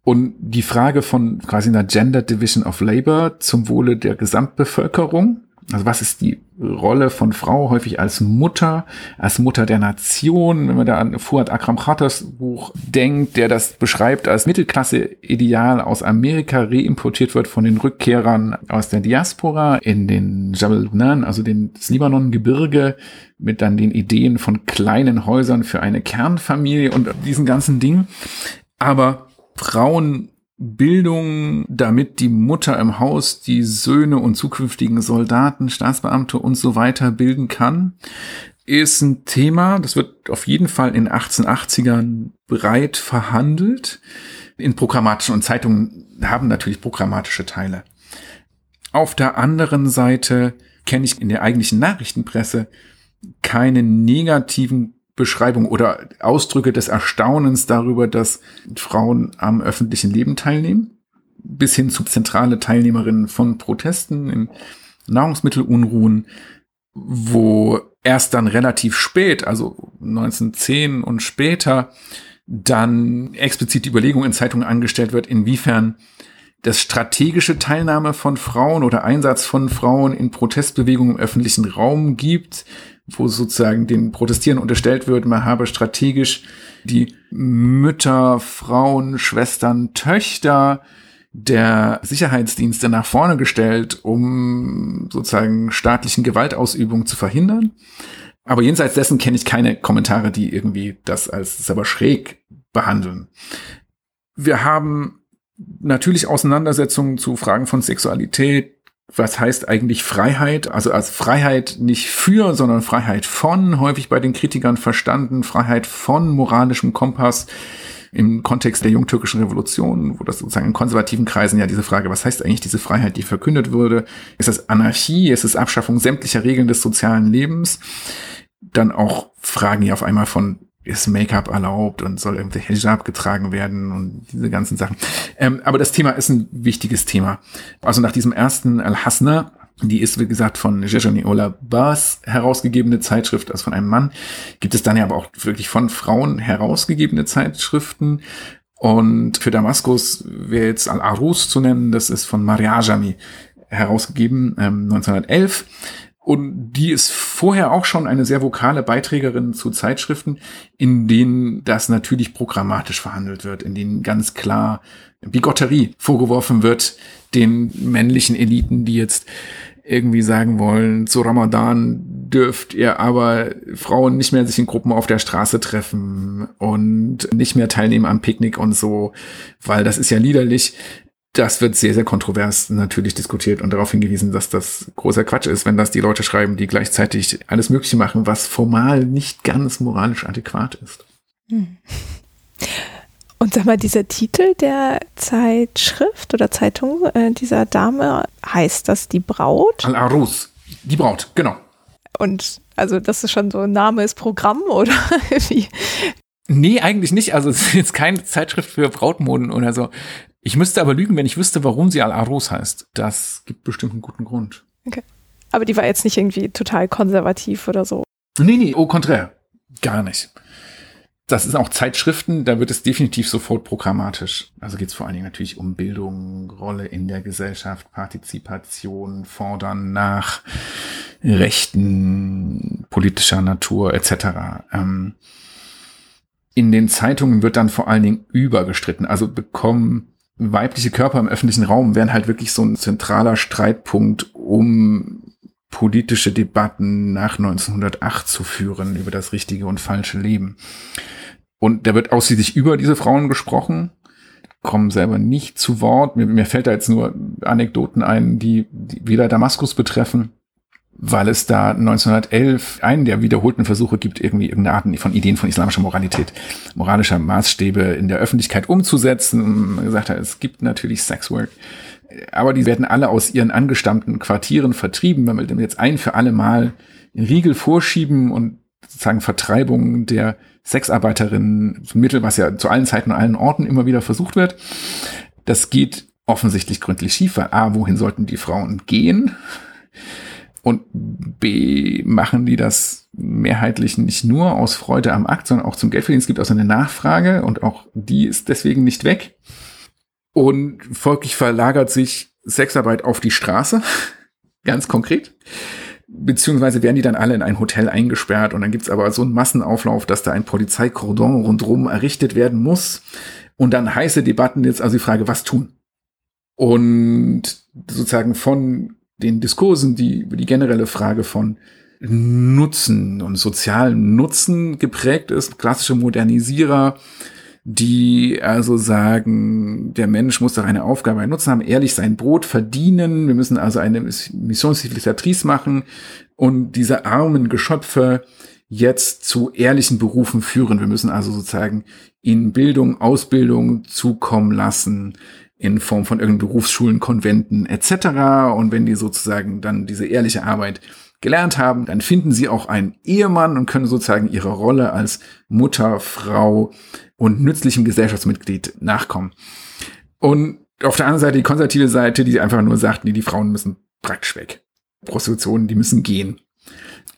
Und die Frage von quasi einer Gender Division of Labor zum Wohle der Gesamtbevölkerung also was ist die Rolle von Frau häufig als Mutter, als Mutter der Nation, wenn man da an Fuad Akram Khatters Buch denkt, der das beschreibt als Mittelklasse-Ideal aus Amerika reimportiert wird von den Rückkehrern aus der Diaspora in den Jabal Lubnan, also den Libanon-Gebirge, mit dann den Ideen von kleinen Häusern für eine Kernfamilie und diesen ganzen Dingen. Aber Frauen Bildung, damit die Mutter im Haus die Söhne und zukünftigen Soldaten, Staatsbeamte und so weiter bilden kann, ist ein Thema, das wird auf jeden Fall in 1880ern breit verhandelt. In programmatischen und Zeitungen haben natürlich programmatische Teile. Auf der anderen Seite kenne ich in der eigentlichen Nachrichtenpresse keine negativen Beschreibung oder Ausdrücke des Erstaunens darüber, dass Frauen am öffentlichen Leben teilnehmen, bis hin zu zentrale Teilnehmerinnen von Protesten in Nahrungsmittelunruhen, wo erst dann relativ spät, also 1910 und später, dann explizit die Überlegung in Zeitungen angestellt wird, inwiefern das strategische Teilnahme von Frauen oder Einsatz von Frauen in Protestbewegungen im öffentlichen Raum gibt, wo sozusagen den Protestieren unterstellt wird, man habe strategisch die Mütter, Frauen, Schwestern, Töchter der Sicherheitsdienste nach vorne gestellt, um sozusagen staatlichen Gewaltausübung zu verhindern. Aber jenseits dessen kenne ich keine Kommentare, die irgendwie das als aber schräg behandeln. Wir haben natürlich Auseinandersetzungen zu Fragen von Sexualität, was heißt eigentlich Freiheit? Also als Freiheit nicht für, sondern Freiheit von, häufig bei den Kritikern verstanden, Freiheit von moralischem Kompass im Kontext der jungtürkischen Revolution, wo das sozusagen in konservativen Kreisen ja diese Frage, was heißt eigentlich diese Freiheit, die verkündet wurde? Ist das Anarchie? Ist es Abschaffung sämtlicher Regeln des sozialen Lebens? Dann auch Fragen ja auf einmal von ist Make-up erlaubt und soll irgendwie Hijab getragen werden und diese ganzen Sachen. Ähm, aber das Thema ist ein wichtiges Thema. Also nach diesem ersten Al-Hasna, die ist, wie gesagt, von Jejoni Ola Bas herausgegebene Zeitschrift, also von einem Mann, gibt es dann ja aber auch wirklich von Frauen herausgegebene Zeitschriften. Und für Damaskus wäre jetzt Al-Arus zu nennen, das ist von Mariajami herausgegeben, ähm, 1911. Und die ist vorher auch schon eine sehr vokale Beiträgerin zu Zeitschriften, in denen das natürlich programmatisch verhandelt wird, in denen ganz klar Bigotterie vorgeworfen wird, den männlichen Eliten, die jetzt irgendwie sagen wollen, zu Ramadan dürft ihr aber Frauen nicht mehr sich in Gruppen auf der Straße treffen und nicht mehr teilnehmen am Picknick und so, weil das ist ja liederlich das wird sehr, sehr kontrovers natürlich diskutiert und darauf hingewiesen, dass das großer Quatsch ist, wenn das die Leute schreiben, die gleichzeitig alles Mögliche machen, was formal nicht ganz moralisch adäquat ist. Hm. Und sag mal, dieser Titel der Zeitschrift oder Zeitung äh, dieser Dame, heißt das die Braut? Al-Arus, die Braut, genau. Und also das ist schon so ein Name ist Programm oder wie? Nee, eigentlich nicht. Also es ist jetzt keine Zeitschrift für Brautmoden oder so. Ich müsste aber lügen, wenn ich wüsste, warum sie Al-Arus heißt. Das gibt bestimmt einen guten Grund. Okay. Aber die war jetzt nicht irgendwie total konservativ oder so. Nee, nee, au contraire. Gar nicht. Das ist auch Zeitschriften, da wird es definitiv sofort programmatisch. Also geht es vor allen Dingen natürlich um Bildung, Rolle in der Gesellschaft, Partizipation, Fordern nach Rechten politischer Natur etc. Ähm, in den Zeitungen wird dann vor allen Dingen übergestritten. Also bekommen weibliche Körper im öffentlichen Raum wären halt wirklich so ein zentraler Streitpunkt, um politische Debatten nach 1908 zu führen über das richtige und falsche Leben. Und da wird ausschließlich über diese Frauen gesprochen, kommen selber nicht zu Wort. Mir, mir fällt da jetzt nur Anekdoten ein, die, die wieder Damaskus betreffen weil es da 1911 einen der wiederholten Versuche gibt, irgendwie irgendeine Art von Ideen von islamischer Moralität, moralischer Maßstäbe in der Öffentlichkeit umzusetzen. Man gesagt hat, es gibt natürlich Sexwork, aber die werden alle aus ihren angestammten Quartieren vertrieben, wenn wir jetzt ein für alle Mal in Riegel vorschieben und sozusagen Vertreibung der Sexarbeiterinnen, Mittel, was ja zu allen Zeiten und allen Orten immer wieder versucht wird. Das geht offensichtlich gründlich schief, weil A, wohin sollten die Frauen gehen? Und B, machen die das mehrheitlich nicht nur aus Freude am Akt, sondern auch zum Geldverdienen. Es gibt auch so eine Nachfrage und auch die ist deswegen nicht weg. Und folglich verlagert sich Sexarbeit auf die Straße, ganz konkret. Beziehungsweise werden die dann alle in ein Hotel eingesperrt und dann gibt's aber so einen Massenauflauf, dass da ein Polizeikordon rundherum errichtet werden muss. Und dann heiße Debatten jetzt also die Frage, was tun? Und sozusagen von den Diskursen, die über die generelle Frage von Nutzen und sozialen Nutzen geprägt ist, klassische Modernisierer, die also sagen, der Mensch muss doch eine Aufgabe, einen Nutzen haben, ehrlich sein Brot verdienen, wir müssen also eine Mission Civilisatrice machen und diese armen Geschöpfe jetzt zu ehrlichen Berufen führen. Wir müssen also sozusagen ihnen Bildung, Ausbildung zukommen lassen, in Form von irgendeinen Berufsschulen, Konventen etc. Und wenn die sozusagen dann diese ehrliche Arbeit gelernt haben, dann finden sie auch einen Ehemann und können sozusagen ihrer Rolle als Mutter, Frau und nützlichem Gesellschaftsmitglied nachkommen. Und auf der anderen Seite die konservative Seite, die einfach nur sagt, nee, die Frauen müssen praktisch weg. Prostitution, die müssen gehen.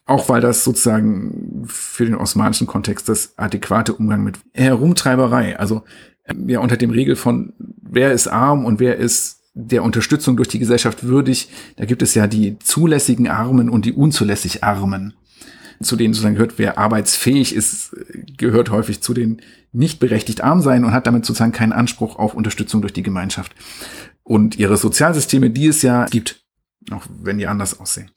Auch weil das sozusagen für den osmanischen Kontext das adäquate Umgang mit Herumtreiberei, also ja unter dem Regel von wer ist arm und wer ist der Unterstützung durch die Gesellschaft würdig. Da gibt es ja die zulässigen Armen und die unzulässig Armen. Zu denen sozusagen gehört, wer arbeitsfähig ist, gehört häufig zu den nicht berechtigt arm sein und hat damit sozusagen keinen Anspruch auf Unterstützung durch die Gemeinschaft. Und ihre Sozialsysteme, die es ja gibt, auch wenn die anders aussehen.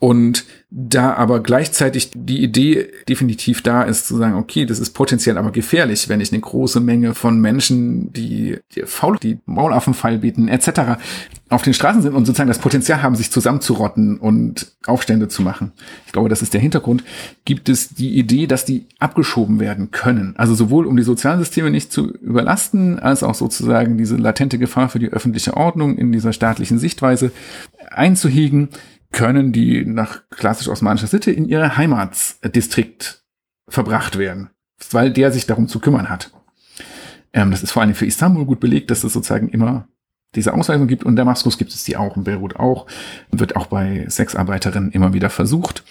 Und da aber gleichzeitig die Idee definitiv da ist, zu sagen, okay, das ist potenziell aber gefährlich, wenn ich eine große Menge von Menschen, die, die faul, die Maulaffenfall bieten, etc., auf den Straßen sind und sozusagen das Potenzial haben, sich zusammenzurotten und Aufstände zu machen. Ich glaube, das ist der Hintergrund. Gibt es die Idee, dass die abgeschoben werden können? Also sowohl um die sozialen Systeme nicht zu überlasten, als auch sozusagen diese latente Gefahr für die öffentliche Ordnung in dieser staatlichen Sichtweise einzuhegen, können die nach klassisch osmanischer Sitte in ihre Heimatdistrikt verbracht werden, weil der sich darum zu kümmern hat. Ähm, das ist vor allem für Istanbul gut belegt, dass es sozusagen immer diese Ausweisung gibt und Damaskus gibt es die auch, in Beirut auch, wird auch bei Sexarbeiterinnen immer wieder versucht.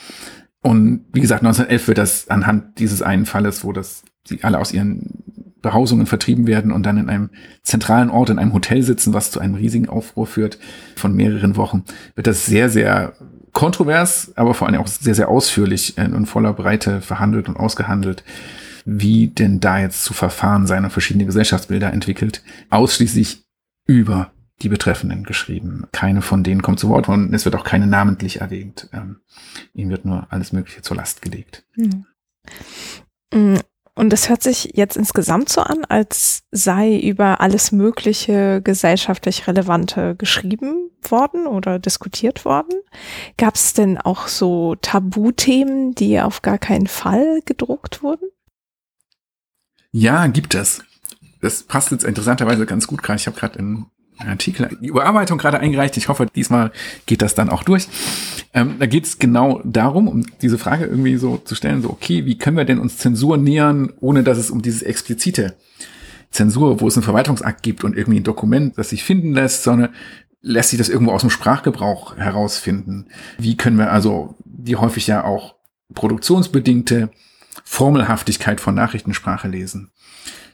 Und wie gesagt, 1911 wird das anhand dieses einen Falles, wo das die alle aus ihren Behausungen vertrieben werden und dann in einem zentralen Ort, in einem Hotel sitzen, was zu einem riesigen Aufruhr führt von mehreren Wochen, wird das sehr, sehr kontrovers, aber vor allem auch sehr, sehr ausführlich und voller Breite verhandelt und ausgehandelt, wie denn da jetzt zu verfahren sein und verschiedene Gesellschaftsbilder entwickelt, ausschließlich über die Betreffenden geschrieben. Keine von denen kommt zu Wort und es wird auch keine namentlich erwähnt. Ähm, ihnen wird nur alles Mögliche zur Last gelegt. Mhm. Und es hört sich jetzt insgesamt so an, als sei über alles Mögliche gesellschaftlich Relevante geschrieben worden oder diskutiert worden. Gab es denn auch so Tabuthemen, die auf gar keinen Fall gedruckt wurden? Ja, gibt es. das passt jetzt interessanterweise ganz gut gerade. Ich habe gerade einen Artikel, die Überarbeitung gerade eingereicht. Ich hoffe, diesmal geht das dann auch durch. Ähm, da geht es genau darum, um diese Frage irgendwie so zu stellen, so, okay, wie können wir denn uns Zensur nähern, ohne dass es um dieses explizite Zensur, wo es einen Verwaltungsakt gibt und irgendwie ein Dokument, das sich finden lässt, sondern lässt sich das irgendwo aus dem Sprachgebrauch herausfinden. Wie können wir also die häufig ja auch produktionsbedingte Formelhaftigkeit von Nachrichtensprache lesen,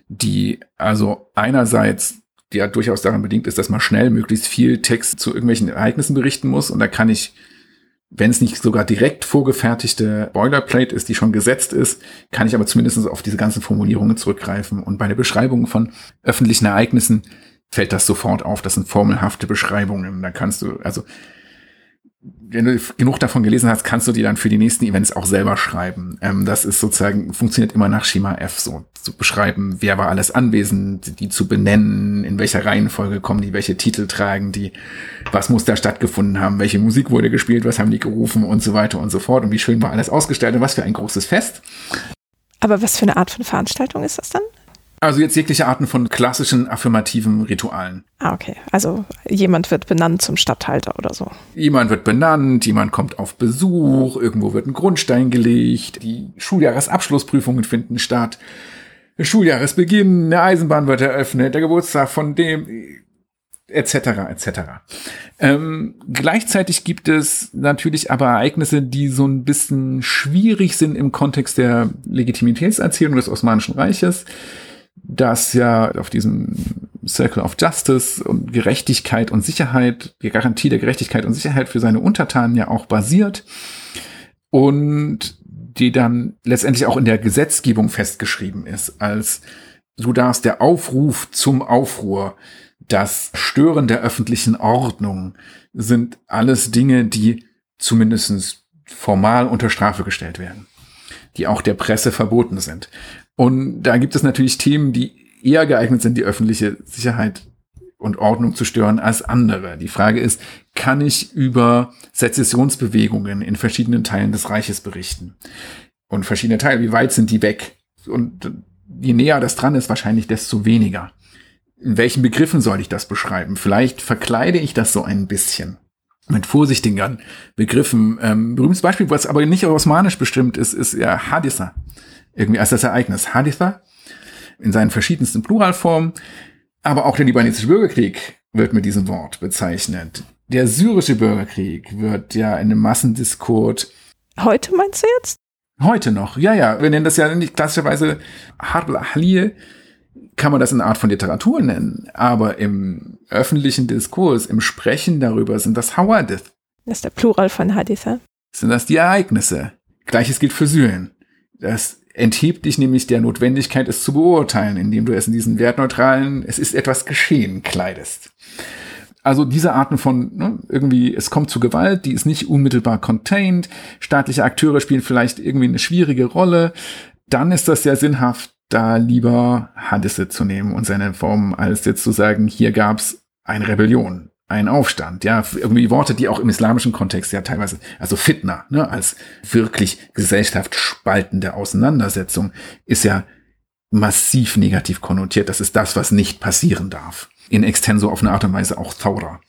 die also einerseits ja durchaus daran bedingt ist, dass man schnell möglichst viel Text zu irgendwelchen Ereignissen berichten muss und da kann ich wenn es nicht sogar direkt vorgefertigte Boilerplate ist, die schon gesetzt ist, kann ich aber zumindest auf diese ganzen Formulierungen zurückgreifen. Und bei der Beschreibung von öffentlichen Ereignissen fällt das sofort auf. Das sind formelhafte Beschreibungen. Da kannst du, also wenn du genug davon gelesen hast, kannst du die dann für die nächsten Events auch selber schreiben. Ähm, das ist sozusagen, funktioniert immer nach Schema F, so zu beschreiben, wer war alles anwesend, die zu benennen, in welcher Reihenfolge kommen die, welche Titel tragen die, was muss da stattgefunden haben, welche Musik wurde gespielt, was haben die gerufen und so weiter und so fort und wie schön war alles ausgestaltet, was für ein großes Fest. Aber was für eine Art von Veranstaltung ist das dann? Also jetzt jegliche Arten von klassischen affirmativen Ritualen. Ah, okay. Also jemand wird benannt zum Stadthalter oder so. Jemand wird benannt, jemand kommt auf Besuch, irgendwo wird ein Grundstein gelegt, die Schuljahresabschlussprüfungen finden statt, Schuljahresbeginn, eine Eisenbahn wird eröffnet, der Geburtstag von dem, etc. etc. Ähm, gleichzeitig gibt es natürlich aber Ereignisse, die so ein bisschen schwierig sind im Kontext der Legitimitätserzählung des Osmanischen Reiches das ja auf diesem Circle of Justice und Gerechtigkeit und Sicherheit, die Garantie der Gerechtigkeit und Sicherheit für seine Untertanen ja auch basiert und die dann letztendlich auch in der Gesetzgebung festgeschrieben ist, als du darfst der Aufruf zum Aufruhr, das Stören der öffentlichen Ordnung sind alles Dinge, die zumindest formal unter Strafe gestellt werden, die auch der Presse verboten sind. Und da gibt es natürlich Themen, die eher geeignet sind, die öffentliche Sicherheit und Ordnung zu stören als andere. Die Frage ist, kann ich über Sezessionsbewegungen in verschiedenen Teilen des Reiches berichten? Und verschiedene Teile, wie weit sind die weg? Und je näher das dran ist, wahrscheinlich desto weniger. In welchen Begriffen soll ich das beschreiben? Vielleicht verkleide ich das so ein bisschen mit vorsichtigen Begriffen. Ähm, berühmtes Beispiel, was aber nicht osmanisch bestimmt ist, ist ja Haditha irgendwie als das Ereignis Haditha in seinen verschiedensten Pluralformen. Aber auch der libanesische Bürgerkrieg wird mit diesem Wort bezeichnet. Der syrische Bürgerkrieg wird ja in einem Massendiskurs. Heute meinst du jetzt? Heute noch, ja, ja. Wir nennen das ja nicht klassischerweise Harb al kann man das in einer Art von Literatur nennen. Aber im öffentlichen Diskurs, im Sprechen darüber sind das Hawadith. Das ist der Plural von Haditha. Sind das die Ereignisse? Gleiches gilt für Syrien. Das enthebt dich nämlich der Notwendigkeit, es zu beurteilen, indem du es in diesen wertneutralen, es ist etwas geschehen, kleidest. Also diese Arten von, ne, irgendwie, es kommt zu Gewalt, die ist nicht unmittelbar contained, staatliche Akteure spielen vielleicht irgendwie eine schwierige Rolle, dann ist das sehr sinnhaft, da lieber Hadisse zu nehmen und seine Form, als jetzt zu sagen, hier gab's eine Rebellion ein Aufstand, ja, irgendwie Worte, die auch im islamischen Kontext ja teilweise, also Fitna, ne, als wirklich gesellschaftsspaltende Auseinandersetzung, ist ja massiv negativ konnotiert. Das ist das, was nicht passieren darf. In extenso auf eine Art und Weise auch Thawra.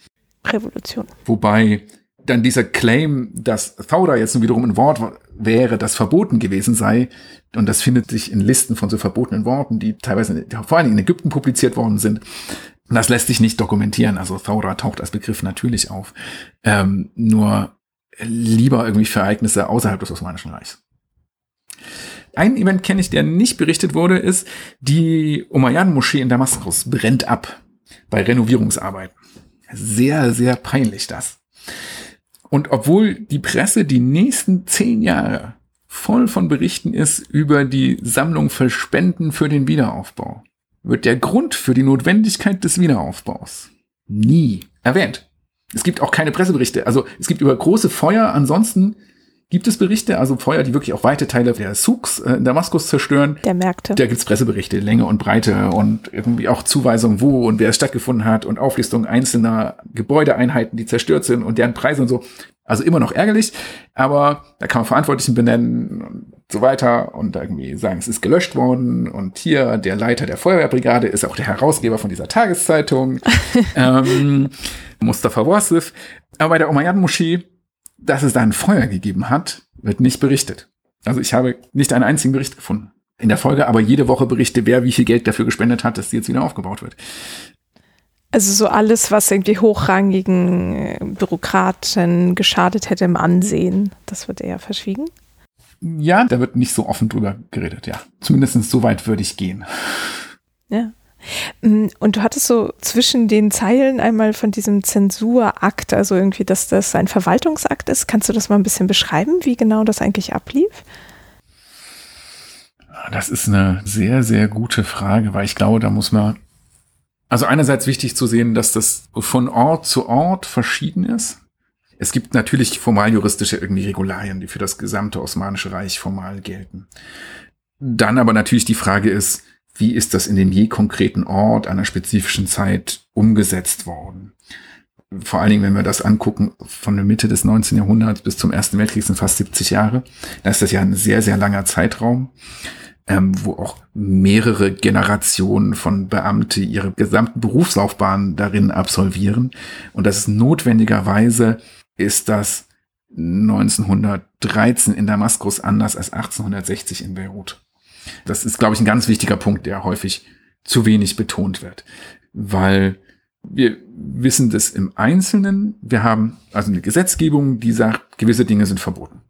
Revolution. Wobei dann dieser Claim, dass Thawra jetzt nun wiederum ein Wort wäre, das verboten gewesen sei, und das findet sich in Listen von so verbotenen Worten, die teilweise vor allem in Ägypten publiziert worden sind, das lässt sich nicht dokumentieren. Also Thora taucht als Begriff natürlich auf. Ähm, nur lieber irgendwie für Ereignisse außerhalb des Osmanischen Reichs. Ein Event kenne ich, der nicht berichtet wurde, ist, die Umayyaden-Moschee in Damaskus brennt ab bei Renovierungsarbeiten. Sehr, sehr peinlich das. Und obwohl die Presse die nächsten zehn Jahre voll von Berichten ist über die Sammlung für Spenden für den Wiederaufbau, wird der Grund für die Notwendigkeit des Wiederaufbaus nie erwähnt. Es gibt auch keine Presseberichte. Also es gibt über große Feuer, ansonsten gibt es Berichte, also Feuer, die wirklich auch weite Teile der Souks äh, in Damaskus zerstören. Der Märkte. Da gibt's Presseberichte, Länge und Breite und irgendwie auch Zuweisungen, wo und wer es stattgefunden hat und Auflistung einzelner Gebäudeeinheiten, die zerstört sind und deren Preise und so. Also immer noch ärgerlich, aber da kann man Verantwortlichen benennen. so weiter und irgendwie sagen, es ist gelöscht worden und hier der Leiter der Feuerwehrbrigade ist auch der Herausgeber von dieser Tageszeitung, ähm, Mustafa Wassif. Aber bei der Umayyad-Moschee, dass es da ein Feuer gegeben hat, wird nicht berichtet. Also ich habe nicht einen einzigen Bericht gefunden. In der Folge aber jede Woche Berichte, wer wie viel Geld dafür gespendet hat, dass die jetzt wieder aufgebaut wird. Also so alles, was irgendwie hochrangigen äh, Bürokraten geschadet hätte im Ansehen, das wird eher verschwiegen. Ja, da wird nicht so offen drüber geredet, ja. Zumindest so weit würde ich gehen. Ja. Mm, und du hattest so zwischen den Zeilen einmal von diesem Zensurakt, also irgendwie, dass das ein Verwaltungsakt ist. Kannst du das mal ein bisschen beschreiben, wie genau das eigentlich ablief? Das ist eine sehr, sehr gute Frage, weil ich glaube, da muss man also einerseits wichtig zu sehen, dass das von Ort zu Ort verschieden ist. Es gibt natürlich formal juristische irgendwie Regularien, die für das gesamte Osmanische Reich formal gelten. Dann aber natürlich die Frage ist, wie ist das in dem je konkreten Ort einer spezifischen Zeit umgesetzt worden? Vor allen Dingen, wenn wir das angucken, von der Mitte des 19. Jahrhunderts bis zum Ersten Weltkrieg sind fast 70 Jahre. Da ist das ja ein sehr, sehr langer Zeitraum ähm, wo auch mehrere Generationen von Beamte ihre gesamten Berufslaufbahn darin absolvieren. Und das ist notwendigerweise ist das 1913 in Damaskus anders als 1860 in Beirut. Das ist, glaube ich, ein ganz wichtiger Punkt, der häufig zu wenig betont wird, weil wir wissen das im Einzelnen. Wir haben also eine Gesetzgebung, die sagt, gewisse Dinge sind verboten.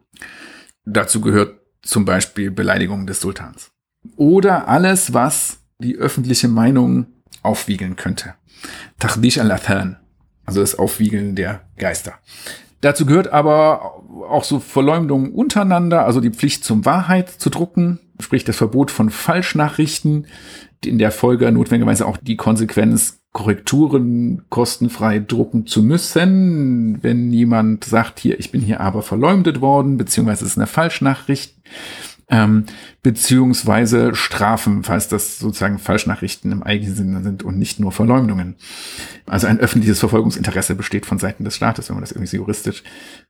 Dazu gehört zum Beispiel Beleidigung des Sultans. Oder alles, was die öffentliche Meinung aufwiegeln könnte. Tahdish al-Athan, also das Aufwiegeln der Geister. Dazu gehört aber auch so Verleumdungen untereinander, also die Pflicht zum Wahrheit zu drucken, sprich das Verbot von Falschnachrichten, in der Folge notwendigerweise auch die Konsequenz, Korrekturen kostenfrei drucken zu müssen, wenn jemand sagt, hier, ich bin hier aber verleumdet worden, beziehungsweise es ist eine Falschnachricht, ähm, beziehungsweise Strafen, falls das sozusagen Falschnachrichten im eigenen Sinne sind und nicht nur Verleumdungen. Also ein öffentliches Verfolgungsinteresse besteht von Seiten des Staates, wenn man das irgendwie so juristisch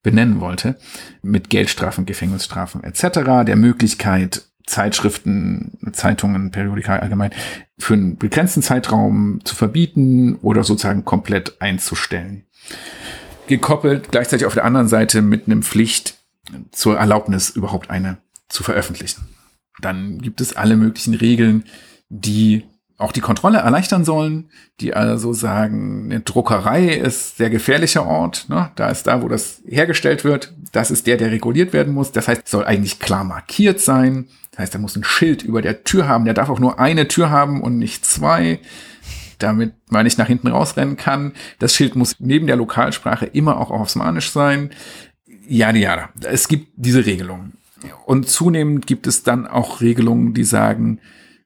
benennen wollte, mit Geldstrafen, Gefängnisstrafen etc., der Möglichkeit, Zeitschriften, Zeitungen, Periodika allgemein für einen begrenzten Zeitraum zu verbieten oder sozusagen komplett einzustellen. Gekoppelt gleichzeitig auf der anderen Seite mit einem Pflicht zur Erlaubnis überhaupt eine zu veröffentlichen. Dann gibt es alle möglichen Regeln, die auch die Kontrolle erleichtern sollen, die also sagen, eine Druckerei ist sehr gefährlicher Ort, ne? da ist da, wo das hergestellt wird, das ist der, der reguliert werden muss. Das heißt, soll eigentlich klar markiert sein. Das heißt, er muss ein Schild über der Tür haben, der darf auch nur eine Tür haben und nicht zwei, damit man nicht nach hinten rausrennen kann. Das Schild muss neben der Lokalsprache immer auch auf Osmanisch sein. Ja, ja, es gibt diese Regelungen. Und zunehmend gibt es dann auch Regelungen, die sagen,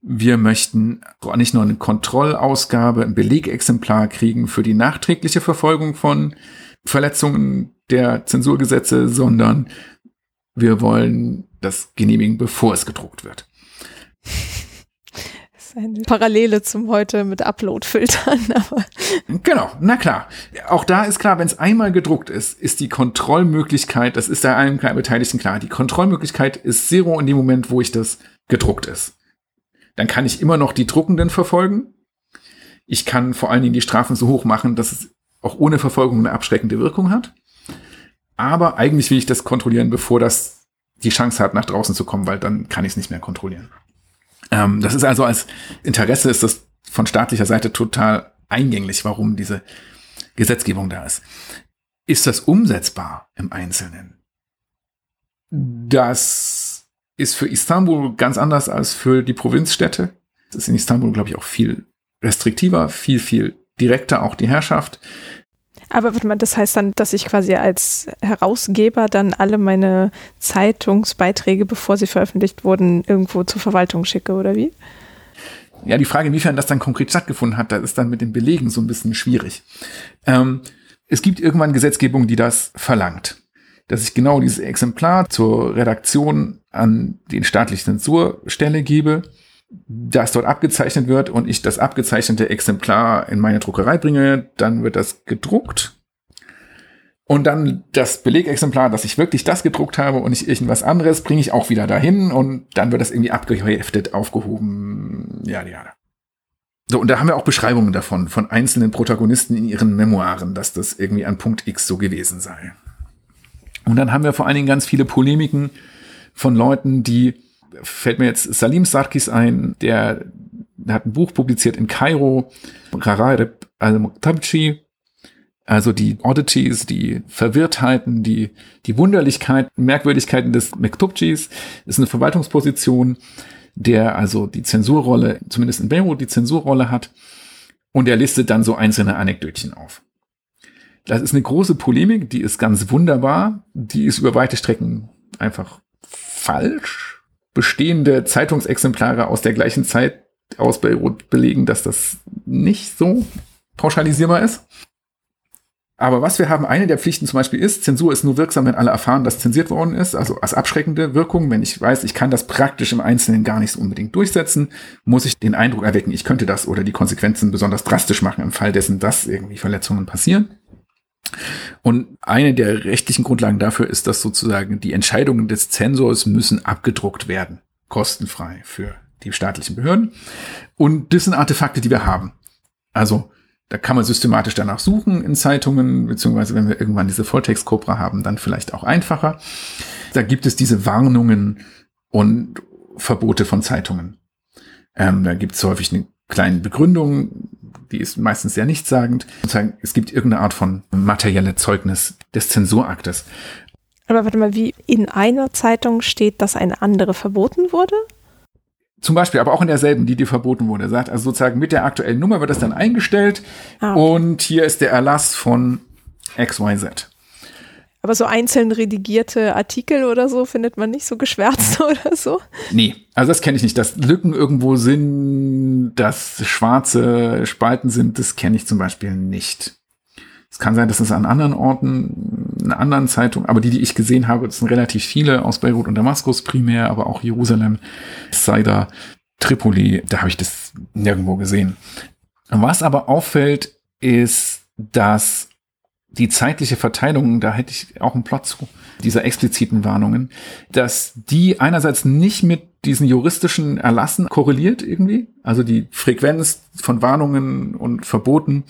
wir möchten nicht nur eine Kontrollausgabe, ein Belegexemplar kriegen für die nachträgliche Verfolgung von Verletzungen der Zensurgesetze, sondern wir wollen das genehmigen, bevor es gedruckt wird eine Parallele zum heute mit Upload-Filtern. genau, na klar. Auch da ist klar, wenn es einmal gedruckt ist, ist die Kontrollmöglichkeit, das ist da allen Beteiligten klar, die Kontrollmöglichkeit ist zero in dem Moment, wo ich das gedruckt ist. Dann kann ich immer noch die Druckenden verfolgen. Ich kann vor allen Dingen die Strafen so hoch machen, dass es auch ohne Verfolgung eine abschreckende Wirkung hat. Aber eigentlich will ich das kontrollieren, bevor das die Chance hat, nach draußen zu kommen, weil dann kann ich es nicht mehr kontrollieren. Ähm, das ist also als Interesse ist das von staatlicher Seite total eingänglich, warum diese Gesetzgebung da ist. Ist das umsetzbar im Einzelnen? Das ist für Istanbul ganz anders als für die Provinzstädte. Das ist in Istanbul, glaube ich, auch viel restriktiver, viel, viel direkter auch die Herrschaft. Aber das heißt dann, dass ich quasi als Herausgeber dann alle meine Zeitungsbeiträge, bevor sie veröffentlicht wurden, irgendwo zur Verwaltung schicke, oder wie? Ja, die Frage, inwiefern das dann konkret stattgefunden hat, das ist dann mit den Belegen so ein bisschen schwierig. Ähm, es gibt irgendwann Gesetzgebung, die das verlangt. Dass ich genau dieses Exemplar zur Redaktion an den staatlichen Zensurstelle gebe das dort abgezeichnet wird und ich das abgezeichnete Exemplar in meine Druckerei bringe, dann wird das gedruckt Und dann das Belegexemplar, dass ich wirklich das gedruckt habe und nicht irgendwas anderes, bringe ich auch wieder dahin und dann wird das irgendwie abgeheftet, aufgehoben, ja, ja. So, und da haben wir auch Beschreibungen davon, von einzelnen Protagonisten in ihren Memoiren, dass das irgendwie an Punkt X so gewesen sei. Und dann haben wir vor allen Dingen ganz viele Polemiken von Leuten, die, fällt mir jetzt Salim Sarkis ein, der, hat ein Buch publiziert in Kairo, Rarareb al-Muktabchi, also die Oddities, die Verwirrtheiten, die, die Wunderlichkeiten, Merkwürdigkeiten des Mektubjis, ist eine Verwaltungsposition, der also die Zensurrolle, zumindest in Beirut die Zensurrolle hat. Und er listet dann so einzelne Anekdötchen auf. Das ist eine große Polemik, die ist ganz wunderbar, die ist über weite Strecken einfach falsch. Bestehende Zeitungsexemplare aus der gleichen Zeit aus Beirut belegen, dass das nicht so pauschalisierbar ist. Aber was wir haben, eine der Pflichten zum Beispiel ist, Zensur ist nur wirksam, wenn alle erfahren, dass zensiert worden ist, also als abschreckende Wirkung. Wenn ich weiß, ich kann das praktisch im Einzelnen gar nicht so unbedingt durchsetzen, muss ich den Eindruck erwecken, ich könnte das oder die Konsequenzen besonders drastisch machen im Fall dessen, dass irgendwie Verletzungen passieren. Und eine der rechtlichen Grundlagen dafür ist, dass sozusagen die Entscheidungen des Zensors müssen abgedruckt werden, kostenfrei für die staatlichen Behörden. Und das sind Artefakte, die wir haben. Also da kann man systematisch danach suchen in Zeitungen, beziehungsweise wenn wir irgendwann diese Volltext-Cobra haben, dann vielleicht auch einfacher. Da gibt es diese Warnungen und Verbote von Zeitungen. Ähm, da gibt es häufig eine kleine Begründung, die ist meistens sehr nichtssagend. Es gibt irgendeine Art von materielle Zeugnis des Zensuraktes. Aber warte mal, wie in einer Zeitung steht, dass eine andere verboten wurde? Zum Beispiel, aber auch in derselben, die dir verboten wurde, sagt, also sozusagen mit der aktuellen Nummer wird das dann eingestellt ah, und hier ist der Erlass von XYZ. Aber so einzeln redigierte Artikel oder so findet man nicht so geschwärzt oder so? Nee, also das kenne ich nicht. Dass Lücken irgendwo sind, dass schwarze Spalten sind, das kenne ich zum Beispiel nicht. Es kann sein, dass es an anderen Orten, in anderen Zeitungen, aber die, die ich gesehen habe, das sind relativ viele aus Beirut und Damaskus primär, aber auch Jerusalem, Saida, Tripoli, da habe ich das nirgendwo gesehen. Was aber auffällt, ist, dass die zeitliche Verteilung, da hätte ich auch einen Plot zu, dieser expliziten Warnungen, dass die einerseits nicht mit diesen juristischen Erlassen korreliert irgendwie, also die Frequenz von Warnungen und Verboten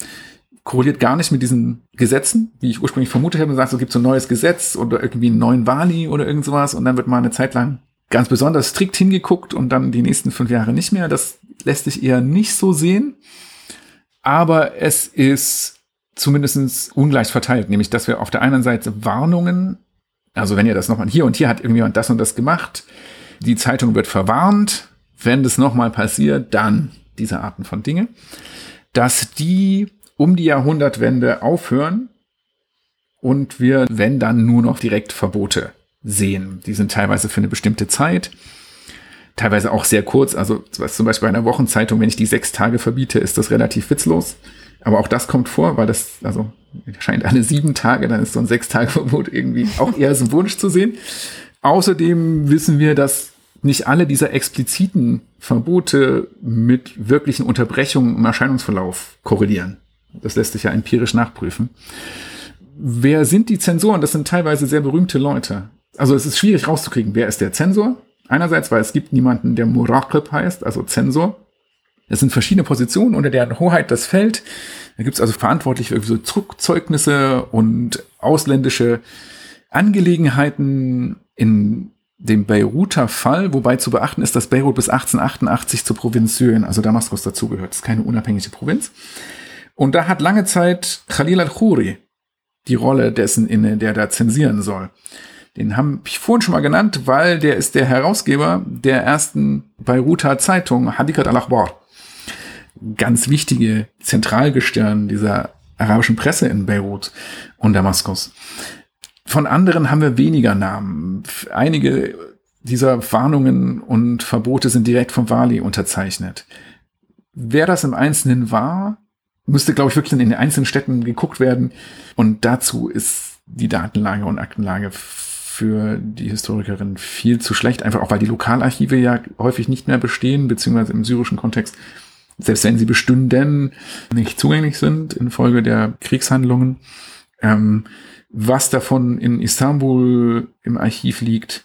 korreliert gar nicht mit diesen Gesetzen, wie ich ursprünglich vermutet habe. Man sagt, es gibt so ein neues Gesetz oder irgendwie einen neuen Wali oder irgend sowas und dann wird mal eine Zeit lang ganz besonders strikt hingeguckt und dann die nächsten fünf Jahre nicht mehr. Das lässt sich eher nicht so sehen. Aber es ist zumindest ungleich verteilt, nämlich dass wir auf der einen Seite Warnungen, also wenn ihr das nochmal, hier und hier hat irgendjemand das und das gemacht, die Zeitung wird verwarnt, wenn das nochmal passiert, dann diese Arten von Dinge, dass die um die Jahrhundertwende aufhören und wir, wenn dann, nur noch direkt Verbote sehen. Die sind teilweise für eine bestimmte Zeit, teilweise auch sehr kurz. Also was zum Beispiel bei einer Wochenzeitung, wenn ich die sechs Tage verbiete, ist das relativ witzlos. Aber auch das kommt vor, weil das, also erscheint alle sieben Tage, dann ist so ein Sechs-Tage-Verbot irgendwie auch eher so ein Wunsch zu sehen. Außerdem wissen wir, dass nicht alle dieser expliziten Verbote mit wirklichen Unterbrechungen im Erscheinungsverlauf korrelieren. Das lässt sich ja empirisch nachprüfen. Wer sind die Zensoren? Das sind teilweise sehr berühmte Leute. Also es ist schwierig rauszukriegen, wer ist der Zensor? Einerseits, weil es gibt niemanden, der Muraqib heißt, also Zensor. Es sind verschiedene Positionen, unter deren Hoheit das fällt. Da gibt es also Verantwortliche für so Zurückzeugnisse und ausländische Angelegenheiten in dem Beiruter Fall, wobei zu beachten ist, dass Beirut bis 1888 zur Provinz Syrien, also Damaskus, dazugehört. Das ist keine unabhängige Provinz. Und da hat lange Zeit Khalil al-Khoury die Rolle dessen inne, der da zensieren soll. Den habe ich vorhin schon mal genannt, weil der ist der Herausgeber der ersten Beiruter Zeitung Hadikat al-Akhbar. Ganz wichtige Zentralgestirn dieser arabischen Presse in Beirut und Damaskus. Von anderen haben wir weniger Namen. Einige dieser Warnungen und Verbote sind direkt vom Wali unterzeichnet. Wer das im Einzelnen war, müsste, glaube ich, wirklich in den einzelnen Städten geguckt werden. Und dazu ist die Datenlage und Aktenlage für die Historikerin viel zu schlecht, einfach auch weil die Lokalarchive ja häufig nicht mehr bestehen, beziehungsweise im syrischen Kontext, selbst wenn sie bestünden, nicht zugänglich sind infolge der Kriegshandlungen. Ähm, was davon in Istanbul im Archiv liegt,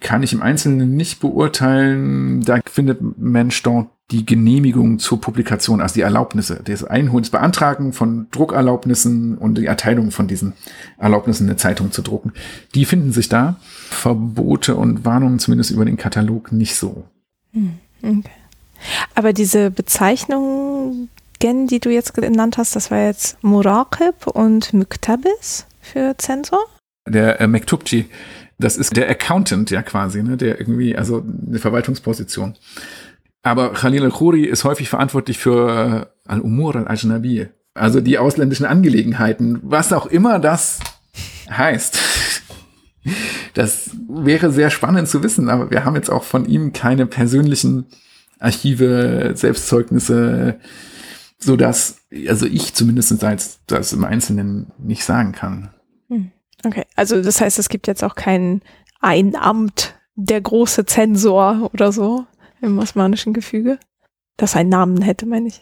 kann ich im Einzelnen nicht beurteilen. Da findet Mensch dort die Genehmigung zur Publikation, also die Erlaubnisse, das Einholen, das Beantragen von Druckerlaubnissen und die Erteilung von diesen Erlaubnissen, eine Zeitung zu drucken. Die finden sich da. Verbote und Warnungen zumindest über den Katalog nicht so. Hm, okay. Aber diese Bezeichnungen, die du jetzt genannt hast, das war jetzt Muraqib und Muktabis für Zensor? Der äh, Mektubci, das ist der Accountant ja quasi, ne, der irgendwie, also eine Verwaltungsposition. Aber Khalil al-Khoury ist häufig verantwortlich für äh, Al-Umur al-Ajnabi, also die ausländischen Angelegenheiten, was auch immer das heißt. Das wäre sehr spannend zu wissen, aber wir haben jetzt auch von ihm keine persönlichen Archive, Selbstzeugnisse, so dass, also ich zumindest als das im Einzelnen nicht sagen kann. Hm. Okay, also das heißt, es gibt jetzt auch kein ein Amt, der große Zensor oder so im osmanischen Gefüge, das einen Namen hätte, meine ich.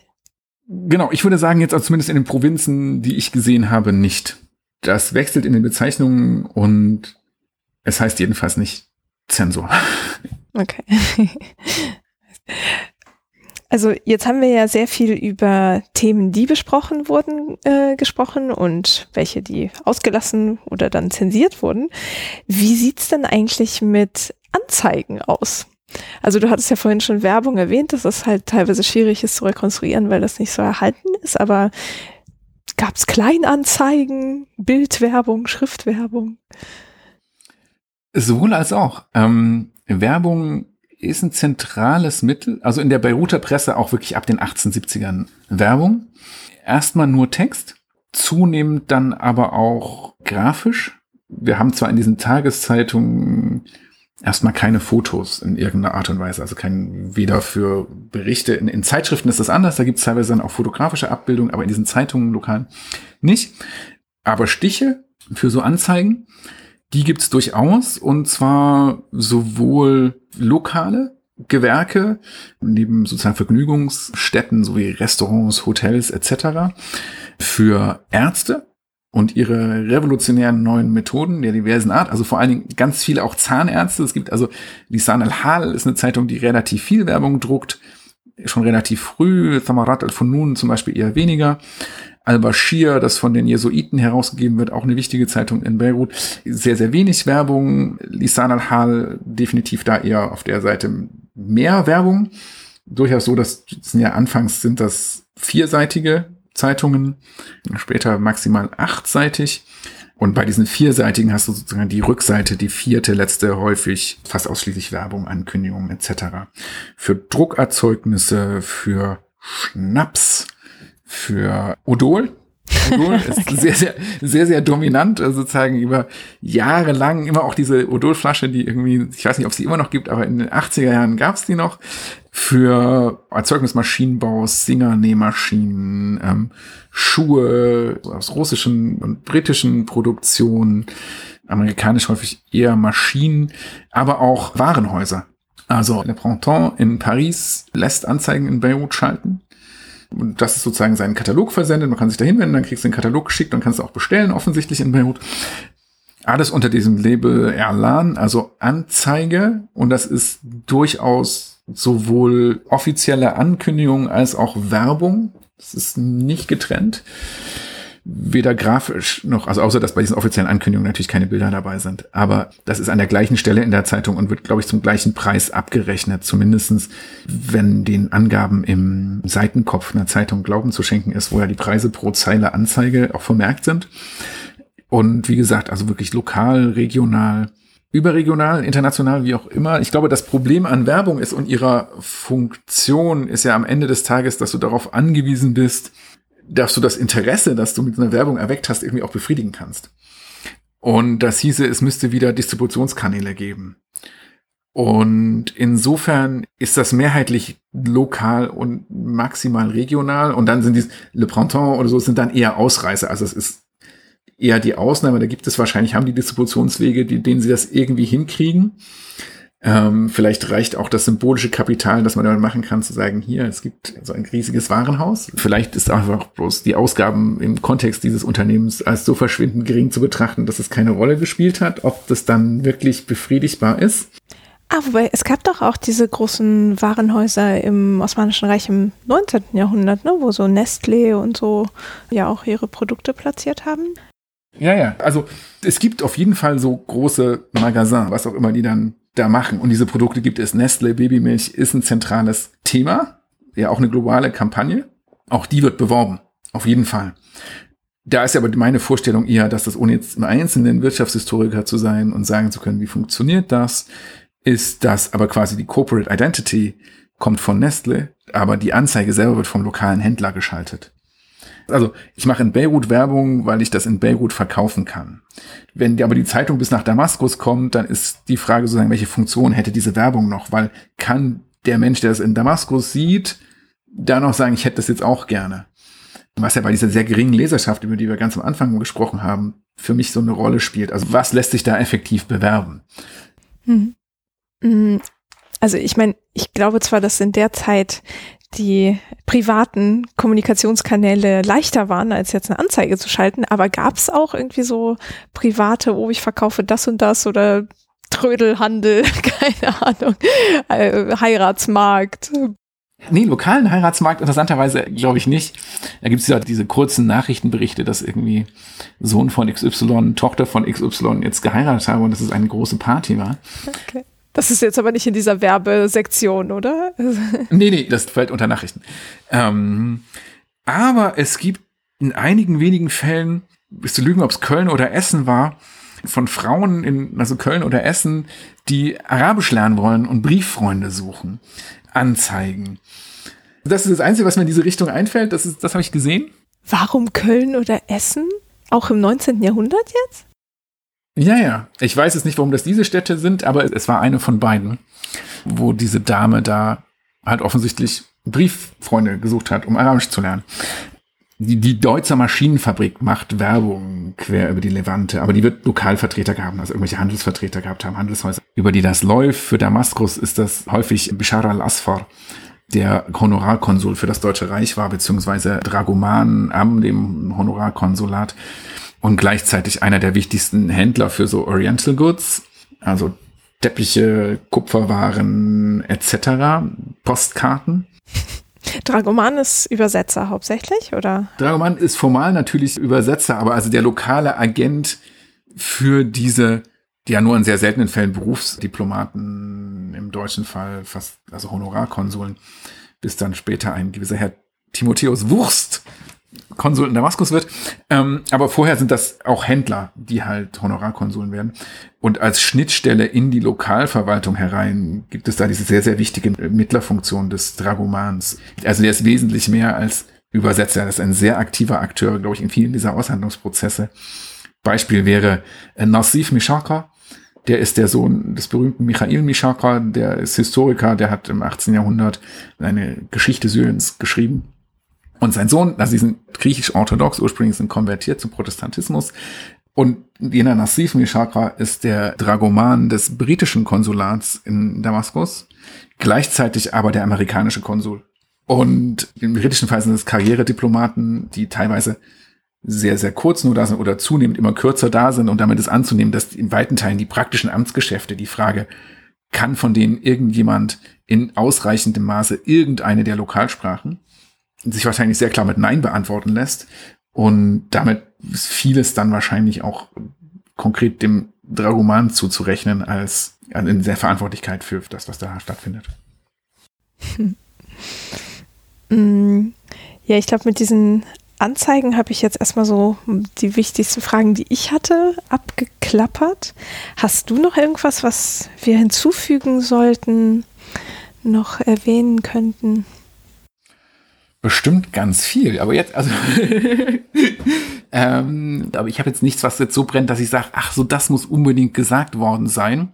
Genau, ich würde sagen, jetzt auch zumindest in den Provinzen, die ich gesehen habe, nicht. Das wechselt in den Bezeichnungen und es heißt jedenfalls nicht Zensor. Okay. Also jetzt haben wir ja sehr viel über Themen, die besprochen wurden, äh, gesprochen und welche, die ausgelassen oder dann zensiert wurden. Wie sieht's denn eigentlich mit Anzeigen aus? Also du hattest ja vorhin schon Werbung erwähnt, dass es halt teilweise schwierig ist zu rekonstruieren, weil das nicht so erhalten ist, aber gab es Kleinanzeigen, Bildwerbung, Schriftwerbung? Sowohl als auch. Ähm, Werbung ist ein zentrales Mittel, also in der Beiruter Presse auch wirklich ab den 1870ern Werbung. Erstmal nur Text, zunehmend dann aber auch grafisch. Wir haben zwar in diesen Tageszeitungen erstmal keine Fotos in irgendeiner Art und Weise. Also kein, weder für Berichte, in, in Zeitschriften ist das anders, da gibt es teilweise dann auch fotografische Abbildungen, aber in diesen Zeitungen lokal nicht. Aber Stiche für so Anzeigen, die gibt's durchaus und zwar sowohl lokale Gewerke, neben sozusagen Vergnügungsstätten sowie Restaurants, Hotels etc. für Ärzte, und ihre revolutionären neuen Methoden der diversen Art, also vor allen Dingen ganz viele auch Zahnärzte. Es gibt also Lisan al-Hal ist eine Zeitung, die relativ viel Werbung druckt, schon relativ früh, Thamarat al-Funun zum Beispiel eher weniger. Al-Bashir, das von den Jesuiten herausgegeben wird, auch eine wichtige Zeitung in Beirut. Sehr, sehr wenig Werbung. Lisan al-Hal definitiv da eher auf der Seite mehr Werbung. Durchaus so, dass ja anfangs sind das vierseitige Zeitungen, später maximal achtseitig. Und bei diesen vierseitigen hast du sozusagen die Rückseite, die vierte, letzte, häufig fast ausschließlich Werbung, Ankündigungen etc. Für Druckerzeugnisse, für Schnaps, für Odol. Odol ist okay. sehr, sehr, sehr, sehr dominant, also sozusagen über Jahre lang immer auch diese Odol-Flasche, die irgendwie, ich weiß nicht, ob es die immer noch gibt, aber in den 80er Jahren gab es die noch für Erzeugnismaschinenbau, Singer-Nähmaschinen, ähm, Schuhe aus russischen und britischen Produktionen, amerikanisch häufig eher Maschinen, aber auch Warenhäuser. Also Le Printemps in Paris lässt Anzeigen in Beirut schalten. Und das ist sozusagen sein Katalog versendet. Man kann sich da hinwenden, dann kriegst du den Katalog geschickt, dann kannst auch bestellen, offensichtlich in Beirut. Alles unter diesem Label Erlan, also Anzeige. Und das ist durchaus sowohl offizielle Ankündigung als auch Werbung. Das ist nicht getrennt. Weder grafisch noch, also außer dass bei diesen offiziellen Ankündigungen natürlich keine Bilder dabei sind. Aber das ist an der gleichen Stelle in der Zeitung und wird, glaube ich, zum gleichen Preis abgerechnet. Zumindestens, wenn den Angaben im Seitenkopf einer Zeitung Glauben zu schenken ist, wo ja die Preise pro Zeile Anzeige auch vermerkt sind. Und wie gesagt, also wirklich lokal, regional, überregional, international, wie auch immer. Ich glaube, das Problem an Werbung ist und ihrer Funktion ist ja am Ende des Tages, dass du darauf angewiesen bist, dass du das Interesse, das du mit einer Werbung erweckt hast, irgendwie auch befriedigen kannst. Und das hieße, es müsste wieder Distributionskanäle geben. Und insofern ist das mehrheitlich lokal und maximal regional. Und dann sind die Le Printemps oder so sind dann eher Ausreißer. Also es ist eher die Ausnahme. Da gibt es wahrscheinlich, haben die Distributionswege, die, denen sie das irgendwie hinkriegen. Ähm, vielleicht reicht auch das symbolische Kapital, das man damit machen kann, zu sagen, hier, es gibt so ein riesiges Warenhaus. Vielleicht ist einfach bloß die Ausgaben im Kontext dieses Unternehmens als so verschwindend gering zu betrachten, dass es keine Rolle gespielt hat, ob das dann wirklich befriedigbar ist. Ah, wobei, es gab doch auch diese großen Warenhäuser im Osmanischen Reich im 19. Jahrhundert, ne, wo so Nestlé und so ja auch ihre Produkte platziert haben. Ja, ja. Also es gibt auf jeden Fall so große Magasins, was auch immer die dann da machen. Und diese Produkte gibt es. Nestle Babymilch ist ein zentrales Thema. Ja, auch eine globale Kampagne. Auch die wird beworben. Auf jeden Fall. Da ist aber meine Vorstellung eher, dass das ohne jetzt im Einzelnen Wirtschaftshistoriker zu sein und sagen zu können, wie funktioniert das, ist, dass aber quasi die Corporate Identity kommt von Nestle, aber die Anzeige selber wird vom lokalen Händler geschaltet. Also ich mache in Beirut Werbung, weil ich das in Beirut verkaufen kann. Wenn aber die Zeitung bis nach Damaskus kommt, dann ist die Frage sozusagen, welche Funktion hätte diese Werbung noch? Weil kann der Mensch, der es in Damaskus sieht, da noch sagen, ich hätte das jetzt auch gerne? Was ja bei dieser sehr geringen Leserschaft, über die wir ganz am Anfang gesprochen haben, für mich so eine Rolle spielt. Also was lässt sich da effektiv bewerben? Hm. Mm, also ich meine, ich glaube zwar, dass in der Zeit die privaten Kommunikationskanäle leichter waren, als jetzt eine Anzeige zu schalten, aber gab es auch irgendwie so private, oh, ich verkaufe das und das oder Trödelhandel, keine Ahnung, äh, Heiratsmarkt. Nee, lokalen Heiratsmarkt interessanterweise glaube ich nicht. Da gibt es ja diese kurzen Nachrichtenberichte, dass irgendwie Sohn von XY, Tochter von XY jetzt geheiratet haben und dass es eine große Party war. Okay. Das ist jetzt aber nicht in dieser Werbesektion, oder? nee, nee, das fällt unter Nachrichten. Ähm, aber es gibt in einigen wenigen Fällen, bist du lügen, ob es Köln oder Essen war, von Frauen in, also Köln oder Essen, die Arabisch lernen wollen und Brieffreunde suchen. Anzeigen. Das ist das Einzige, was mir in diese Richtung einfällt. Das, ist, das habe ich gesehen. Warum Köln oder Essen? Auch im 19. Jahrhundert jetzt? Ja, ja. Ich weiß jetzt nicht, warum das diese Städte sind, aber es war eine von beiden, wo diese Dame da halt offensichtlich Brieffreunde gesucht hat, um Arabisch zu lernen. Die, die Deutzer Maschinenfabrik macht Werbung quer über die Levante, aber die wird Lokalvertreter gehabt, also irgendwelche Handelsvertreter gehabt haben, Handelshäuser, über die das läuft. Für Damaskus ist das häufig Bishar al-Asfar, der Honorarkonsul für das Deutsche Reich war, beziehungsweise Dragoman am dem Honorarkonsulat und gleichzeitig einer der wichtigsten Händler für so Oriental Goods, also Teppiche, Kupferwaren etc., Postkarten. Dragoman ist Übersetzer hauptsächlich, oder? Dragoman ist formal natürlich Übersetzer, aber also der lokale Agent für diese, ja nur in sehr seltenen Fällen Berufsdiplomaten, im deutschen Fall fast, also Honorarkonsuln, bis dann später ein gewisser Herr Timotheus Wurst Konsul in Damaskus wird. Ähm, aber vorher sind das auch Händler, die halt Honorarkonsuln werden. Und als Schnittstelle in die Lokalverwaltung herein gibt es da diese sehr, sehr wichtige Mittlerfunktion des Dragomans. Also der ist wesentlich mehr als Übersetzer. Er ist ein sehr aktiver Akteur, glaube ich, in vielen dieser Aushandlungsprozesse. Beispiel wäre äh, Nassif Mishaka. Der ist der Sohn des berühmten Michail Mishaka, der ist Historiker, der hat im 18. Jahrhundert eine Geschichte Syriens geschrieben und sein Sohn, also sie sind griechisch-orthodox, ursprünglich sind konvertiert zum Protestantismus. Und jener Nassif Mishakra ist der Dragoman des britischen Konsulats in Damaskus, gleichzeitig aber der amerikanische Konsul. Und im britischen Fall sind es Karrierediplomaten, die teilweise sehr, sehr kurz nur da sind oder zunehmend immer kürzer da sind und damit ist anzunehmen, dass in weiten Teilen die praktischen Amtsgeschäfte, die Frage, kann von denen irgendjemand in ausreichendem Maße irgendeine der Lokalsprachen sich wahrscheinlich sehr klar mit Nein beantworten lässt. Und damit ist vieles dann wahrscheinlich auch konkret dem Dragoman zuzurechnen als in der Verantwortlichkeit für das, was da stattfindet. Ja, ich glaube, mit diesen Anzeigen habe ich jetzt erstmal so die wichtigsten Fragen, die ich hatte, abgeklappert. Hast du noch irgendwas, was wir hinzufügen sollten, noch erwähnen könnten? Bestimmt ganz viel, aber jetzt, also, ähm, aber ich habe jetzt nichts, was jetzt so brennt, dass ich sage, ach so, das muss unbedingt gesagt worden sein.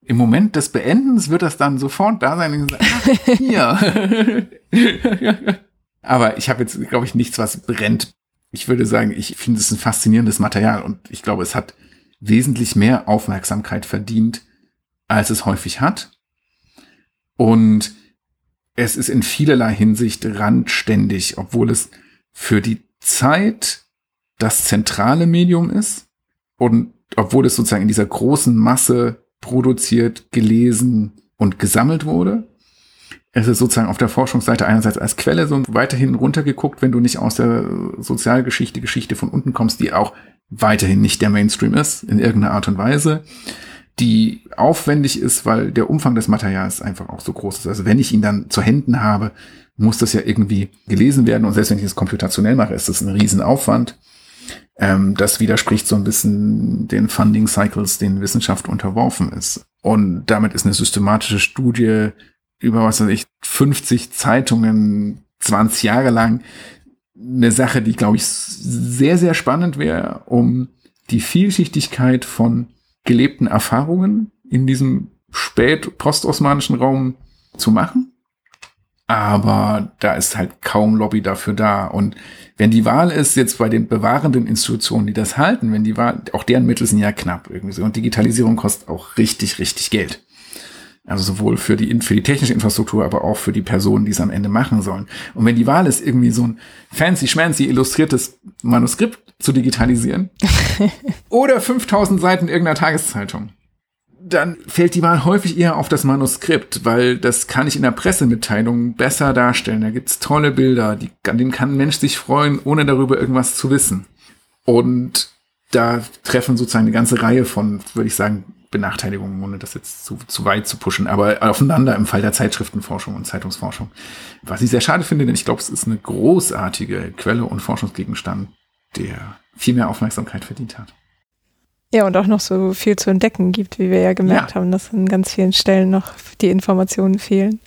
Im Moment des Beendens wird das dann sofort da sein und sagen, ach, hier. aber ich habe jetzt, glaube ich, nichts, was brennt. Ich würde sagen, ich finde es ein faszinierendes Material und ich glaube, es hat wesentlich mehr Aufmerksamkeit verdient, als es häufig hat. Und es ist in vielerlei Hinsicht randständig, obwohl es für die Zeit das zentrale Medium ist und obwohl es sozusagen in dieser großen Masse produziert, gelesen und gesammelt wurde. Es ist sozusagen auf der Forschungsseite einerseits als Quelle so weiterhin runtergeguckt, wenn du nicht aus der Sozialgeschichte, Geschichte von unten kommst, die auch weiterhin nicht der Mainstream ist, in irgendeiner Art und Weise, die aufwendig ist, weil der Umfang des Materials einfach auch so groß ist. Also wenn ich ihn dann zu Händen habe, muss das ja irgendwie gelesen werden und selbst wenn ich es computationell mache, ist das ein Riesenaufwand. Ähm, das widerspricht so ein bisschen den Funding Cycles, denen Wissenschaft unterworfen ist. Und damit ist eine systematische Studie über, was weiß ich, 50 Zeitungen, 20 Jahre lang, eine Sache, die, glaube ich, sehr, sehr spannend wäre, um die Vielschichtigkeit von gelebten Erfahrungen in diesem spät-postosmanischen Raum zu machen. Aber da ist halt kaum Lobby dafür da. Und wenn die Wahl ist jetzt bei den bewahrenden Institutionen, die das halten, wenn die Wahl, auch deren Mittel sind ja knapp irgendwie so. Und Digitalisierung kostet auch richtig, richtig Geld. Also sowohl für die, für die technische Infrastruktur, aber auch für die Personen, die es am Ende machen sollen. Und wenn die Wahl ist, irgendwie so ein fancy schmancy illustriertes Manuskript zu digitalisieren oder 5000 Seiten irgendeiner Tageszeitung, dann fällt die Wahl häufig eher auf das Manuskript, weil das kann ich in der Pressemitteilung besser darstellen. Da gibt's tolle Bilder, die, an denen kann ein Mensch sich freuen, ohne darüber irgendwas zu wissen. Und da treffen sozusagen eine ganze Reihe von, würde ich sagen, Benachteiligungen, ohne das jetzt zu, zu weit zu pushen, aber aufeinander im Fall der Zeitschriftenforschung und Zeitungsforschung. Was ich sehr schade finde, denn ich glaube, es ist eine großartige Quelle und Forschungsgegenstand, der viel mehr Aufmerksamkeit verdient hat. Ja, und auch noch so viel zu entdecken gibt, wie wir ja gemerkt ja. haben, dass an ganz vielen Stellen noch die Informationen fehlen.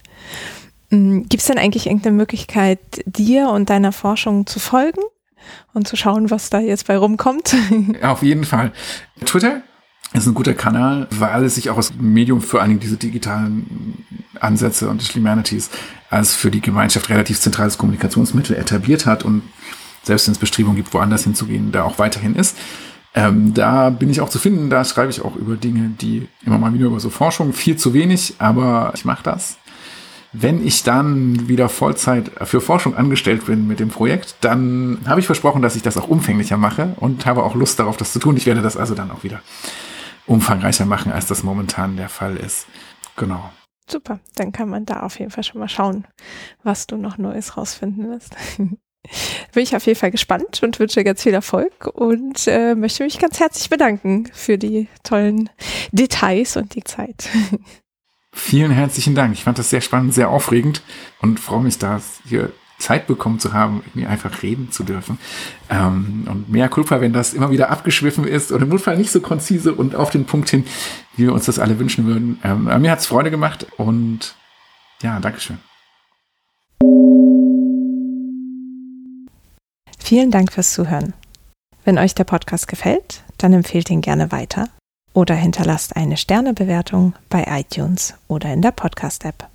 Mm, gibt es denn eigentlich irgendeine Möglichkeit, dir und deiner Forschung zu folgen und zu schauen, was da jetzt bei rumkommt? Auf jeden Fall. Twitter ist ein guter Kanal, weil es sich auch als Medium für einige diese digitalen Ansätze und Humanities als für die Gemeinschaft relativ zentrales Kommunikationsmittel etabliert hat und selbst wenn es Bestrebungen gibt, woanders hinzugehen, da auch weiterhin ist. Ähm, da bin ich auch zu finden, da schreibe ich auch über Dinge, die immer mal wieder über so Forschung, viel zu wenig, aber ich mache das. Wenn ich dann wieder Vollzeit für Forschung angestellt bin mit dem Projekt, dann habe ich versprochen, dass ich das auch umfänglicher mache und habe auch Lust darauf, das zu tun. Ich werde das also dann auch wieder umfangreicher machen, als das momentan der Fall ist. Genau. Super, dann kann man da auf jeden Fall schon mal schauen, was du noch Neues rausfinden wirst. Bin ich auf jeden Fall gespannt und wünsche ganz viel Erfolg und äh, möchte mich ganz herzlich bedanken für die tollen Details und die Zeit. Vielen herzlichen Dank. Ich fand das sehr spannend, sehr aufregend und freue mich, da hier Zeit bekommen zu haben, mir einfach reden zu dürfen. Ähm, und mehr Kulpa, wenn das immer wieder abgeschwiffen ist und im Notfall nicht so konzise und auf den Punkt hin, wie wir uns das alle wünschen würden. Ähm, mir hat es Freude gemacht und ja, Dankeschön. Vielen Dank fürs Zuhören. Wenn euch der Podcast gefällt, dann empfehlt ihn gerne weiter oder hinterlasst eine Sternebewertung bei iTunes oder in der Podcast-App.